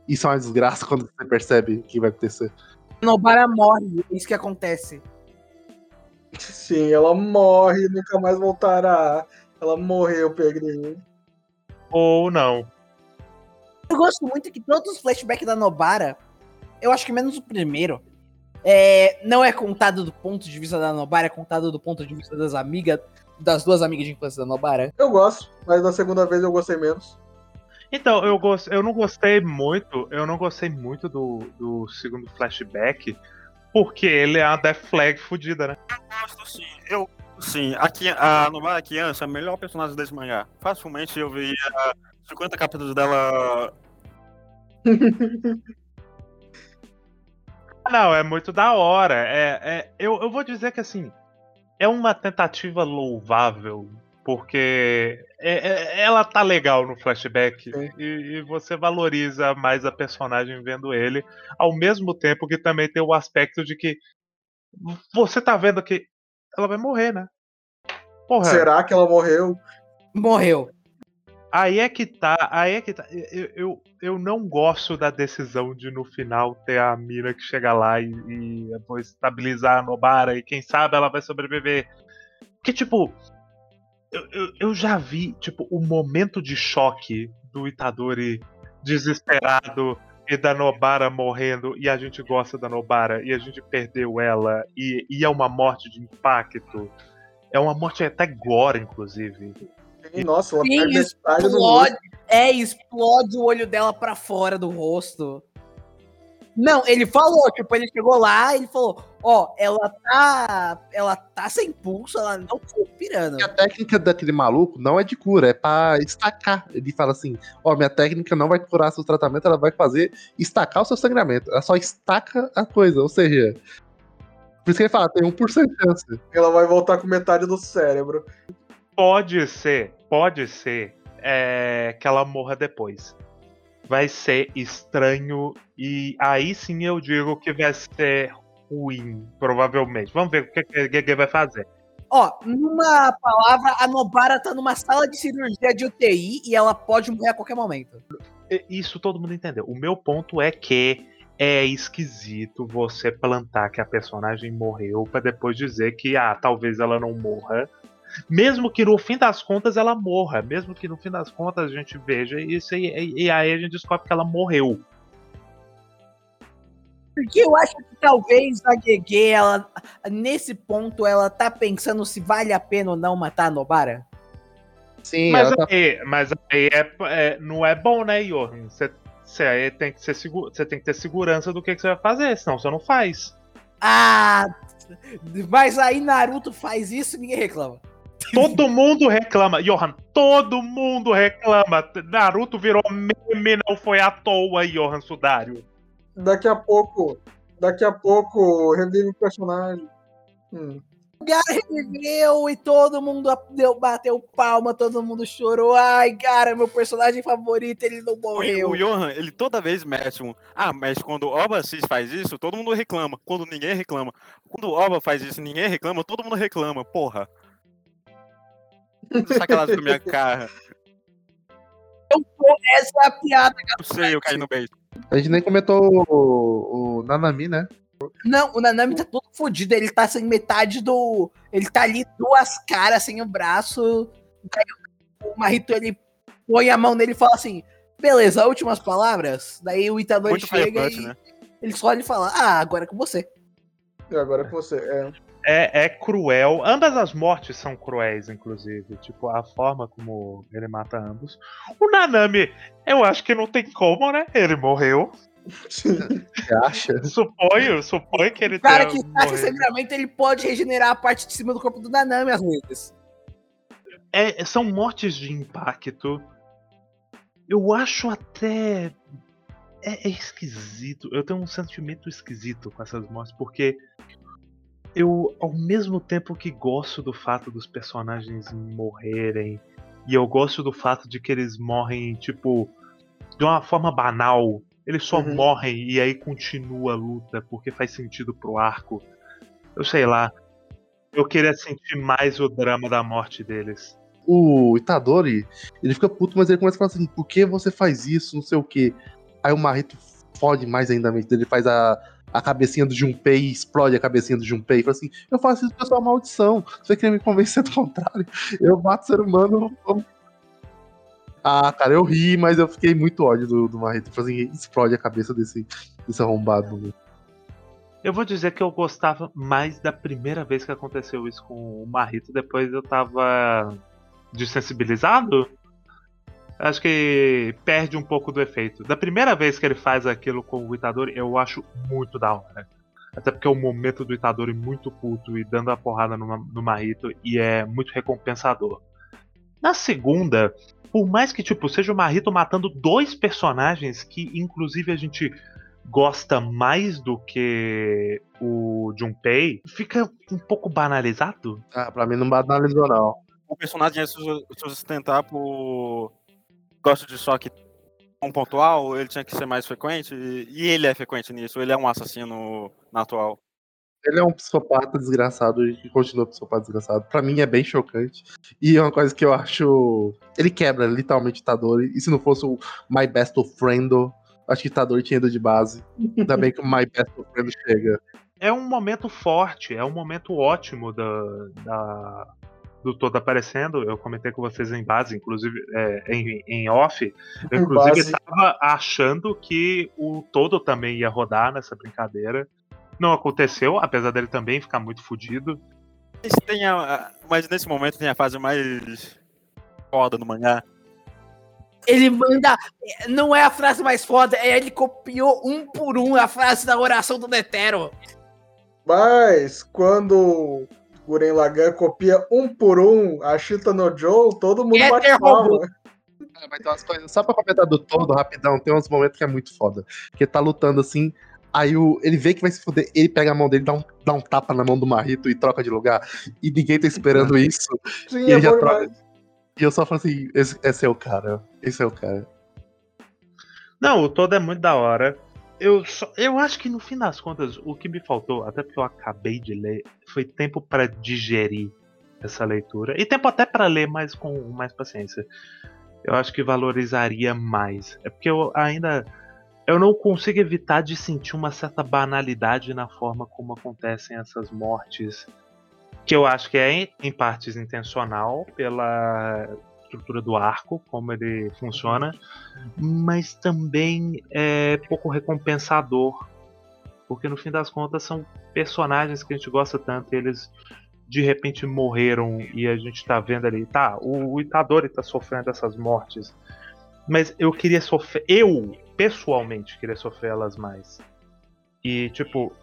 Speaker 2: Isso é uma desgraça quando você percebe o que vai acontecer.
Speaker 3: A Nobara morre, é isso que acontece.
Speaker 1: Sim, ela morre e nunca mais voltará. Ela morreu, Pedrinho.
Speaker 5: Ou não.
Speaker 3: Eu gosto muito que todos os flashbacks da Nobara, eu acho que menos o primeiro, é, não é contado do ponto de vista da Nobara, é contado do ponto de vista das amigas, das duas amigas de infância da Nobara.
Speaker 1: Eu gosto, mas da segunda vez eu gostei menos.
Speaker 5: Então, eu, gost... eu não gostei muito, eu não gostei muito do, do segundo flashback, porque ele é uma Death Flag fodida, né?
Speaker 4: gosto sim. Eu, sim, aqui, a Novara Criança é a melhor personagem desse mangá. Facilmente eu veria 50 capítulos dela.
Speaker 5: Não, é muito da hora. É, é, eu, eu vou dizer que assim, é uma tentativa louvável, porque é- é- ela tá legal no flashback e, e você valoriza mais a personagem vendo ele, ao mesmo tempo que também tem o aspecto de que você tá vendo que ela vai morrer, né? Porra,
Speaker 1: Será que ela morreu?
Speaker 3: Morreu.
Speaker 5: Aí é que tá, aí é que tá. Eu, eu, eu não gosto da decisão de no final ter a mina que chega lá e, e vou estabilizar a Nobara e quem sabe ela vai sobreviver. Porque, tipo, eu, eu, eu já vi, tipo, o momento de choque do Itadori desesperado e da Nobara morrendo e a gente gosta da Nobara e a gente perdeu ela e, e é uma morte de impacto. É uma morte até gore, inclusive.
Speaker 1: Sim, nossa, ela
Speaker 3: Sim,
Speaker 1: perde
Speaker 3: explode, é, explode o olho dela pra fora do rosto. Não, ele falou, tipo, ele chegou lá e ele falou, ó, ela tá, ela tá sem pulso, ela não tá respirando.
Speaker 2: E a técnica daquele maluco não é de cura, é pra estacar. Ele fala assim: Ó, minha técnica não vai curar seu tratamento, ela vai fazer estacar o seu sangramento. Ela só estaca a coisa, ou seja. Por isso que ele fala, tem 1% de chance.
Speaker 1: Ela vai voltar com metade do cérebro.
Speaker 5: Pode ser, pode ser é, que ela morra depois. Vai ser estranho e aí sim eu digo que vai ser ruim, provavelmente. Vamos ver o que a Gege vai fazer.
Speaker 3: Ó, numa palavra, a Nobara tá numa sala de cirurgia de UTI e ela pode morrer a qualquer momento.
Speaker 5: Isso todo mundo entendeu. O meu ponto é que é esquisito você plantar que a personagem morreu pra depois dizer que ah, talvez ela não morra. Mesmo que no fim das contas ela morra, mesmo que no fim das contas a gente veja isso e, e- e aí a gente descobre que ela morreu.
Speaker 3: Porque eu acho que talvez a GG, ela, nesse ponto, ela tá pensando se vale a pena ou não matar a Nobara.
Speaker 2: Sim,
Speaker 5: Mas
Speaker 2: tá
Speaker 5: aí, mas aí é, é- não é bom, né, Johan? Você, tem que ser seguro, você tem que ter segurança do que, que você vai fazer, senão você não faz.
Speaker 3: Ah, mas aí Naruto faz isso e ninguém reclama.
Speaker 5: Todo mundo reclama, Johan, todo mundo reclama. Naruto virou meme, não foi à toa, Johan Sudário.
Speaker 1: Daqui a pouco. Daqui a pouco revive o personagem. Hum.
Speaker 3: O cara reviveu e todo mundo deu, bateu palma, todo mundo chorou. Ai, cara, meu personagem favorito, ele não morreu.
Speaker 4: O Johan, ele toda vez mete um. Ah, mas quando o Oba Cis faz isso, todo mundo reclama. Quando ninguém reclama. Quando o Oba faz isso ninguém reclama, todo mundo reclama. Porra. Sacanagem com a minha cara.
Speaker 3: Eu, essa é a piada, cara.
Speaker 4: Não sei, eu caí no beijo.
Speaker 2: A gente nem comentou o, o Nanami, né?
Speaker 3: Não, o Nanami tá todo fodido. Ele tá sem metade do. Ele tá ali duas caras sem o braço. O Marito ele põe a mão nele e fala assim: beleza, últimas palavras. Daí o Itadori
Speaker 4: Muito
Speaker 3: chega e
Speaker 4: né?
Speaker 3: ele só ele fala: ah, agora é com você.
Speaker 1: E agora com você. É.
Speaker 5: É, é cruel. Ambas as mortes são cruéis, inclusive. Tipo, a forma como ele mata ambos. O Nanami, eu acho que não tem como, né? Ele morreu.
Speaker 2: Você acha?
Speaker 5: Suponho, suponho que ele
Speaker 3: O cara que
Speaker 5: morrido.
Speaker 3: sangramento, ele pode regenerar a parte de cima do corpo do Nanami às vezes.
Speaker 5: É, são mortes de impacto. Eu acho até. É, é esquisito. Eu tenho um sentimento esquisito com essas mortes, porque eu, ao mesmo tempo que gosto do fato dos personagens morrerem, e eu gosto do fato de que eles morrem, tipo, de uma forma banal. Eles só
Speaker 1: Uhum.
Speaker 5: morrem e aí continua a luta, porque faz sentido pro arco. Eu sei lá. Eu queria sentir mais o drama da morte deles.
Speaker 2: O Itadori, ele fica puto, mas ele começa a falar assim: por que você faz isso? Não sei o quê. Aí o Marrito fode mais ainda a mente dele, faz a, a cabecinha do Junpei explode a cabecinha do Junpei. Fala assim: eu faço isso pra sua maldição. Você quer me convencer do contrário? Eu mato ser humano. eu- Ah, cara, eu ri, mas eu fiquei muito ódio do, do Marrito. Falei assim: explode a cabeça desse, desse arrombado.
Speaker 5: Eu vou dizer que eu gostava mais da primeira vez que aconteceu isso com o Marrito, depois eu tava desensibilizado. Acho que perde um pouco do efeito. Da primeira vez que ele faz aquilo com o Itadori, eu acho muito da hora. Até porque é o momento do Itadori muito puto e dando a porrada no, no Marrito e é muito recompensador. Na segunda, por mais que tipo seja o Marrito matando dois personagens que inclusive a gente gosta mais do que o Junpei, fica um pouco banalizado.
Speaker 2: Ah, pra mim não banalizou, não.
Speaker 4: O personagem é su- sustentar por. Gosto de choque um pontual, ele tinha que ser mais frequente, e ele é frequente nisso, ele é um assassino na atual.
Speaker 2: Ele é um psicopata desgraçado e continua psicopata desgraçado. Pra mim é bem chocante. E é uma coisa que eu acho. Ele quebra literalmente Itadori. E se não fosse o My Best Friend, acho que Itadori tinha ido de base. Ainda bem que o My Best Friend chega.
Speaker 5: É um momento forte, é um momento ótimo da, da- do todo aparecendo. Eu comentei com vocês em base, inclusive é, em, em off. Eu, inclusive, estava achando que o todo também ia rodar nessa brincadeira. Não aconteceu, apesar dele também ficar muito.
Speaker 4: Mas, tem a- mas nesse momento tem a fase mais foda no mangá.
Speaker 3: Ele manda. Não é a frase mais foda, é ele copiou um por um a frase da oração do Netero.
Speaker 1: Mas quando Guren Lagan copia um por um a Chita no Joe, todo mundo
Speaker 3: É
Speaker 1: bate
Speaker 3: derrubou.
Speaker 1: palma.
Speaker 2: É, mas tem umas coisas. Só pra comentar do todo, rapidão, tem uns momentos que é muito foda. Que ele tá lutando assim. Aí o, ele vê que vai se fuder, ele pega a mão dele, dá um, dá um tapa na mão do Marrito e troca de lugar. E ninguém tá esperando isso.
Speaker 1: Sim,
Speaker 2: E
Speaker 1: é
Speaker 2: ele já troca. E eu só falo assim: esse, esse é o cara. Esse é o cara.
Speaker 5: Não, o todo é muito da hora. Eu, só- eu acho que no fim das contas, o que me faltou, até porque eu acabei de ler, foi tempo pra digerir essa leitura. E tempo até pra ler, mas com mais paciência. Eu acho que valorizaria mais. É porque eu ainda. Eu não consigo evitar de sentir uma certa banalidade na forma como acontecem essas mortes. Que eu acho que é, em partes, intencional pela estrutura do arco, como ele funciona mas também é pouco recompensador. Porque no fim das contas são personagens que a gente gosta tanto, eles de repente morreram e a gente tá vendo ali, tá, o, o Itadori tá sofrendo essas mortes. Mas eu queria sofrer, eu pessoalmente queria sofrer elas mais. E tipo,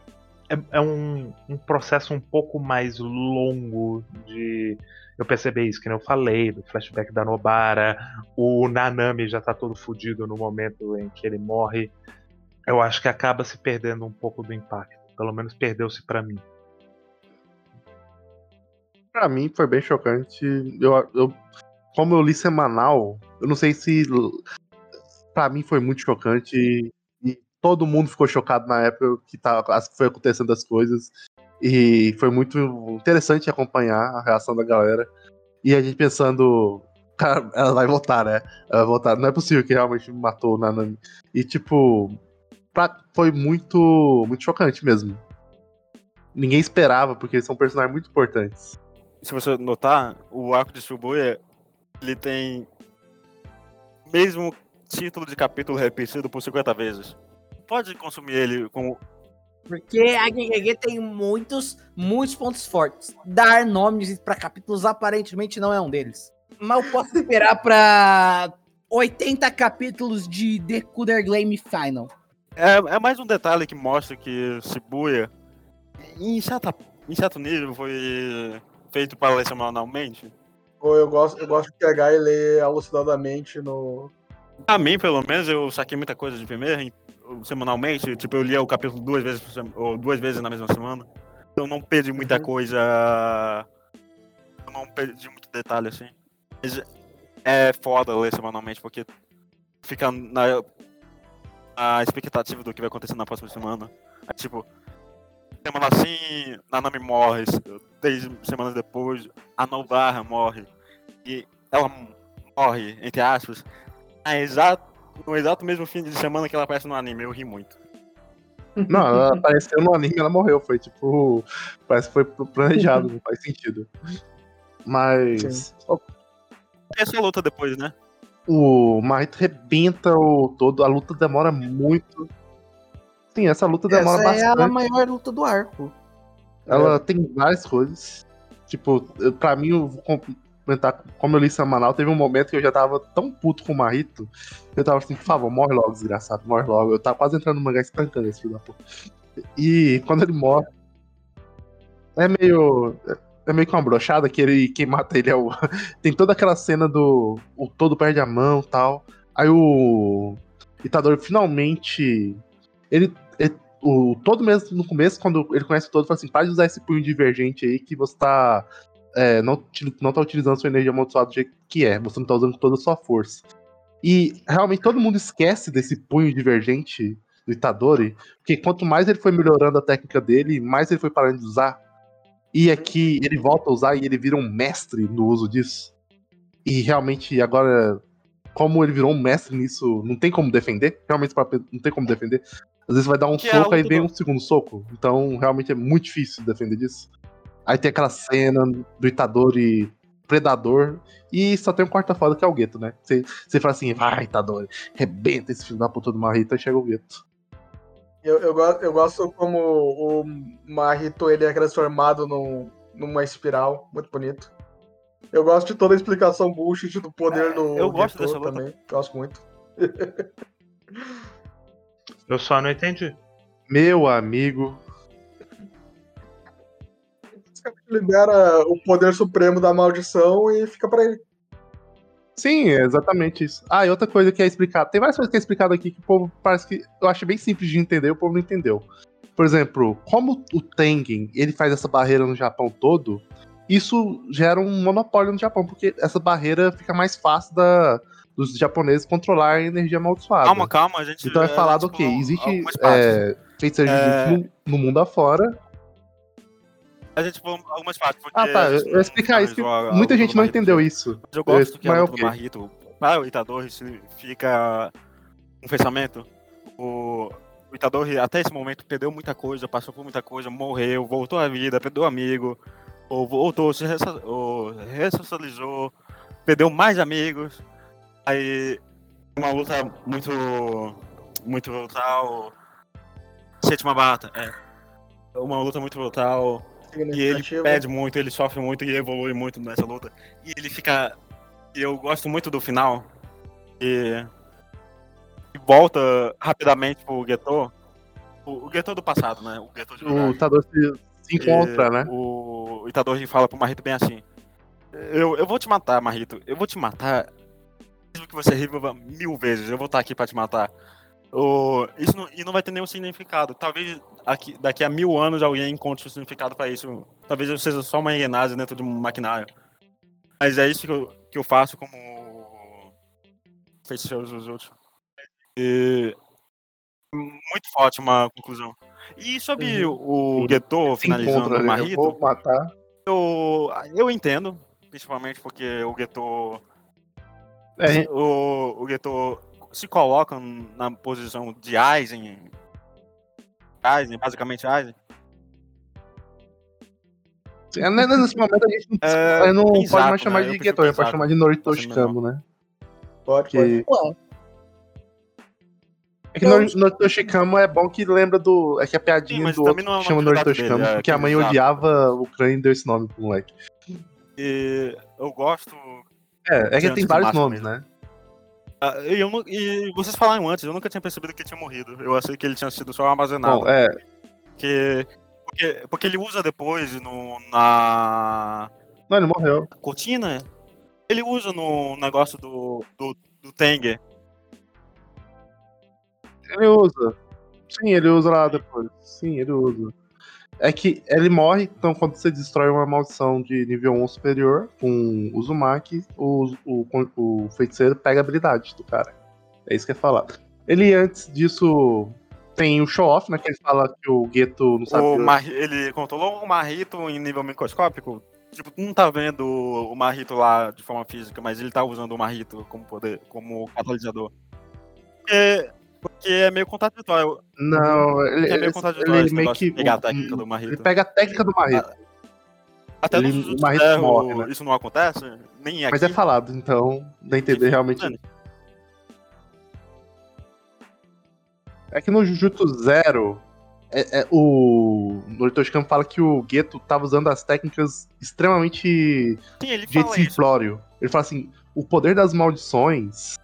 Speaker 5: é, é um, um processo um pouco mais longo de eu perceber isso, que nem eu falei, do flashback da Nobara, o Nanami já tá todo fudido no momento em que ele morre. Eu acho que acaba se perdendo um pouco do impacto. Pelo menos perdeu-se pra mim.
Speaker 2: Pra mim foi bem chocante. Eu, eu, como eu li semanal, eu não sei se. Pra mim foi muito chocante. Todo mundo ficou chocado na época que, tá, foi acontecendo as coisas. E foi muito interessante acompanhar a reação da galera. E a gente pensando, cara, ela vai voltar, né? Ela vai voltar. Não é possível que realmente matou o Nanami. E tipo, pra, foi muito, muito chocante mesmo. Ninguém esperava, porque eles são personagens muito importantes.
Speaker 4: Se você notar, o arco de Shibuya, ele tem mesmo título de capítulo repetido por 50 vezes. Pode consumir ele como
Speaker 3: porque a GGG tem muitos, muitos pontos fortes. Dar nomes para capítulos aparentemente não é um deles. Mas eu posso esperar para 80 capítulos de The Cooler Game Final.
Speaker 4: É, é mais um detalhe que mostra que Shibuya, em, certa, em certo nível, foi feito para ler semanalmente.
Speaker 1: Eu gosto, eu gosto de pegar e ler alucinadamente no.
Speaker 4: A mim, pelo menos, eu saquei muita coisa de primeira, semanalmente. Tipo, eu lia o capítulo duas vezes, ou duas vezes na mesma semana. Eu não perdi muita uhum. coisa. Eu não perdi muito detalhe, assim. Mas é foda ler semanalmente, porque fica na, na expectativa do que vai acontecer na próxima semana. É, tipo, semana assim, Nanami morre. Três semanas depois, a Novara morre. E ela morre, entre aspas, na exato, no exato mesmo fim de semana que ela aparece no anime. Eu ri muito.
Speaker 2: Não, ela apareceu no anime ela morreu. Foi tipo. Parece que foi planejado, não faz sentido. Mas.
Speaker 4: Tem essa luta depois, né?
Speaker 2: O Marito rebenta o todo. A luta demora muito. Sim, essa luta demora essa bastante.
Speaker 3: É a maior luta do arco.
Speaker 2: Ela é. tem várias coisas. Tipo, pra mim, eu vou comentar, como eu li semanal, teve um momento que eu já tava tão puto com o Marito, eu tava assim, por favor, morre logo, desgraçado, morre logo. Eu tava quase entrando no mangá espancando esse filho da puta. E quando ele morre, é meio. É meio que uma brochada que ele, quem mata ele é o. Tem toda aquela cena do. O todo perde a mão tal. Aí o. Itadori finalmente. Ele. ele o, todo mesmo no começo, quando ele conhece o todo, fala assim: para de usar esse punho divergente aí que você tá. É, não, não tá utilizando sua energia amaldiçoada do jeito que é, você não tá usando toda a sua força. E realmente todo mundo esquece desse punho divergente do Itadori, porque quanto mais ele foi melhorando a técnica dele, mais ele foi parando de usar. E aqui ele volta a usar e ele vira um mestre no uso disso. E realmente agora, como ele virou um mestre nisso, não tem como defender. Realmente não tem como defender. Às vezes vai dar um que é soco, é aí vem um segundo soco. Então realmente é muito difícil defender disso. Aí tem aquela cena do Itadori predador. E só tem um quarta foda que é o Gueto, né? Você, você fala assim, vai, Itadori, rebenta esse filho da puta do Marita e chega o Gueto.
Speaker 1: Eu, eu, eu gosto como o Marito ele é transformado num, numa espiral, muito bonito. Eu gosto de toda a explicação bullshit do poder é, do
Speaker 4: Eu gosto dessa luta. também.
Speaker 1: Gosto muito.
Speaker 5: eu só não entendi.
Speaker 2: Meu amigo.
Speaker 1: Libera o poder supremo da maldição e fica para ele.
Speaker 2: Sim, é exatamente isso. Ah, e outra coisa que é explicada. Tem várias coisas que é explicado aqui que o povo parece que. Eu acho bem simples de entender, o povo não entendeu. Por exemplo, como o Tengen ele faz essa barreira no Japão todo, isso gera um monopólio no Japão, porque essa barreira fica mais fácil da, dos japoneses controlar a energia amaldiçoada.
Speaker 4: Calma, calma, a gente.
Speaker 2: Então é falado, ok, existe é, feitiçaria é... no, no mundo afora,
Speaker 4: a gente falou algumas partes.
Speaker 2: Ah, tá. Eu vou explicar isso. muita gente não entendeu isso.
Speaker 4: Mas eu gosto que luta do Marrito, para o Itadori, fica um fechamento. O, o Itadori, até esse momento, perdeu muita coisa, passou por muita coisa, morreu, voltou à vida, perdeu amigo, ou voltou, se ressocializou, perdeu mais amigos. Aí, uma luta muito. muito brutal. Sétima bata, é. Uma luta muito brutal e ele pede muito, ele sofre muito e evolui muito nessa luta. E ele fica. Eu gosto muito do final. E. e volta rapidamente pro Geto. O, o Geto do passado, né? O Geto de
Speaker 2: O Itador se, se encontra,
Speaker 4: e,
Speaker 2: né?
Speaker 4: O, o Itador fala pro Marito bem assim. Eu, eu vou te matar, Marito. Eu vou te matar. Mesmo que você reviva mil vezes, eu vou estar aqui pra te matar. O, isso não, e não vai ter nenhum significado. Talvez aqui, daqui a mil anos alguém encontre um significado para isso. Talvez eu seja só uma engenase dentro de um maquinário. Mas é isso que eu, que eu faço como feiticeiro dos outros. E, muito forte uma conclusão. E sobre o, o
Speaker 2: Se
Speaker 4: finalizando o
Speaker 2: né? Eu
Speaker 4: Marrito,
Speaker 2: vou matar.
Speaker 4: eu, eu entendo, principalmente porque o Geto
Speaker 2: É,
Speaker 4: o, o se coloca na posição de Aizen. Aizen, basicamente Aizen.
Speaker 2: é, né, nesse momento a gente não,
Speaker 4: É,
Speaker 2: não pode
Speaker 4: Pensaco,
Speaker 2: mais chamar
Speaker 4: né?
Speaker 2: De
Speaker 4: prefiro
Speaker 2: Geto, a gente pode chamar de Norito
Speaker 4: Assim,
Speaker 2: Shikamo, né?
Speaker 1: Pode, pode.
Speaker 2: Porque,
Speaker 3: Pô,
Speaker 2: é que Nor- Norito Shikamo é bom que lembra do. É que a
Speaker 4: Sim,
Speaker 2: piadinha
Speaker 4: mas
Speaker 2: do outro
Speaker 4: é
Speaker 2: que chama
Speaker 4: atividade
Speaker 2: Norito
Speaker 4: dele,
Speaker 2: Shikamo,
Speaker 4: é
Speaker 2: porque a mãe
Speaker 4: jato.
Speaker 2: odiava o Crane e deu esse nome pro moleque.
Speaker 4: E eu gosto.
Speaker 2: É, é que tem vários nomes,
Speaker 4: mesmo.
Speaker 2: né?
Speaker 4: Ah, E, eu, e vocês falaram antes, eu nunca tinha percebido que ele tinha morrido. Eu achei que ele tinha sido só armazenado.
Speaker 2: Bom, é,
Speaker 4: Porque, porque, porque ele usa depois no, na
Speaker 2: não, ele morreu.
Speaker 4: cortina. Ele usa no negócio do, do, do Tenger.
Speaker 2: Ele usa. Sim, ele usa lá depois. Sim, ele usa. É que ele morre, então quando você destrói uma maldição de nível 1 superior com o Uzumaki, o, o, o feiticeiro pega a habilidade do cara. É isso que é falado. Ele antes disso tem o show-off, né? Que ele fala que o Geto não sabe.
Speaker 4: O Mar- ele controlou o Marrito em nível microscópico. Tipo, não tá vendo o Marrito lá de forma física, mas ele tá usando o Marrito como poder, como catalisador. Porque, porque é meio contraditório.
Speaker 2: Não, ele,
Speaker 4: É meio
Speaker 2: ele,
Speaker 4: contraditório esse
Speaker 2: meio que.
Speaker 4: pegar a técnica do Marrito.
Speaker 2: Ele pega a técnica do Marrito.
Speaker 4: Até
Speaker 2: ele-
Speaker 4: no
Speaker 2: Marrito morre, né?
Speaker 4: isso não acontece, nem aqui.
Speaker 2: Mas é falado, então dá a entender realmente. É que no Jujutsu Zero, é, é, o Noritoshi Kamo fala que o Geto tava usando as técnicas extremamente
Speaker 4: Sim, ele
Speaker 2: de
Speaker 4: fala
Speaker 2: simplório. Ele fala assim: o poder das maldições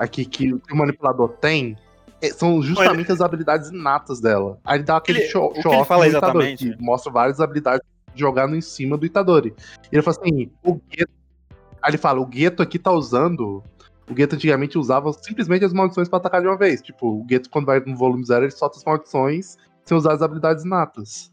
Speaker 2: aqui que o manipulador tem é, são justamente as habilidades inatas dela. Aí ele dá aquele
Speaker 4: Ele-
Speaker 2: show, off
Speaker 4: fala
Speaker 2: Itadori, que mostra várias habilidades jogando em cima do Itadori. E ele fala assim: o Geto. Aí ele fala: o Geto aqui tá usando. O Geto antigamente usava simplesmente as maldições pra atacar de uma vez. Tipo, o Geto, quando vai no volume zero, ele solta as maldições sem usar as habilidades inatas.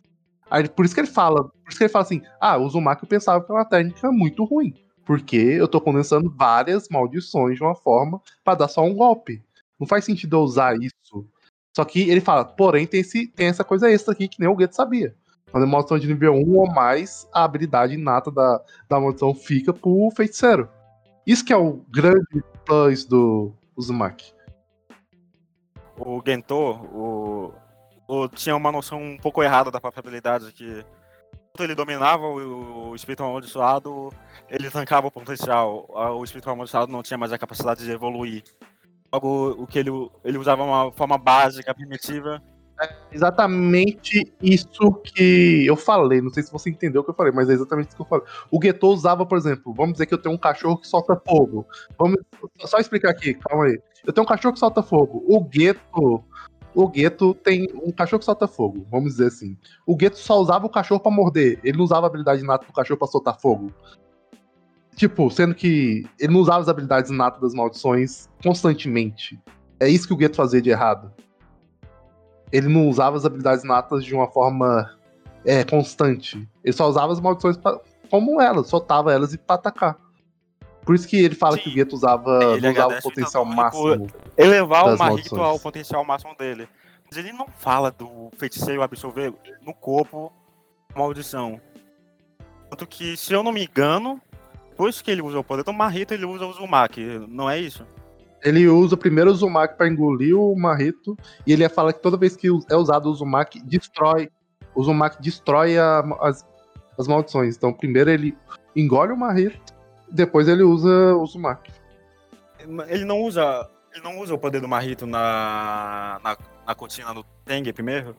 Speaker 2: Aí, por isso que ele fala, por isso que ele fala assim: ah, o Uzumaki eu pensava que era uma técnica muito ruim. Porque eu tô condensando várias maldições de uma forma pra dar só um golpe. Não faz sentido eu usar isso. Só que ele fala, porém, tem, esse, tem essa coisa extra aqui que nem o Geto sabia. Quando é maldição de nível 1 ou mais, a habilidade inata da, da maldição fica pro feiticeiro. Isso que é o grande plus do Uzumaki.
Speaker 4: o Gento, o, o- tinha uma noção um pouco errada da própria habilidade, que ele dominava o, o espírito amaldiçoado, ele tancava o potencial. O espírito amaldiçoado não tinha mais a capacidade de evoluir. Logo, o que ele, ele usava uma forma básica, primitiva.
Speaker 2: Exatamente isso que eu falei. Não sei se você entendeu o que eu falei, mas é exatamente isso que eu falei. O Geto usava, por exemplo, vamos dizer que eu tenho um cachorro que solta fogo. Vamos só explicar aqui, calma aí. Eu tenho um cachorro que solta fogo. O Geto. O Geto tem um cachorro que solta fogo, vamos dizer assim. O Geto só usava o cachorro pra morder. Ele não usava a habilidade inata do cachorro pra soltar fogo. Tipo, sendo que ele não usava as habilidades inatas das maldições constantemente. É isso que o Geto fazia de errado ele não usava as habilidades natas de uma forma é, constante. Ele só usava as maldições pra- como elas, soltava elas e pra atacar. Por isso que ele fala
Speaker 4: Sim.
Speaker 2: que o Geto usava,
Speaker 4: Ele
Speaker 2: usava o
Speaker 4: o
Speaker 2: potencial
Speaker 4: Itadori
Speaker 2: máximo.
Speaker 4: Elevar o Marrito ao potencial máximo dele. Mas ele não fala do feiticeiro absorver no corpo maldição. Tanto que, se eu não me engano, depois que ele usa o poder do Marrito, ele usa o Uzumaki, não é isso?
Speaker 2: Ele usa primeiro o Uzumaki pra engolir o Marrito, e ele fala que toda vez que é usado o Uzumaki, destrói. O Uzumaki destrói a- as, as maldições. Então, primeiro ele engole o Marrito, depois ele usa o Uzumaki.
Speaker 4: Ele não usa. Ele não usa o poder do Marrito na. na, na cortina do Tengue primeiro?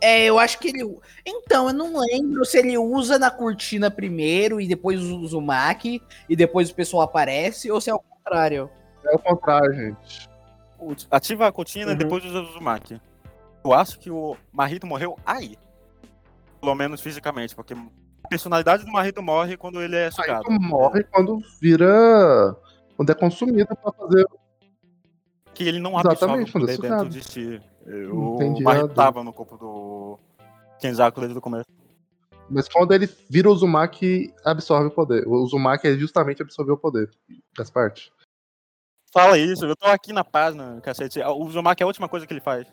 Speaker 3: É, eu acho que ele. Então, eu não lembro se ele usa na cortina primeiro e depois usa o Uzumaki e depois o pessoal aparece, ou se é o contrário.
Speaker 2: É o contrário, gente.
Speaker 4: Ativa a cortina
Speaker 2: Uhum.
Speaker 4: e depois usa o Uzumaki. Eu acho que o Marrito morreu aí. Pelo menos fisicamente, porque personalidade do Marrito morre quando ele é sugado.
Speaker 2: Morre quando vira. Quando é consumido pra fazer.
Speaker 4: Que ele não absorve
Speaker 2: Exatamente,
Speaker 4: o
Speaker 2: quando é
Speaker 4: poder dentro de si. O
Speaker 2: Entendi,
Speaker 4: Mahito
Speaker 2: errado.
Speaker 4: tava no corpo do Kenzaku desde o começo.
Speaker 2: Mas quando ele vira o Uzumaki, absorve o poder. O Uzumaki é justamente absorver o poder. Faz parte.
Speaker 4: Fala isso, eu tô aqui na página, cacete. O Uzumaki é a última coisa que ele faz.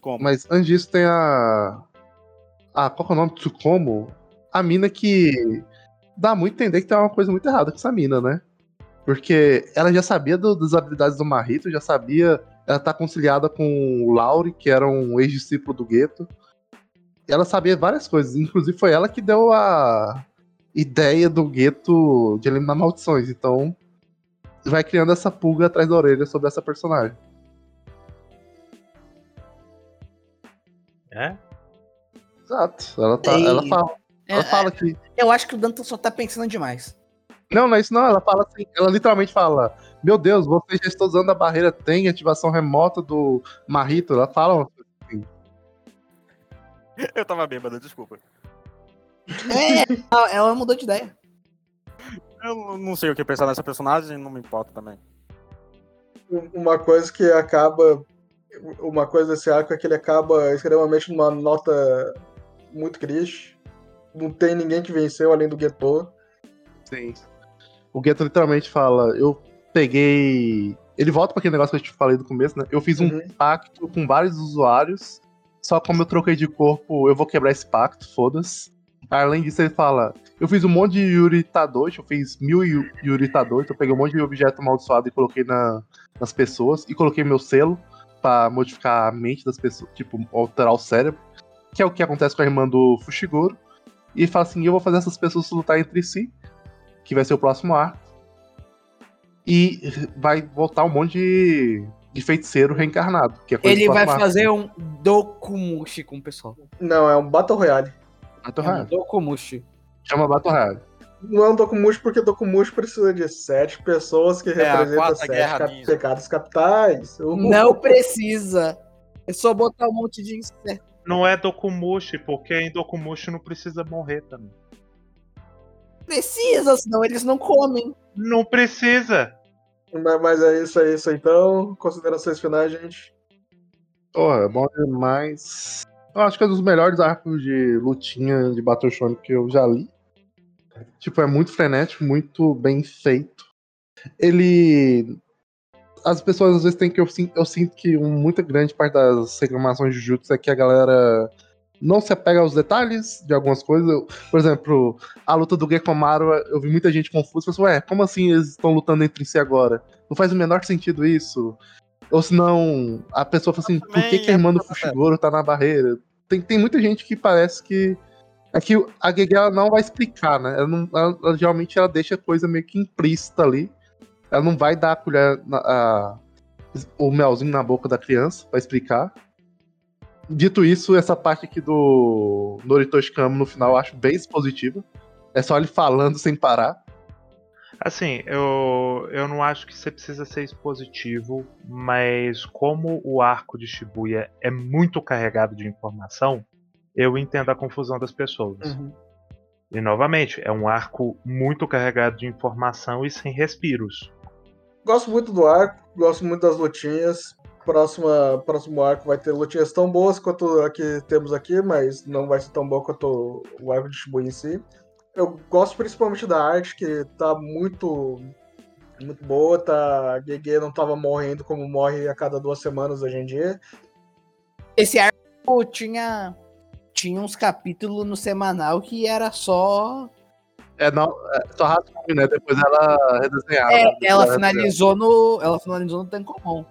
Speaker 4: Como?
Speaker 2: Mas antes disso tem a. Ah, qual que é o nome? Tsukomo. A mina que. Dá muito a entender que tem uma coisa muito errada com essa mina, né? Porque ela já sabia do- das habilidades do Marito, já sabia. Ela tá conciliada com o Lauri, que era um ex-discípulo do gueto. Ela sabia várias coisas. Inclusive foi ela que deu a ideia do gueto de eliminar maldições. Então. Vai criando essa pulga atrás da orelha sobre essa personagem.
Speaker 5: É?
Speaker 2: Exato. Ela, tá, ela fala. Ela
Speaker 3: É,
Speaker 2: fala que.
Speaker 3: Eu acho que o Danton só tá pensando demais.
Speaker 2: Não, não é isso não. Ela fala assim. Ela literalmente fala: Meu Deus, você já está usando a barreira tem ativação remota do Marrito. Ela fala.
Speaker 4: Eu tava bêbado, desculpa.
Speaker 3: É, ela, ela mudou de ideia.
Speaker 4: Eu não sei o que pensar nessa personagem, não me importa também.
Speaker 1: Uma coisa que acaba. Uma coisa desse arco é que ele acaba extremamente numa nota muito triste. Não tem ninguém que venceu além do Geto.
Speaker 2: Sim. O Gueto literalmente fala: Eu peguei. Ele volta para aquele negócio que eu te falei do começo, né? Eu fiz um
Speaker 1: Uhum.
Speaker 2: pacto com vários usuários. Só como eu troquei de corpo, eu vou quebrar esse pacto, foda-se. Além disso, ele fala: Eu fiz um monte de Yuri Tadoshi, eu fiz mil Yu- Yuri Tadoshi, eu peguei um monte de objeto amaldiçoado e coloquei na- nas pessoas, e coloquei meu selo pra modificar a mente das pessoas, tipo, alterar o cérebro, que é o que acontece com a irmã do Fushiguro. E fala assim: Eu vou fazer essas pessoas lutar entre si, que vai ser o próximo arco. E vai voltar um monte de, de feiticeiro reencarnado. Que é coisa
Speaker 3: Ele vai
Speaker 2: arco.
Speaker 3: fazer um Dokumushi com o pessoal.
Speaker 1: Não, é um Battle Royale.
Speaker 2: Battle
Speaker 3: É um
Speaker 2: Royale.
Speaker 3: Dokumushi.
Speaker 2: Chama Battle Royale.
Speaker 1: Não é um Dokumushi porque Dokumushi precisa de sete pessoas que
Speaker 4: É, a
Speaker 1: representam sete cap- pecados capitais. Uh,
Speaker 3: Não precisa. É só botar um monte de inseto.
Speaker 5: Não é Dokumushi, porque em Dokumushi não precisa morrer também.
Speaker 3: Precisa, senão eles não comem.
Speaker 5: Não precisa.
Speaker 1: Mas, mas é isso, é isso então. Considerações finais, gente.
Speaker 2: Porra, é bom demais. Eu acho que é um dos melhores arcos de lutinha de Battle Shonen que eu já li. Tipo, é muito frenético, muito bem feito. Ele. As pessoas às vezes têm que. Eu, eu sinto que muita grande parte das reclamações de Jujutsu é que a galera não se apega aos detalhes de algumas coisas. Eu- Por exemplo, a luta do Gekomaru, eu vi muita gente confusa. Pensou, ué, como assim eles estão lutando entre si agora? Não faz o menor sentido isso. Ou senão, a pessoa fala assim, por que, que a irmã do Fushiguro tá na barreira? Tem, tem muita gente que parece que. É que a Gege ela não vai explicar, né? Ela não, ela- ela- geralmente ela deixa a coisa meio que implícita ali. Ela não vai dar a colher, na- a- o melzinho na boca da criança pra explicar. Dito isso, essa parte aqui do Noritoshi Kamo no final eu acho bem expositiva. É só ele falando sem parar.
Speaker 5: Assim, eu, eu não acho que você precisa ser expositivo, mas como o arco de Shibuya é muito carregado de informação, eu entendo a confusão das pessoas. E novamente, é um arco muito carregado de informação e sem respiros.
Speaker 1: Gosto muito do arco, gosto muito das lutinhas. Próxima, próximo arco vai ter lutinhas tão boas quanto a que temos aqui, mas não vai ser tão boa quanto o arco de Shibuya em si. Eu gosto principalmente da arte, que tá muito muito boa, tá? A Gege não tava morrendo como morre a cada duas semanas hoje em dia.
Speaker 3: Esse arco tinha, tinha uns capítulos no semanal que era só.
Speaker 2: É, não, é só rascunho, né? Depois ela redesenhava.
Speaker 3: É,
Speaker 2: Depois
Speaker 3: ela finalizou no. Ela finalizou no Tankomon.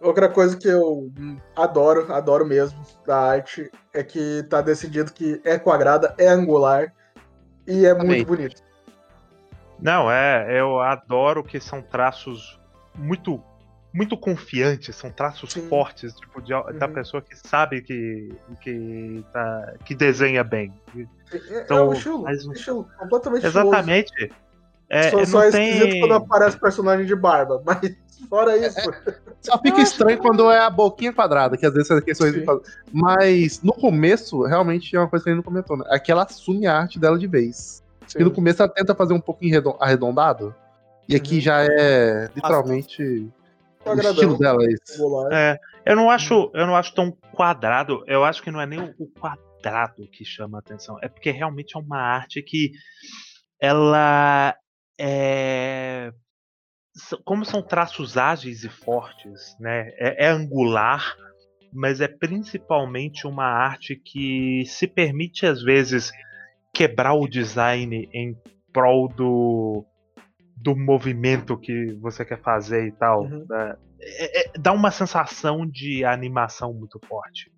Speaker 1: Outra coisa que eu adoro, adoro mesmo da arte, é que tá decidido que é quadrada, é angular e é
Speaker 2: Amém.
Speaker 1: muito bonito.
Speaker 5: Não, é, eu adoro que são traços muito muito confiantes, são traços
Speaker 1: Sim.
Speaker 5: fortes, tipo, de, da
Speaker 1: Uhum.
Speaker 5: pessoa que sabe que, que, tá, que desenha bem.
Speaker 1: É, é
Speaker 5: Então,
Speaker 1: um estilo,
Speaker 5: faz um-
Speaker 1: estilo completamente estiloso.
Speaker 5: Exatamente. É,
Speaker 1: Só,
Speaker 5: não
Speaker 1: só é
Speaker 5: tem...
Speaker 1: esquisito quando aparece personagem de barba, mas fora
Speaker 2: É,
Speaker 1: isso.
Speaker 2: Só fica estranho quando é a boquinha quadrada, que às vezes é questões
Speaker 1: Sim.
Speaker 2: Mas no começo, realmente é uma coisa que ele não comentou, né? É que ela assume a arte dela de vez. E no começo ela tenta fazer um pouquinho arredon- arredondado. E aqui
Speaker 1: Uhum.
Speaker 2: já é literalmente. O
Speaker 1: agradando.
Speaker 2: estilo dela é esse.
Speaker 5: É, eu não acho, eu não acho tão quadrado. Eu acho que não é nem o- quadrado que chama a atenção. É porque realmente é uma arte que ela é como são traços ágeis e fortes, né? É, é angular, mas é principalmente uma arte que se permite às vezes quebrar o design em prol do do movimento que você quer fazer e tal.
Speaker 1: Uhum.
Speaker 5: né? É- é- dá uma sensação de animação muito forte.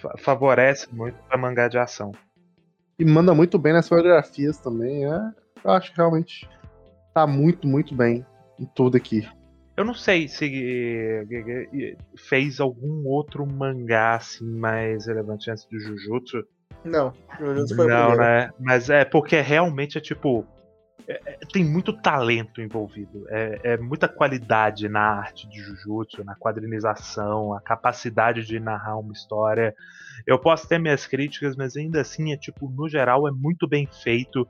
Speaker 5: Fa- favorece muito a mangá de ação.
Speaker 2: E manda muito bem nas fotografias também. É, eu acho que realmente tá muito, muito bem em tudo aqui.
Speaker 5: Eu não sei se eh, eh, eh, fez algum outro mangá assim mais relevante antes do Jujutsu.
Speaker 1: Não, Jujutsu foi o
Speaker 5: Não,
Speaker 1: primeiro.
Speaker 5: né? Mas é porque realmente é tipo. É- é- tem muito talento envolvido. É, é muita qualidade na arte de Jujutsu, na quadrinização, a capacidade de narrar uma história. Eu posso ter minhas críticas, mas ainda assim é tipo, no geral, é muito bem feito.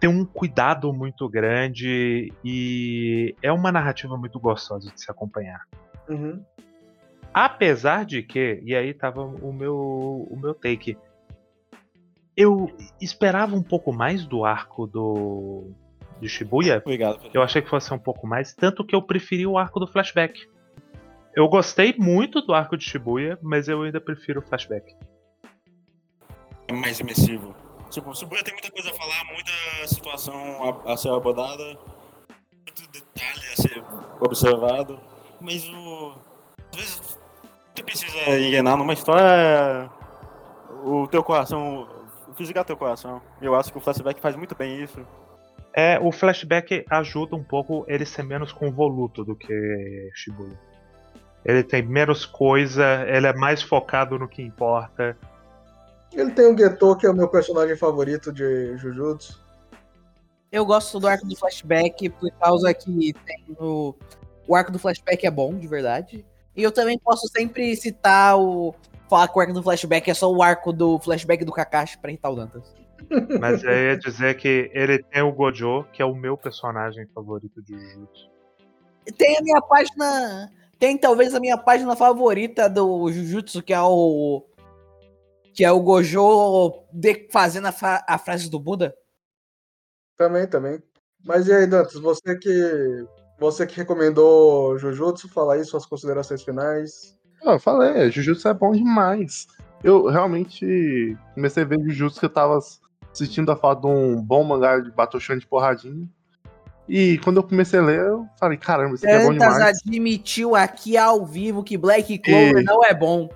Speaker 5: Tem um cuidado muito grande e é uma narrativa muito gostosa de se acompanhar.
Speaker 1: Uhum.
Speaker 5: Apesar de que, e aí tava o meu, o meu take. Eu esperava um pouco mais do arco do de Shibuya.
Speaker 4: Obrigado.
Speaker 5: Eu achei que fosse um pouco mais, tanto que eu preferi o arco do flashback. Eu gostei muito do arco de Shibuya, mas eu ainda prefiro o flashback.
Speaker 4: É mais imersivo. Tipo, o Shibuya tem muita coisa a falar, muita situação a, a ser abordada, muito detalhe a ser observado, mas o. Às vezes tu precisa enganar numa história o teu coração. Fisgar teu coração. Eu acho que o flashback faz muito bem isso.
Speaker 5: É, o flashback ajuda um pouco ele ser menos convoluto do que Shibuya. Ele tem menos coisa, ele é mais focado no que importa.
Speaker 1: Ele tem o Geto, que é o meu personagem favorito de Jujutsu.
Speaker 3: Eu gosto do arco do flashback por causa que tem o, o arco do flashback é bom, de verdade. E eu também posso sempre citar o. Falar que o arco do flashback é só o arco do flashback do Kakashi pra irritar o Dantas.
Speaker 5: Mas eu ia dizer que ele tem o Gojo, que é o meu personagem favorito de Jujutsu.
Speaker 3: Tem a minha página. Tem talvez a minha página favorita do Jujutsu, que é o. Que é o Gojo de- fazendo a, fra- a frase do Buda.
Speaker 1: Também, também. Mas e aí, Dantas, você que. Você que recomendou Jujutsu, fala aí suas considerações finais.
Speaker 2: Ah, eu falei, Jujutsu é bom demais. Eu realmente comecei a ver Jujutsu que eu tava assistindo a falta de um bom mangá de Battle Shonen de porradinha. E quando eu comecei a ler, eu falei, caramba, isso aqui é bom demais.
Speaker 3: admitiu aqui ao vivo que Black Clover
Speaker 2: E-
Speaker 3: não é bom.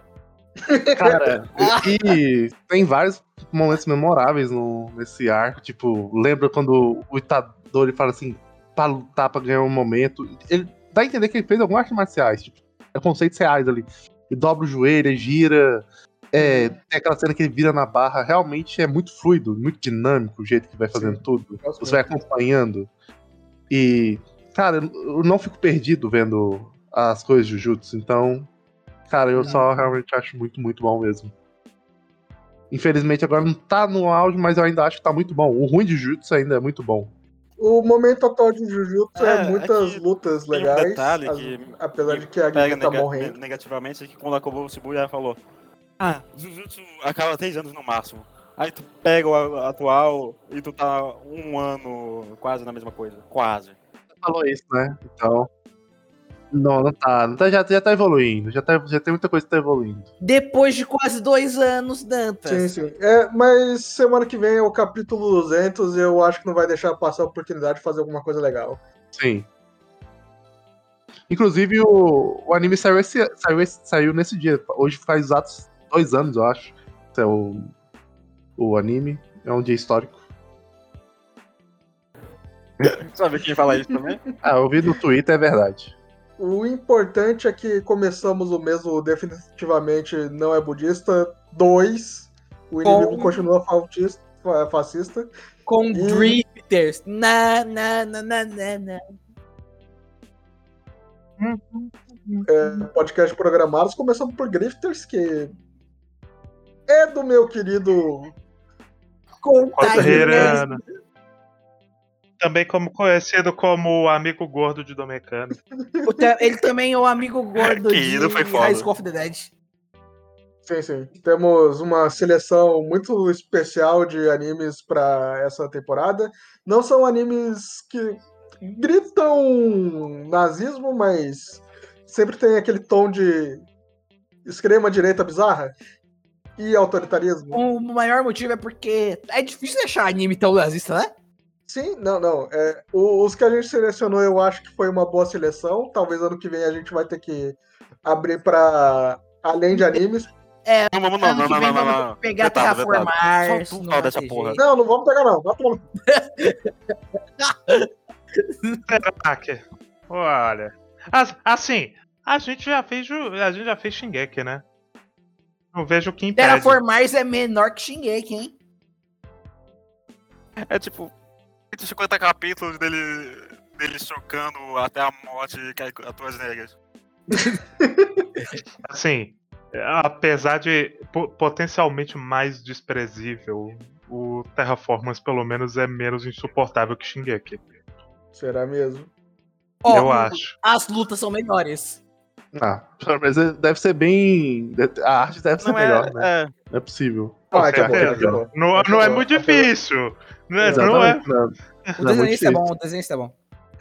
Speaker 2: Cara, e tem vários momentos memoráveis no, nesse arco. Tipo, lembra quando o Itadori fala assim, pra lutar, pra ganhar um momento. Ele dá a entender que ele fez algumas artes marciais, tipo, é conceitos reais ali. Ele dobra o joelho, ele gira. É, tem aquela cena que ele vira na barra. Realmente é muito fluido, muito dinâmico o jeito que vai fazendo tudo.
Speaker 1: Gosto
Speaker 2: Você vai acompanhando. E, cara, eu não fico perdido vendo as coisas de Jujutsu. Então, cara, eu só realmente acho muito, muito bom mesmo. Infelizmente agora não tá no auge, mas eu ainda acho que tá muito bom. O ruim de Jujutsu ainda é muito bom.
Speaker 1: O momento atual de Jujutsu é,
Speaker 4: É,
Speaker 1: muitas
Speaker 4: é que
Speaker 1: lutas
Speaker 4: Tem um
Speaker 1: legais.
Speaker 4: detalhe
Speaker 1: as-
Speaker 4: que
Speaker 1: apesar
Speaker 4: que
Speaker 1: de que a Guilherme tá morrendo.
Speaker 4: negativamente é que quando acabou o Shibuya falou Ah, Jujutsu acaba três anos no máximo. Aí tu pega o atual e tu tá um ano quase na mesma coisa. Quase.
Speaker 2: Falou isso, né? Então. Não, não tá. Não tá já, já tá evoluindo. Já, tá, já tem muita coisa que tá evoluindo.
Speaker 3: Depois de quase dois anos,
Speaker 1: Sim,
Speaker 3: Dantas.
Speaker 1: sim. É, mas semana que vem é o capítulo 200 eu acho que não vai deixar passar a oportunidade de fazer alguma coisa legal.
Speaker 2: Sim. Inclusive, o, o anime saiu, esse, saiu, saiu nesse dia. Hoje faz exatos dois anos, eu acho. Esse é o, o anime. É um dia histórico.
Speaker 4: Sabe quem fala isso também?
Speaker 2: Ah, eu vi no Twitter, é verdade.
Speaker 1: O importante é que começamos o mesmo definitivamente não é budista. Dois, o inimigo
Speaker 3: Com-
Speaker 1: continua fautista- fa- fascista.
Speaker 3: Com
Speaker 1: E-
Speaker 3: drifters. Na, na, na, na, na, na.
Speaker 1: É, podcast programados, começando por Grifters, que é do meu querido.
Speaker 5: Herana. também como conhecido como o amigo gordo de Domecano.
Speaker 3: Ele também é o amigo gordo
Speaker 4: Que
Speaker 3: de
Speaker 4: foi foda.
Speaker 3: High School of the Dead.
Speaker 1: Sim, sim. Temos uma seleção muito especial de animes para essa temporada. Não são animes que gritam nazismo, mas sempre tem aquele tom de extrema direita bizarra e autoritarismo.
Speaker 3: O maior motivo é porque é difícil achar anime tão nazista, né?
Speaker 1: Sim, não, não. É, os que a gente selecionou, eu acho que foi uma boa seleção. Talvez ano que vem a gente vai ter que abrir para além de animes.
Speaker 4: Não, vamos não, não, não, não, não,
Speaker 3: vamos
Speaker 4: não.
Speaker 3: pegar
Speaker 4: Vetado,
Speaker 3: Terraform
Speaker 4: vetado.
Speaker 3: Mars.
Speaker 4: Só tu
Speaker 3: no
Speaker 4: fala dessa porra.
Speaker 1: Não, não vamos pegar não. Vai tomar
Speaker 5: que? Olha. as- Assim, a gente já fez a gente já fez Shingeki, né? Não vejo o que impede.
Speaker 3: Terraform Mars é menor que Shingeki, hein?
Speaker 4: É tipo, 150 capítulos dele, dele chocando até a morte criaturas negras.
Speaker 5: Assim, apesar de po- potencialmente mais desprezível, o Terraformers pelo menos é menos insuportável que Shingeki.
Speaker 1: Será mesmo?
Speaker 3: Ó,
Speaker 5: eu acho.
Speaker 3: As lutas são melhores.
Speaker 2: Ah, pelo menos deve ser bem. A arte deve ser
Speaker 4: Não
Speaker 2: melhor,
Speaker 4: é,
Speaker 2: né?
Speaker 4: é,
Speaker 2: Não é possível.
Speaker 1: Ah, bom, que bom.
Speaker 5: Não, não é muito difícil. Não é, não é-
Speaker 2: não.
Speaker 3: O
Speaker 2: Não, é
Speaker 3: desenhista é bom, o desenhista é bom.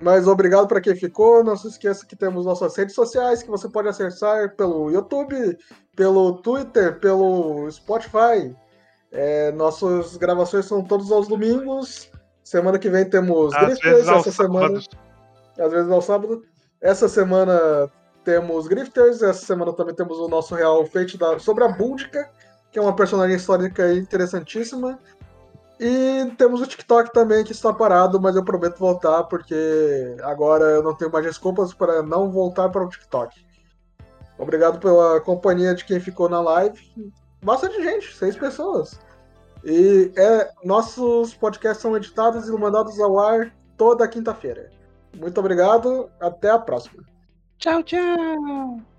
Speaker 1: Mas obrigado para quem ficou. Não se esqueça que temos nossas redes sociais que você pode acessar pelo YouTube, pelo Twitter, pelo Spotify. É, nossas gravações são todos aos domingos. Semana que vem temos
Speaker 5: Às aos
Speaker 1: Essa semana,
Speaker 5: sábados.
Speaker 1: às vezes ao sábado. Essa semana temos Grifters. Essa semana também temos o nosso Real Fate da, sobre a Búdica, que é uma personagem histórica interessantíssima. E temos o TikTok também que está parado, mas eu prometo voltar porque agora eu não tenho mais desculpas para não voltar para o TikTok. Obrigado pela companhia de quem ficou na live. Bastante gente, seis pessoas. E é, nossos podcasts são editados e mandados ao ar toda quinta-feira. Muito obrigado, até a próxima.
Speaker 3: Tchau, tchau.